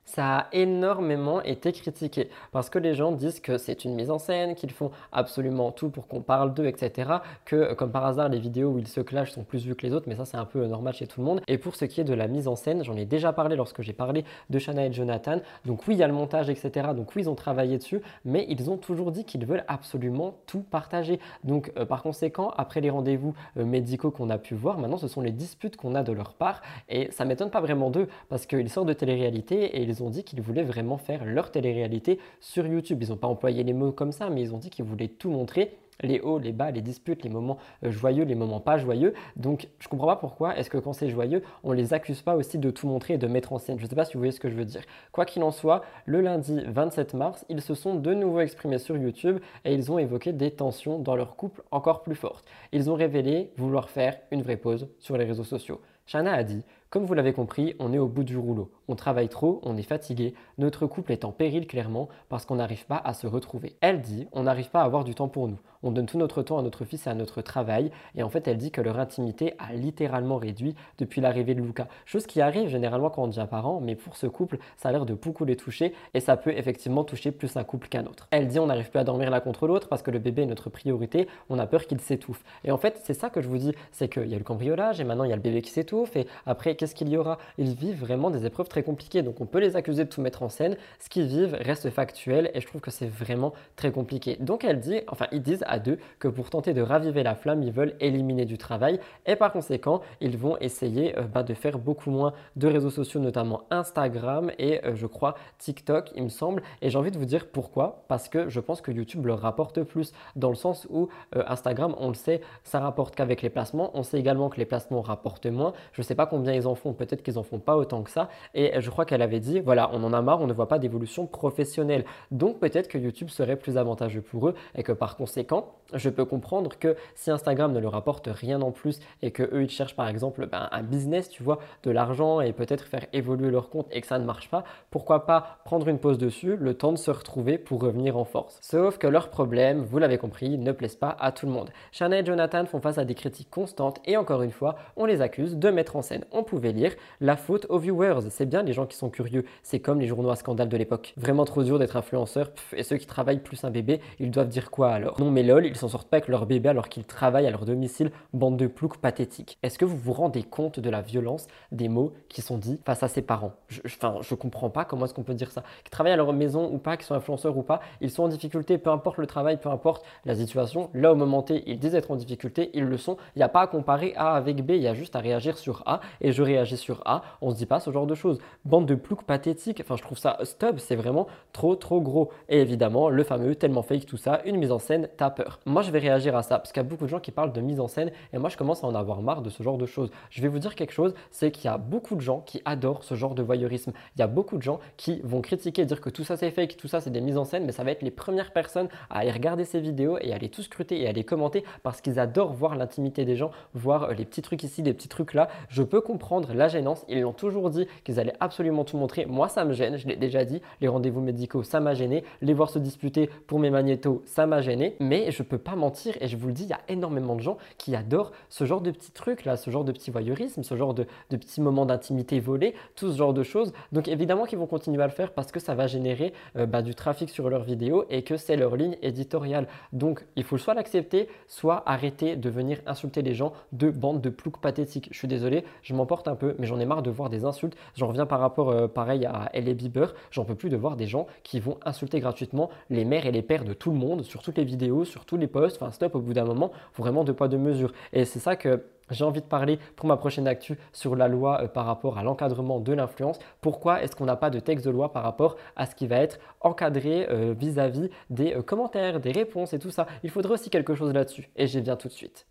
Speaker 1: Ça a énormément été critiqué parce que les gens disent que c'est une mise en scène, qu'ils font absolument tout pour qu'on parle d'eux, etc. Que comme par hasard, les vidéos où ils se clashent sont plus vues que les autres, mais ça c'est un peu normal chez tout le monde. Et pour ce qui est de la mise en scène, j'en ai déjà parlé lorsque j'ai parlé de Shana et Jonathan. Donc oui, il y a le montage, etc. Donc oui, ils ont travaillé dessus, mais ils ont toujours dit qu'ils veulent absolument tout partager. Donc euh, par conséquent, après les rendez-vous euh, médicaux qu'on a pu voir, maintenant ce sont les disputes qu'on a de leur part. Et ça m'étonne pas vraiment d'eux parce qu'ils sortent de télé-réalité et ils ont dit qu'ils voulaient vraiment faire leur télé-réalité sur YouTube. Ils n'ont pas employé les mots comme ça, mais ils ont dit qu'ils voulaient tout montrer les hauts, les bas, les disputes, les moments euh, joyeux, les moments pas joyeux. Donc je comprends pas pourquoi est-ce que quand c'est joyeux, on les accuse pas aussi de tout montrer et de mettre en scène. Je sais pas si vous voyez ce que je veux dire. Quoi qu'il en soit, le lundi 27 mars, ils se sont de nouveau exprimés sur YouTube et ils ont évoqué des tensions dans leur couple encore plus fortes. Ils ont révélé vouloir faire une vraie pause sur les réseaux sociaux. Shana a dit comme vous l'avez compris, on est au bout du rouleau. On travaille trop, on est fatigué, notre couple est en péril clairement parce qu'on n'arrive pas à se retrouver. Elle dit, on n'arrive pas à avoir du temps pour nous. On donne tout notre temps à notre fils et à notre travail. Et en fait, elle dit que leur intimité a littéralement réduit depuis l'arrivée de Luca. Chose qui arrive généralement quand on devient parent, mais pour ce couple, ça a l'air de beaucoup les toucher et ça peut effectivement toucher plus un couple qu'un autre. Elle dit, on n'arrive plus à dormir l'un contre l'autre parce que le bébé est notre priorité, on a peur qu'il s'étouffe. Et en fait, c'est ça que je vous dis, c'est qu'il y a le cambriolage et maintenant il y a le bébé qui s'étouffe et après, qu'il y aura Ils vivent vraiment des épreuves très compliquées, donc on peut les accuser de tout mettre en scène. Ce qu'ils vivent reste factuel et je trouve que c'est vraiment très compliqué. Donc elle dit, enfin ils disent à deux que pour tenter de raviver la flamme, ils veulent éliminer du travail et par conséquent, ils vont essayer euh, bah, de faire beaucoup moins de réseaux sociaux, notamment Instagram et euh, je crois TikTok, il me semble. Et j'ai envie de vous dire pourquoi, parce que je pense que YouTube leur rapporte plus dans le sens où euh, Instagram, on le sait, ça rapporte qu'avec les placements. On sait également que les placements rapportent moins. Je ne sais pas combien ils en font, peut-être qu'ils en font pas autant que ça. Et je crois qu'elle avait dit, voilà, on en a marre, on ne voit pas d'évolution professionnelle. Donc peut-être que YouTube serait plus avantageux pour eux et que par conséquent, je peux comprendre que si Instagram ne leur apporte rien en plus et que eux ils cherchent par exemple ben, un business, tu vois, de l'argent et peut-être faire évoluer leur compte et que ça ne marche pas, pourquoi pas prendre une pause dessus, le temps de se retrouver pour revenir en force. Sauf que leurs problèmes, vous l'avez compris, ne plaisent pas à tout le monde. Shanna et Jonathan font face à des critiques constantes et encore une fois, on les accuse de mettre en scène. Pouvait lire la faute aux viewers. C'est bien les gens qui sont curieux. C'est comme les journaux à scandale de l'époque. Vraiment trop dur d'être influenceur. et ceux qui travaillent plus un bébé, ils doivent dire quoi alors? Non mais lol, ils s'en sortent pas avec leur bébé alors qu'ils travaillent à leur domicile. Bande de ploucs pathétiques. Est-ce que vous vous rendez compte de la violence des mots qui sont dits face à ses parents? Je, je comprends pas comment est-ce qu'on peut dire ça. Qu'ils travaillent à leur maison ou pas, qu'ils sont influenceurs ou pas, ils sont en difficulté, peu importe le travail, peu importe la situation. Là, au moment T, ils disent être en difficulté, ils le sont. Il n'y a pas à comparer A avec B, il y a juste à réagir sur A et je réagis sur A. On se dit pas ce genre de choses. Bande de ploucs pathétiques. Enfin, je trouve ça stub, c'est vraiment trop, trop gros. Et évidemment, le fameux tellement fake tout ça, une mise en scène, t'as peur. Moi, je vais réagir à ça parce qu'il y a beaucoup de gens qui parlent de mise en scène et moi, je commence à en avoir marre de ce genre de choses. Je vais vous dire quelque chose, c'est qu'il y a beaucoup de gens qui adorent ce genre de voyeurisme. Il y a beaucoup de gens qui vont critiquer, dire que tout ça c'est fake, tout ça c'est des mises en scène, mais ça va être les premières personnes à aller regarder ces vidéos et à les tout scruter et à les commenter parce qu'ils adorent voir l'intimité des gens, voir les petits trucs ici, les petits trucs là. Je peux comprendre la gênance. Ils l'ont toujours dit qu'ils allaient absolument tout montrer. Moi, ça me gêne, je l'ai déjà dit. Les rendez-vous médicaux, ça m'a gêné. Les voir se disputer pour mes magnétos, ça m'a gêné. Mais je peux pas mentir et je vous le dis, il y a énormément de gens qui adorent ce genre de petits trucs là, ce genre de petit voyeurisme, ce genre de, petits moments d'intimité volés, tout ce genre de choses. Donc évidemment qu'ils vont continuer à le faire parce que ça va générer euh, bah, du trafic sur leurs vidéos et que c'est leur ligne éditoriale. Donc il faut soit l'accepter, soit arrêter de venir insulter les gens de bande de ploucs pathétiques. Je suis désolé, je m'emporte un peu, mais j'en ai marre de voir des insultes. J'en reviens par rapport, euh, pareil, à L.A. Bieber. J'en peux plus de voir des gens qui vont insulter gratuitement les mères et les pères de tout le monde sur toutes les vidéos, sur tous les posts. Enfin, stop, au bout d'un moment, vraiment de poids de mesure. Et c'est ça que j'ai envie de parler pour ma prochaine actu sur la loi euh, par rapport à l'encadrement de l'influence. Pourquoi est-ce qu'on n'a pas de texte de loi par rapport à ce qui va être encadré euh, vis-à-vis des commentaires, des réponses et tout ça? Il faudrait aussi quelque chose là-dessus. Et j'y viens tout de suite.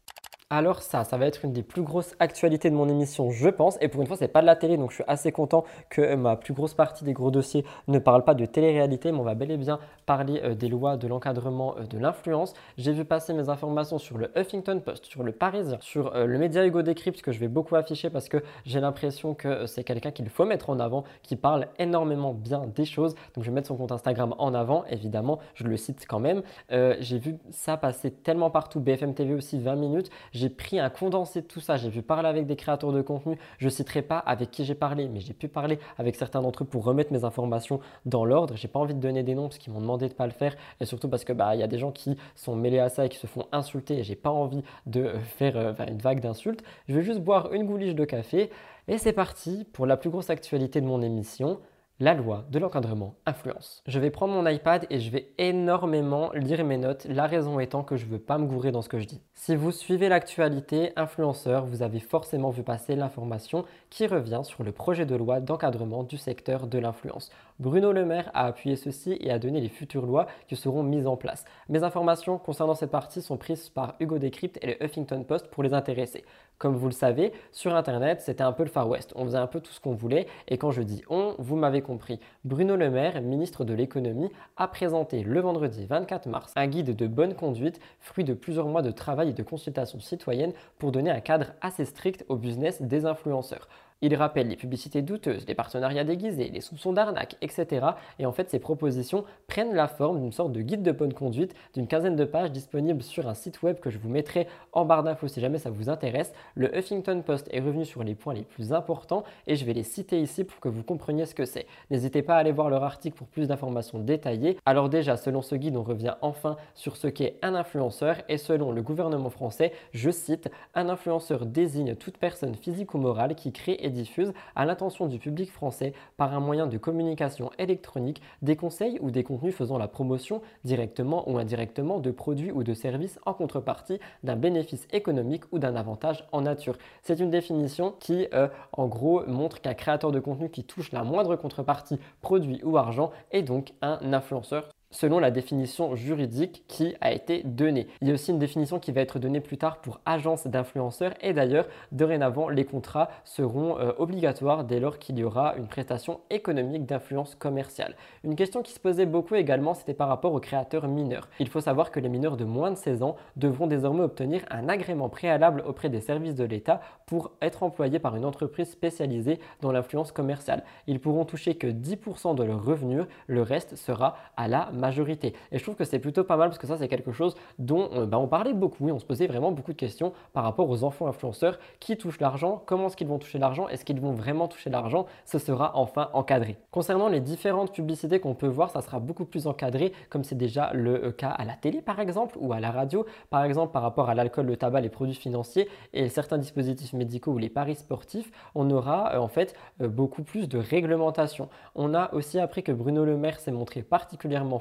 Speaker 1: Alors ça, ça va être une des plus grosses actualités de mon émission, je pense. Et pour une fois, c'est pas de la télé, donc je suis assez content que ma plus grosse partie des gros dossiers ne parle pas de télé-réalité, mais on va bel et bien parler euh, des lois de l'encadrement euh, de l'influence. J'ai vu passer mes informations sur le Huffington Post, sur le Parisien, sur euh, le média Hugo Décrypte, que je vais beaucoup afficher parce que j'ai l'impression que c'est quelqu'un qu'il faut mettre en avant, qui parle énormément bien des choses. Donc je vais mettre son compte Instagram en avant, évidemment, je le cite quand même. j'ai vu ça passer tellement partout, BFM TV aussi 20 minutes. Pris un condensé de tout ça. J'ai vu parler avec des créateurs de contenu. Je ne citerai pas avec qui j'ai parlé, mais j'ai pu parler avec certains d'entre eux pour remettre mes informations dans l'ordre. J'ai pas envie de donner des noms parce qu'ils m'ont demandé de pas le faire et surtout parce que bah il y a des gens qui sont mêlés à ça et qui se font insulter et j'ai pas envie de euh, faire euh, une vague d'insultes. Je vais juste boire une gouliche de café et c'est parti pour la plus grosse actualité de mon émission la loi de l'encadrement influence. Je vais prendre mon iPad et je vais énormément lire mes notes, la raison étant que je ne veux pas me gourer dans ce que je dis. Si vous suivez l'actualité influenceur, vous avez forcément vu passer l'information qui revient sur le projet de loi d'encadrement du secteur de l'influence. Bruno Le Maire a appuyé ceci et a donné les futures lois qui seront mises en place. Mes informations concernant cette partie sont prises par Hugo Décrypte et le Huffington Post pour les intéresser. Comme vous le savez, sur Internet, c'était un peu le Far West. On faisait un peu tout ce qu'on voulait. Et quand je dis on, vous m'avez compris. Bruno Le Maire, ministre de l'économie, a présenté le vendredi 24 mars un guide de bonne conduite, fruit de plusieurs mois de travail et de consultation citoyenne pour donner un cadre assez strict au business des influenceurs. Il rappelle les publicités douteuses, les partenariats déguisés, les soupçons d'arnaque, etc. Et en fait, ces propositions prennent la forme d'une sorte de guide de bonne conduite d'une quinzaine de pages disponible sur un site web que je vous mettrai en barre d'infos si jamais ça vous intéresse. Le Huffington Post est revenu sur les points les plus importants et je vais les citer ici pour que vous compreniez ce que c'est. N'hésitez pas à aller voir leur article pour plus d'informations détaillées. Alors déjà, selon ce guide, on revient enfin sur ce qu'est un influenceur et selon le gouvernement français, je cite, un influenceur désigne toute personne physique ou morale qui crée et diffuse à l'intention du public français par un moyen de communication électronique des conseils ou des contenus faisant la promotion directement ou indirectement de produits ou de services en contrepartie d'un bénéfice économique ou d'un avantage en nature. C'est une définition qui, euh, en gros, montre qu'un créateur de contenu qui touche la moindre contrepartie, produit ou argent est donc un influenceur selon la définition juridique qui a été donnée. Il y a aussi une définition qui va être donnée plus tard pour agence d'influenceurs et d'ailleurs, dorénavant, les contrats seront euh, obligatoires dès lors qu'il y aura une prestation économique d'influence commerciale. Une question qui se posait beaucoup également, c'était par rapport aux créateurs mineurs. Il faut savoir que les mineurs de moins de 16 ans devront désormais obtenir un agrément préalable auprès des services de l'État pour être employés par une entreprise spécialisée dans l'influence commerciale. Ils pourront toucher que 10% de leurs revenus, le reste sera à la majorité. Et je trouve que c'est plutôt pas mal parce que ça c'est quelque chose dont euh, bah, on parlait beaucoup et on se posait vraiment beaucoup de questions par rapport aux enfants influenceurs qui touchent l'argent, comment est-ce qu'ils vont toucher l'argent, est-ce qu'ils vont vraiment toucher l'argent, ce sera enfin encadré. Concernant les différentes publicités qu'on peut voir, ça sera beaucoup plus encadré comme c'est déjà le euh, cas à la télé par exemple ou à la radio, par exemple par rapport à l'alcool, le tabac, les produits financiers et certains dispositifs médicaux ou les paris sportifs, on aura euh, en fait beaucoup plus de réglementation. On a aussi appris que Bruno Le Maire s'est montré particulièrement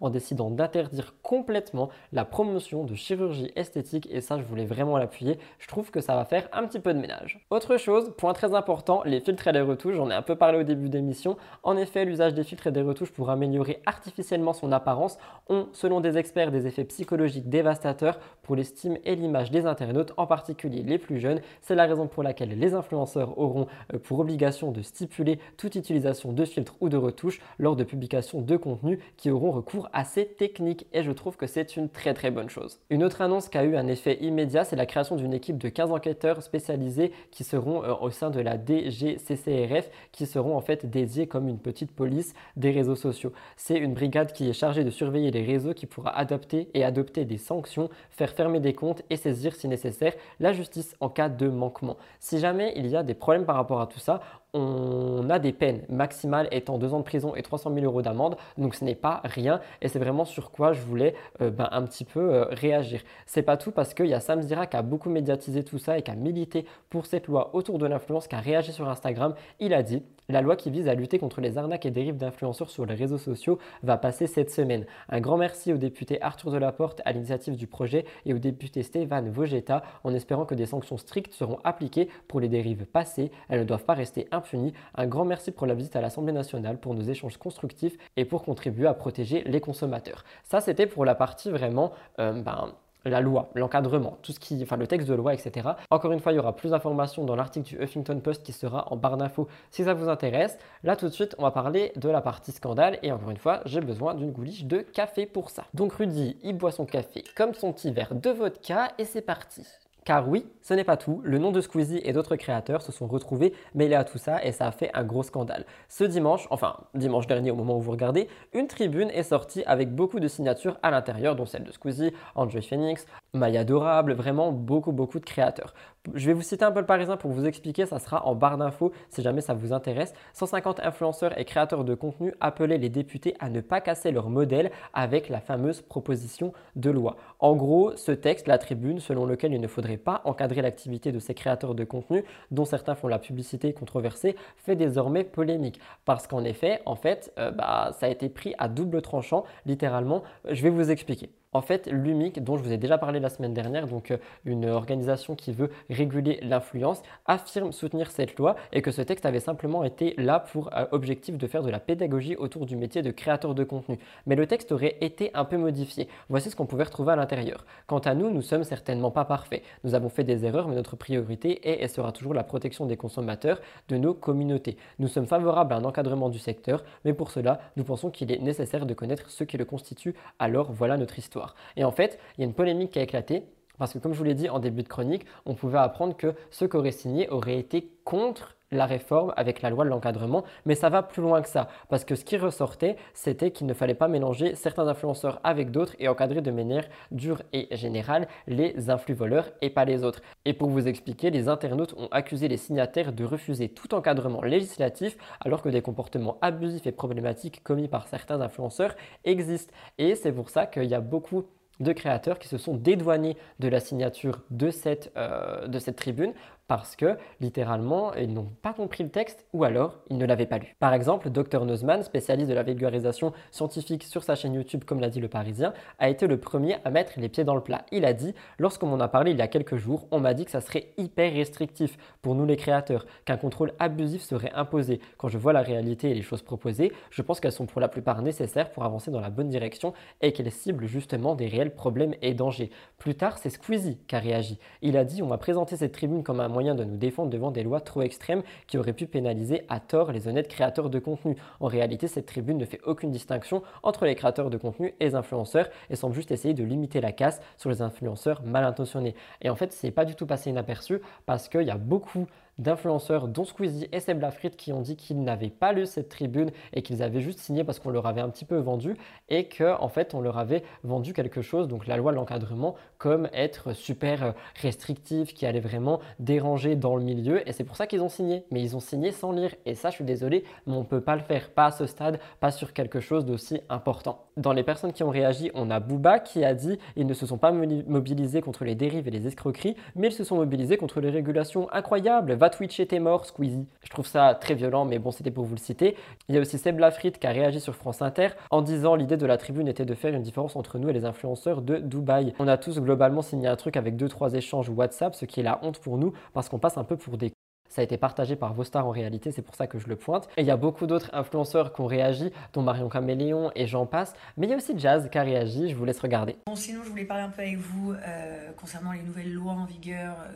Speaker 1: en décidant d'interdire complètement la promotion de chirurgie esthétique et ça je voulais vraiment l'appuyer. Je trouve que ça va faire un petit peu de ménage. Autre chose, point très important, les filtres et les retouches, j'en ai un peu parlé au début d'émission. En effet, l'usage des filtres et des retouches pour améliorer artificiellement son apparence ont, selon des experts, des effets psychologiques dévastateurs pour l'estime et l'image des internautes, en particulier les plus jeunes. C'est la raison pour laquelle les influenceurs auront euh, pour obligation de stipuler toute utilisation de filtres ou de retouches lors de publication de contenu qui auront recours à ces techniques et je trouve que c'est une très très bonne chose. Une autre annonce qui a eu un effet immédiat, c'est la création d'une équipe de 15 enquêteurs spécialisés qui seront euh, au sein de la DGCCRF, qui seront en fait dédiés comme une petite police des réseaux sociaux. C'est une brigade qui est chargée de surveiller les réseaux, qui pourra adopter et adopter des sanctions, faire fermer des comptes et saisir si nécessaire la justice en cas de manquement. Si jamais il y a des problèmes par rapport à tout ça, on a des peines maximales étant 2 ans de prison et 300 000 euros d'amende. Donc ce n'est pas rien et c'est vraiment sur quoi je voulais euh, ben, un petit peu euh, réagir. C'est pas tout parce qu'il y a Sam Zira qui a beaucoup médiatisé tout ça et qui a milité pour cette loi autour de l'influence, qui a réagi sur Instagram. Il a dit la loi qui vise à lutter contre les arnaques et dérives d'influenceurs sur les réseaux sociaux va passer cette semaine. Un grand merci au député Arthur Delaporte à l'initiative du projet et au député Stéphane Vogetta en espérant que des sanctions strictes seront appliquées pour les dérives passées. Elles ne doivent pas rester impunies. Un grand merci pour la visite à l'Assemblée nationale, pour nos échanges constructifs et pour contribuer à protéger les consommateurs. Ça, c'était pour la partie vraiment euh, ben, la loi, l'encadrement, tout ce qui, enfin le texte de loi, etc. Encore une fois, il y aura plus d'informations dans l'article du Huffington Post qui sera en barre d'infos si ça vous intéresse. Là, tout de suite, on va parler de la partie scandale et encore une fois, j'ai besoin d'une gouliche de café pour ça. Donc Rudy, il boit son café comme son petit verre de vodka et c'est parti. Car oui, ce n'est pas tout, le nom de Squeezie et d'autres créateurs se sont retrouvés mêlés à tout ça et ça a fait un gros scandale. Ce dimanche, enfin dimanche dernier au moment où vous regardez, une tribune est sortie avec beaucoup de signatures à l'intérieur, dont celle de Squeezie, André Phoenix, Maya Adorable, vraiment beaucoup beaucoup de créateurs. Je vais vous citer un peu le parisien pour vous expliquer, ça sera en barre d'infos si jamais ça vous intéresse. 150 influenceurs et créateurs de contenu appelaient les députés à ne pas casser leur modèle avec la fameuse proposition de loi. En gros, ce texte, la tribune, selon lequel il ne faudrait pas encadrer l'activité de ces créateurs de contenu, dont certains font la publicité controversée, fait désormais polémique. Parce qu'en effet, en fait, euh, bah, ça a été pris à double tranchant, littéralement. Je vais vous expliquer. En fait, l'UMIC, dont je vous ai déjà parlé la semaine dernière, donc euh, une organisation qui veut réguler l'influence, affirme soutenir cette loi et que ce texte avait simplement été là pour euh, objectif de faire de la pédagogie autour du métier de créateur de contenu. Mais le texte aurait été un peu modifié. Voici ce qu'on pouvait retrouver à l'intérieur. Quant à nous, nous sommes certainement pas parfaits. Nous avons fait des erreurs, mais notre priorité est et sera toujours la protection des consommateurs de nos communautés. Nous sommes favorables à un encadrement du secteur, mais pour cela, nous pensons qu'il est nécessaire de connaître ce qui le constitue. Alors voilà notre histoire. Et en fait, il y a une polémique qui a éclaté. Parce que comme je vous l'ai dit en début de chronique, on pouvait apprendre que ceux qui auraient signé auraient été contre la réforme avec la loi de l'encadrement, mais ça va plus loin que ça, parce que ce qui ressortait, c'était qu'il ne fallait pas mélanger certains influenceurs avec d'autres et encadrer de manière dure et générale les influx voleurs et pas les autres. Et pour vous expliquer, les internautes ont accusé les signataires de refuser tout encadrement législatif alors que des comportements abusifs et problématiques commis par certains influenceurs existent. Et c'est pour ça qu'il y a beaucoup de créateurs qui se sont dédouanés de la signature de cette, euh, tribune parce que littéralement ils n'ont pas compris le texte ou alors ils ne l'avaient pas lu. Par exemple, Dr Nozman, spécialiste de la vulgarisation scientifique sur sa chaîne YouTube comme l'a dit le Parisien, a été le premier à mettre les pieds dans le plat. Il a dit lorsqu'on m'en a parlé il y a quelques jours, on m'a dit que ça serait hyper restrictif pour nous les créateurs, qu'un contrôle abusif serait imposé. Quand je vois la réalité et les choses proposées, je pense qu'elles sont pour la plupart nécessaires pour avancer dans la bonne direction et qu'elles ciblent justement des réels problèmes et dangers. Plus tard, c'est Squeezie qui a réagi. Il a dit on m'a présenté cette tribune comme un moyen de nous défendre devant des lois trop extrêmes qui auraient pu pénaliser à tort les honnêtes créateurs de contenu. En réalité, cette tribune ne fait aucune distinction entre les créateurs de contenu et les influenceurs et semble juste essayer de limiter la casse sur les influenceurs mal intentionnés. Et en fait, c'est pas du tout passé inaperçu parce qu'il y a beaucoup d'influenceurs, dont Squeezie et Seb qui ont dit qu'ils n'avaient pas lu cette tribune et qu'ils avaient juste signé parce qu'on leur avait un petit peu vendu et qu'en en fait on leur avait vendu quelque chose, donc la loi de l'encadrement, comme être super restrictif, qui allait vraiment déranger dans le milieu et c'est pour ça qu'ils ont signé. Mais ils ont signé sans lire et ça, je suis désolé, mais on ne peut pas le faire, pas à ce stade, pas sur quelque chose d'aussi important. Dans les personnes qui ont réagi, on a Booba qui a dit ils ne se sont pas mobilisés contre les dérives et les escroqueries, mais ils se sont mobilisés contre les régulations incroyables va twitcher tes morts, Squeezie. Je trouve ça très violent, mais bon, c'était pour vous le citer. Il y a aussi Seb Lafrite qui a réagi sur France Inter en disant l'idée de la tribune était de faire une différence entre nous et les influenceurs de Dubaï. On a tous globalement signé un truc avec 2-3 échanges WhatsApp, ce qui est la honte pour nous parce qu'on passe un peu pour des ça a été partagé par vos stars en réalité, c'est pour ça que je le pointe. Et il y a beaucoup d'autres influenceurs qui ont réagi, dont Marion Caméléon et j'en passe. Mais il y a aussi Jazz qui a réagi, je vous laisse regarder.
Speaker 22: Bon, sinon, je voulais parler un peu avec vous euh, concernant les nouvelles lois en vigueur euh,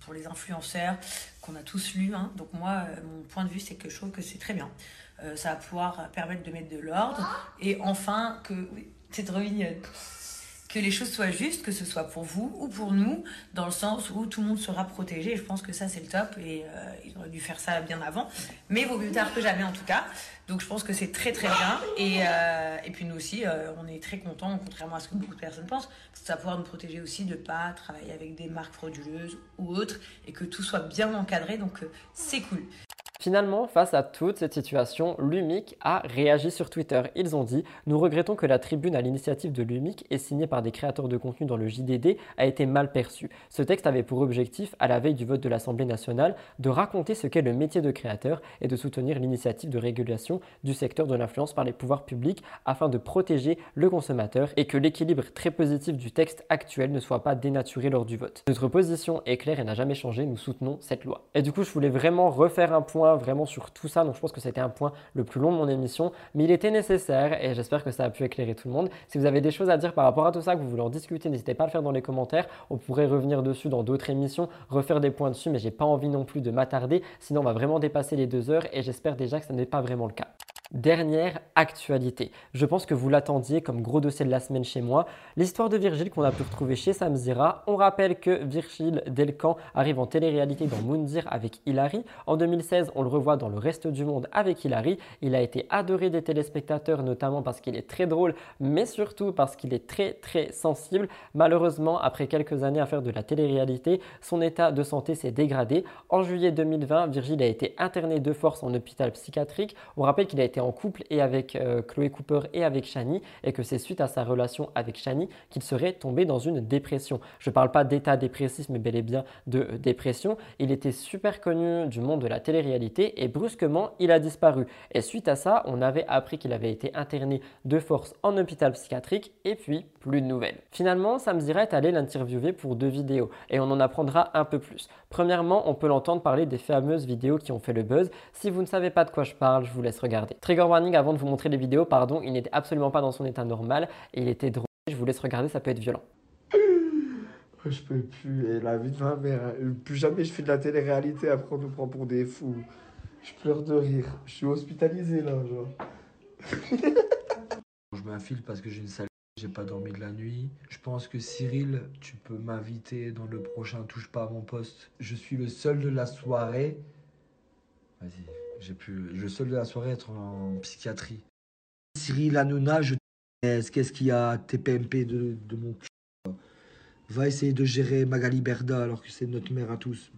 Speaker 22: pour les influenceurs qu'on a tous lues. Hein. Donc moi, euh, mon point de vue, c'est que je trouve que c'est très bien. ça va pouvoir permettre de mettre de l'ordre. Et enfin, que... Oui, c'est que les choses soient justes, que ce soit pour vous ou pour nous, dans le sens où tout le monde sera protégé. Je pense que ça, c'est le top. Et euh, ils auraient dû faire ça bien avant. Mais vaut mieux tard que jamais, en tout cas. Donc je pense que c'est très très bien. Et, euh, et puis nous aussi, euh, on est très contents, contrairement à ce que beaucoup de personnes pensent. Ça va pouvoir nous protéger aussi de ne pas travailler avec des marques frauduleuses ou autres. Et que tout soit bien encadré. Donc c'est cool.
Speaker 1: Finalement, face à toute cette situation, l'UMIC a réagi sur Twitter. Ils ont dit Nous regrettons que la tribune à l'initiative de l'UMIC et signée par des créateurs de contenu dans le JDD a été mal perçue. Ce texte avait pour objectif, à la veille du vote de l'Assemblée nationale, de raconter ce qu'est le métier de créateur et de soutenir l'initiative de régulation du secteur de l'influence par les pouvoirs publics afin de protéger le consommateur et que l'équilibre très positif du texte actuel ne soit pas dénaturé lors du vote. Notre position est claire et n'a jamais changé, nous soutenons cette loi. Et du coup, je voulais vraiment refaire un point vraiment sur tout ça. Donc je pense que c'était un point le plus long de mon émission, mais il était nécessaire et j'espère que ça a pu éclairer tout le monde. Si vous avez des choses à dire par rapport à tout ça, que vous voulez en discuter, n'hésitez pas à le faire dans les commentaires. On pourrait revenir dessus dans d'autres émissions, refaire des points dessus, mais j'ai pas envie non plus de m'attarder, sinon on va vraiment dépasser les deux heures et j'espère déjà que ce n'est pas vraiment le cas. Dernière actualité. Je pense que vous l'attendiez comme gros dossier de la semaine chez moi. L'histoire de Virgile qu'on a pu retrouver chez Samzira. On rappelle que Virgile Delcan arrive en télé-réalité dans Moundir avec Hilary. En 2016, on le revoit dans Le Reste du Monde avec Hilary. Il a été adoré des téléspectateurs, notamment parce qu'il est très drôle, mais surtout parce qu'il est très très sensible. Malheureusement, après quelques années à faire de la télé-réalité, son état de santé s'est dégradé. En juillet 2020, Virgile a été interné de force en hôpital psychiatrique. On rappelle qu'il a été en couple et avec euh, Chloé Cooper et avec Shani et que c'est suite à sa relation avec Shani qu'il serait tombé dans une dépression. Je ne parle pas d'état dépressif mais bel et bien de euh, dépression. Il était super connu du monde de la télé-réalité et brusquement il a disparu. Et suite à ça, on avait appris qu'il avait été interné de force en hôpital psychiatrique et puis plus de nouvelles. Finalement, Sam est allé l'interviewer pour deux vidéos et on en apprendra un peu plus. Premièrement, on peut l'entendre parler des fameuses vidéos qui ont fait le buzz. Si vous ne savez pas de quoi je parle, je vous laisse regarder. Trigger warning avant de vous montrer les vidéos, pardon, il n'était absolument pas dans son état normal et il était drôle. Je vous laisse regarder, ça peut être violent.
Speaker 23: Je peux plus, et la vie de ma mère, plus jamais je fais de la télé-réalité, après on nous prend pour des fous. Je pleure de rire, je suis hospitalisé là, genre.
Speaker 24: je m'infile parce que j'ai une salle, j'ai pas dormi de la nuit. Je pense que Cyril, tu peux m'inviter dans le prochain Touche pas à mon poste. Je suis le seul de la soirée. Vas-y. J'ai pu le seul de la soirée être en psychiatrie. Cyril Hanouna, je qu'est-ce qu'il y a TPMP de, de mon cul Va essayer de gérer Magali Berda alors que c'est notre mère à tous.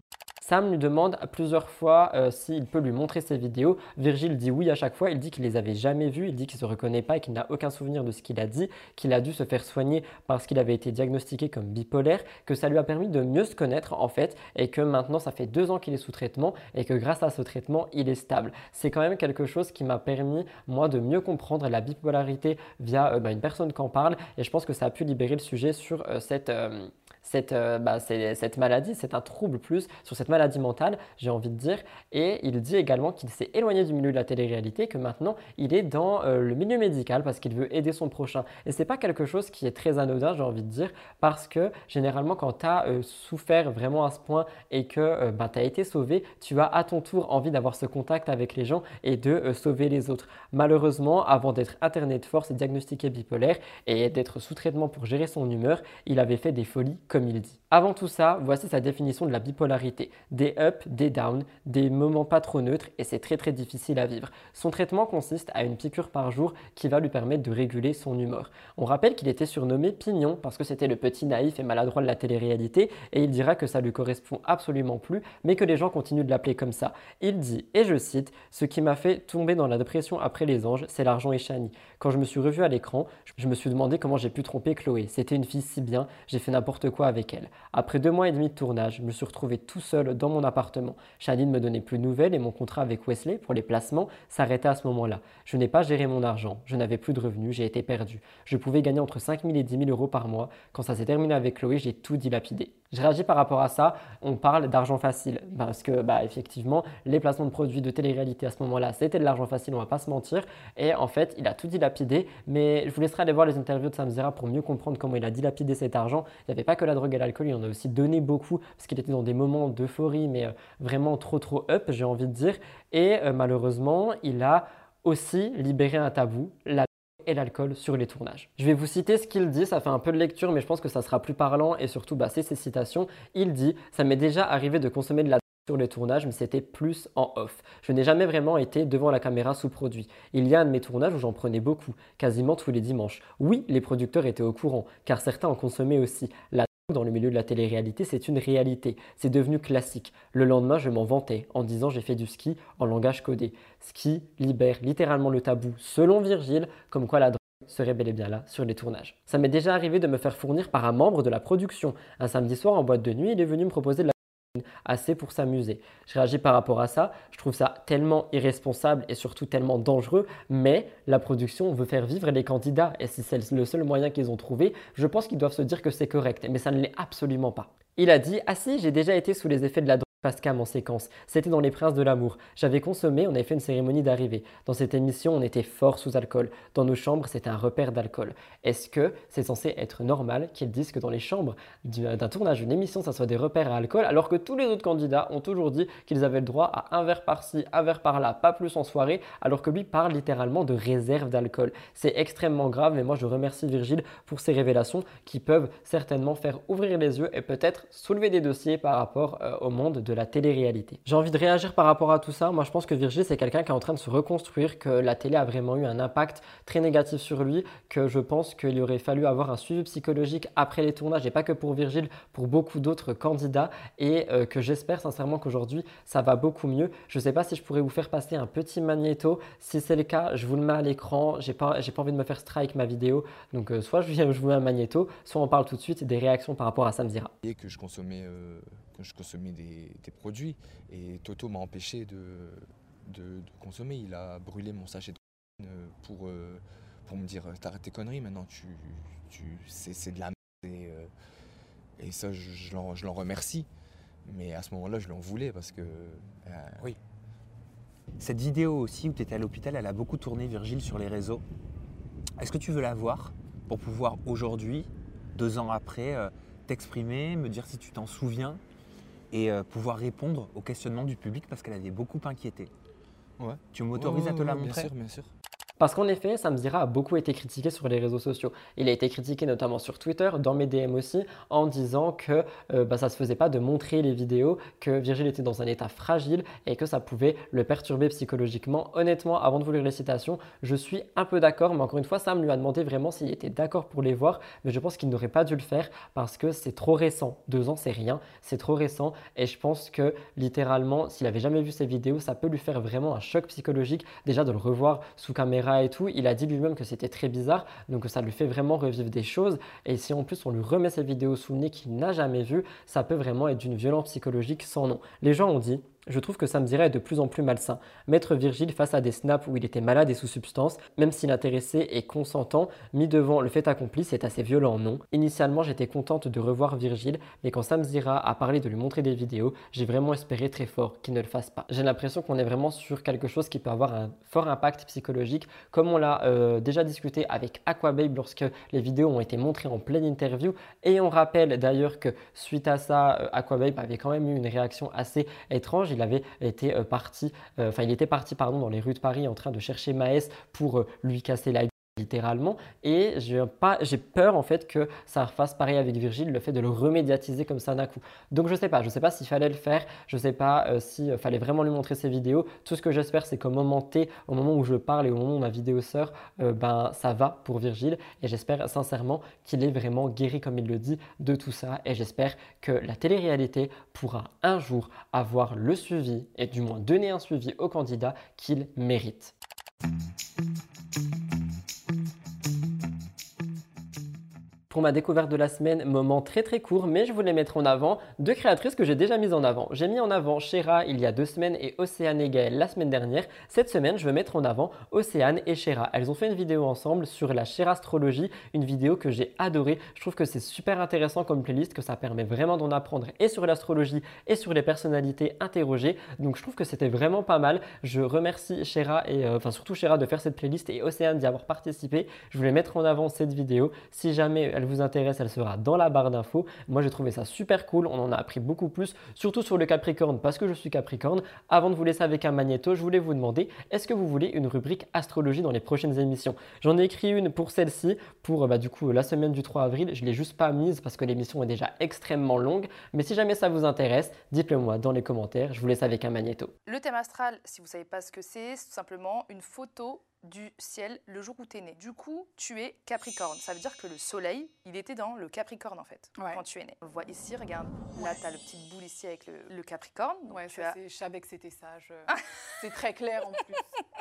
Speaker 1: Sam lui demande plusieurs fois euh, s'il peut lui montrer ses vidéos. Virgile dit oui à chaque fois. Il dit qu'il les avait jamais vues. Il dit qu'il se reconnaît pas et qu'il n'a aucun souvenir de ce qu'il a dit. Qu'il a dû se faire soigner parce qu'il avait été diagnostiqué comme bipolaire. Que ça lui a permis de mieux se connaître en fait. Et que maintenant, ça fait deux ans qu'il est sous traitement. Et que grâce à ce traitement, il est stable. C'est quand même quelque chose qui m'a permis, moi, de mieux comprendre la bipolarité via euh, bah, une personne qui en parle. Et je pense que ça a pu libérer le sujet sur euh, cette cette, euh, bah, cette maladie, c'est un trouble plus sur cette maladie mentale, j'ai envie de dire. Et il dit également qu'il s'est éloigné du milieu de la télé-réalité, que maintenant il est dans euh, le milieu médical parce qu'il veut aider son prochain. Et c'est pas quelque chose qui est très anodin, j'ai envie de dire, parce que généralement quand tu as euh, souffert vraiment à ce point et que bah, tu as été sauvé, tu as à ton tour envie d'avoir ce contact avec les gens et de sauver les autres. Malheureusement, avant d'être interné de force et diagnostiqué bipolaire et d'être sous traitement pour gérer son humeur, il avait fait des folies comme Avant tout ça, voici sa définition de la bipolarité. Des ups, des downs, des moments pas trop neutres et c'est très très difficile à vivre. Son traitement consiste à une piqûre par jour qui va lui permettre de réguler son humeur. On rappelle qu'il était surnommé Pignon parce que c'était le petit naïf et maladroit de la télé-réalité et il dira que ça lui correspond absolument plus mais que les gens continuent de l'appeler comme ça. Il dit, et je cite, Ce qui m'a fait tomber dans la dépression après les anges, c'est l'argent et Chani. Quand je me suis revu à l'écran, je me suis demandé comment j'ai pu tromper Chloé. C'était une fille si bien, j'ai fait n'importe quoi avec elle. Après deux mois et demi de tournage, je me suis retrouvé tout seul dans mon appartement. Shani ne me donnait plus de nouvelles et mon contrat avec Wesley pour les placements s'arrêtait à ce moment-là. Je n'ai pas géré mon argent, je n'avais plus de revenus, j'ai été perdu. Je pouvais gagner entre 5 000 et 10 000 euros par mois. Quand ça s'est terminé avec Chloé, j'ai tout dilapidé. Je réagis par rapport à ça. On parle d'argent facile parce que, bah, effectivement, les placements de produits de télé-réalité à ce moment-là, c'était de l'argent facile, on va pas se mentir. Et en fait, il a tout dilapidé. Mais je vous laisserai aller voir les interviews de Sam Zera pour mieux comprendre comment il a dilapidé cet argent. Il n'y avait pas que la drogue et l'alcool, il en a aussi donné beaucoup parce qu'il était dans des moments d'euphorie, mais euh, vraiment trop trop up, j'ai envie de dire. Et euh, malheureusement, il a aussi libéré un tabou, la l'alcool sur les tournages. Je vais vous citer ce qu'il dit, ça fait un peu de lecture, mais je pense que ça sera plus parlant et surtout, bah, c'est ses citations. Il dit Ça m'est déjà arrivé de consommer de la sur les tournages, mais c'était plus en off. Je n'ai jamais vraiment été devant la caméra sous produit. Il y a un de mes tournages où j'en prenais beaucoup, quasiment tous les dimanches. Oui, les producteurs étaient au courant, car certains en consommaient aussi. Dans le milieu de la télé-réalité, c'est une réalité. C'est devenu classique. Le lendemain, je m'en vantais en disant j'ai fait du ski en langage codé. Ski libère littéralement le tabou, selon Virgile, comme quoi la drogue serait bel et bien là sur les tournages. Ça m'est déjà arrivé de me faire fournir par un membre de la production. Un samedi soir en boîte de nuit, il est venu me proposer de la assez pour s'amuser. Je réagis par rapport à ça. Je trouve ça tellement irresponsable et surtout tellement dangereux, mais la production veut faire vivre les candidats et si c'est le seul moyen qu'ils ont trouvé, je pense qu'ils doivent se dire que c'est correct, mais ça ne l'est absolument pas. Il a dit Ah si, j'ai déjà été sous les effets de la drogue Pascam en séquence. C'était dans Les Princes de l'amour. J'avais consommé, on avait fait une cérémonie d'arrivée. Dans cette émission, on était fort sous alcool. Dans nos chambres, c'était un repère d'alcool. Est-ce que c'est censé être normal qu'ils disent que dans les chambres d'un tournage, d'une émission, ça soit des repères à alcool, alors que tous les autres candidats ont toujours dit qu'ils avaient le droit à un verre par-ci, un verre par-là, pas plus en soirée, alors que lui parle littéralement de réserve d'alcool. C'est extrêmement grave, mais moi je remercie Virgile pour ces révélations qui peuvent certainement faire ouvrir les yeux et peut-être soulever des dossiers par rapport euh, au monde de la télé-réalité. J'ai envie de réagir par rapport à tout ça. Moi, je pense que Virgile, c'est quelqu'un qui est en train de se reconstruire, que la télé a vraiment eu un impact très négatif sur lui, que je pense qu'il aurait fallu avoir un suivi psychologique après les tournages, et pas que pour Virgile, pour beaucoup d'autres candidats, et euh, que j'espère sincèrement qu'aujourd'hui, ça va beaucoup mieux. Je ne sais pas si je pourrais vous faire passer un petit magnéto. Si c'est le cas, je vous le mets à l'écran. J'ai pas, j'ai pas envie de me faire strike ma vidéo. Donc, euh, soit je, je vous mets un magnéto, soit on parle tout de suite des réactions par rapport à Samzira.
Speaker 25: Et que je consommais euh, je consommais des, produits et Toto m'a empêché de, de, consommer. Il a brûlé mon sachet de euh, pour, euh, pour me dire t'arrêtes tes conneries maintenant, tu, tu, c'est de la merde. Et, euh, et ça, je, je l'en remercie. Mais à ce moment-là, je l'en voulais parce que.
Speaker 13: oui. Cette vidéo aussi où tu étais à l'hôpital, elle a beaucoup tourné, Virgile, sur les réseaux. Est-ce que tu veux la voir pour pouvoir aujourd'hui, deux ans après, t'exprimer, me dire si tu t'en souviens? Et euh, pouvoir répondre aux questionnements du public parce qu'elle avait beaucoup inquiété.
Speaker 25: Ouais.
Speaker 13: Tu m'autorises à te la montrer
Speaker 25: Bien sûr, bien sûr.
Speaker 1: Parce qu'en effet, Samzira a beaucoup été critiqué sur les réseaux sociaux. Il a été critiqué notamment sur Twitter, dans mes DM aussi, en disant que euh, bah, ça se faisait pas de montrer les vidéos, que Virgile était dans un état fragile et que ça pouvait le perturber psychologiquement. Honnêtement, avant de vous lire les citations, je suis un peu d'accord, mais encore une fois, Sam lui a demandé vraiment s'il était d'accord pour les voir, mais je pense qu'il n'aurait pas dû le faire parce que c'est trop récent. Deux ans, c'est rien, c'est trop récent et je pense que littéralement, s'il avait jamais vu ces vidéos, ça peut lui faire vraiment un choc psychologique déjà de le revoir sous caméra et tout. Il a dit lui-même que c'était très bizarre, donc ça lui fait vraiment revivre des choses. Et si en plus on lui remet ces vidéos sous le nez qu'il n'a jamais vues, ça peut vraiment être d'une violence psychologique sans nom. Les gens ont dit je trouve que ça me dirait de plus en plus malsain. Mettre Virgile face à des snaps où il était malade et sous substance, même si l'intéressé est consentant, mis devant le fait accompli, c'est assez violent, non? Initialement, j'étais contente de revoir Virgile, mais quand Sam Zira a parlé de lui montrer des vidéos, j'ai vraiment espéré très fort qu'il ne le fasse pas. J'ai l'impression qu'on est vraiment sur quelque chose qui peut avoir un fort impact psychologique, comme on l'a euh, déjà discuté avec Aquababe lorsque les vidéos ont été montrées en pleine interview. Et on rappelle d'ailleurs que suite à ça, euh, Aquababe avait quand même eu une réaction assez étrange avait été euh, parti, euh, enfin il était parti pardon dans les rues de Paris en train de chercher Maës pour euh, lui casser la littéralement. Et j'ai peur en fait que ça fasse pareil avec Virgile, le fait de le remédiatiser comme ça d'un coup. Donc je sais pas, je sais pas s'il fallait le faire, je sais pas euh, s'il fallait vraiment lui montrer ses vidéos. Tout ce que j'espère, c'est qu'au moment T, au moment où je parle et au moment où ma vidéo sort, euh, ben ça va pour Virgile. Et j'espère sincèrement qu'il est vraiment guéri comme il le dit de tout ça. Et j'espère que la télé-réalité pourra un jour avoir le suivi et du moins donner un suivi au candidat qu'il mérite. Ma découverte de la semaine, moment très très court, mais je voulais mettre en avant deux créatrices que j'ai déjà mises en avant. J'ai mis en avant Shera il y a deux semaines et Océane et Gaëlle la semaine dernière. Cette semaine, je veux mettre en avant Océane et Shera. Elles ont fait une vidéo ensemble sur la Astrologie, une vidéo que j'ai adorée. Je trouve que c'est super intéressant comme playlist, que ça permet vraiment d'en apprendre et sur l'astrologie et sur les personnalités interrogées. Donc je trouve que c'était vraiment pas mal. Je remercie Shera et euh, enfin surtout Shera de faire cette playlist et Océane d'y avoir participé. Je voulais mettre en avant cette vidéo. Si jamais elle vous intéresse, elle sera dans la barre d'infos. Moi, j'ai trouvé ça super cool. On en a appris beaucoup plus, surtout sur le Capricorne, parce que je suis Capricorne. Avant de vous laisser avec un magnéto, je voulais vous demander est-ce que vous voulez une rubrique astrologie dans les prochaines émissions? J'en ai écrit une pour celle-ci, pour bah, du coup la semaine du 3 avril. Je l'ai juste pas mise parce que l'émission est déjà extrêmement longue. Mais si jamais ça vous intéresse, dites-le moi dans les commentaires. Je vous laisse avec un magnéto.
Speaker 26: Le thème astral, si vous savez pas ce que c'est, c'est tout simplement une photo du ciel le jour où tu es né. Du coup, tu es Capricorne. Ça veut dire que le soleil, il était dans le Capricorne en fait, quand tu es né. On le voit ici, regarde, là tu as le petit boule ici avec le, Capricorne.
Speaker 27: ouais, tu as... je savais que c'était sage. c'est très clair en plus.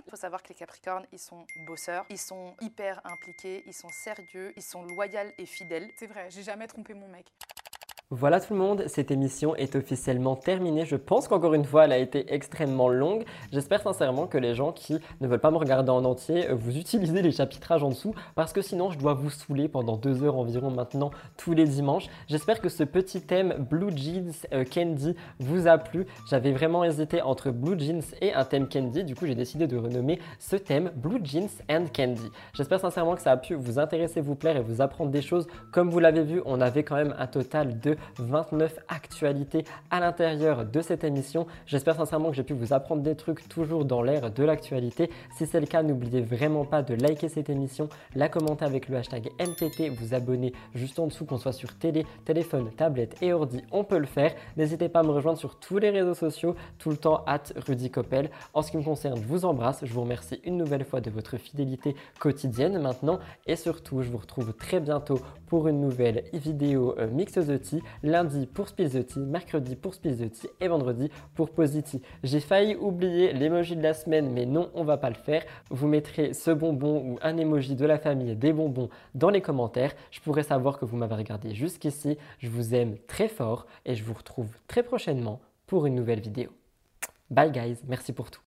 Speaker 26: Il faut savoir que les Capricornes, ils sont bosseurs, ils sont hyper impliqués, ils sont sérieux, ils sont loyaux et fidèles.
Speaker 27: C'est vrai, j'ai jamais trompé mon mec.
Speaker 1: Voilà tout le monde, cette émission est officiellement terminée. Je pense qu'encore une fois, elle a été extrêmement longue. J'espère sincèrement que les gens qui ne veulent pas me regarder en entier, euh, vous utilisez les chapitrages en dessous parce que sinon je dois vous saouler pendant deux heures environ maintenant tous les dimanches. J'espère que ce petit thème Blue Jeans euh, Candy vous a plu. J'avais vraiment hésité entre Blue Jeans et un thème Candy. Du coup, j'ai décidé de renommer ce thème Blue Jeans and Candy. J'espère sincèrement que ça a pu vous intéresser, vous plaire et vous apprendre des choses. Comme vous l'avez vu, on avait quand même un total de 29 actualités à l'intérieur de cette émission. J'espère sincèrement que j'ai pu vous apprendre des trucs toujours dans l'air de l'actualité. Si c'est le cas, n'oubliez vraiment pas de liker cette émission, la commenter avec le hashtag MTT, vous abonner juste en dessous, qu'on soit sur télé, téléphone, tablette et ordi, on peut le faire. N'hésitez pas à me rejoindre sur tous les réseaux sociaux, tout le temps at Rudy Coppel. En ce qui me concerne, je vous embrasse, je vous remercie une nouvelle fois de votre fidélité quotidienne maintenant et surtout, je vous retrouve très bientôt pour une nouvelle vidéo euh, Mix the Tea lundi pour Tea, mercredi pour Tea et vendredi pour Positi. J'ai failli oublier l'emoji de la semaine, mais non, on va pas le faire. Vous mettrez ce bonbon ou un emoji de la famille des bonbons dans les commentaires. Je pourrais savoir que vous m'avez regardé jusqu'ici. Je vous aime très fort et je vous retrouve très prochainement pour une nouvelle vidéo. Bye guys, merci pour tout.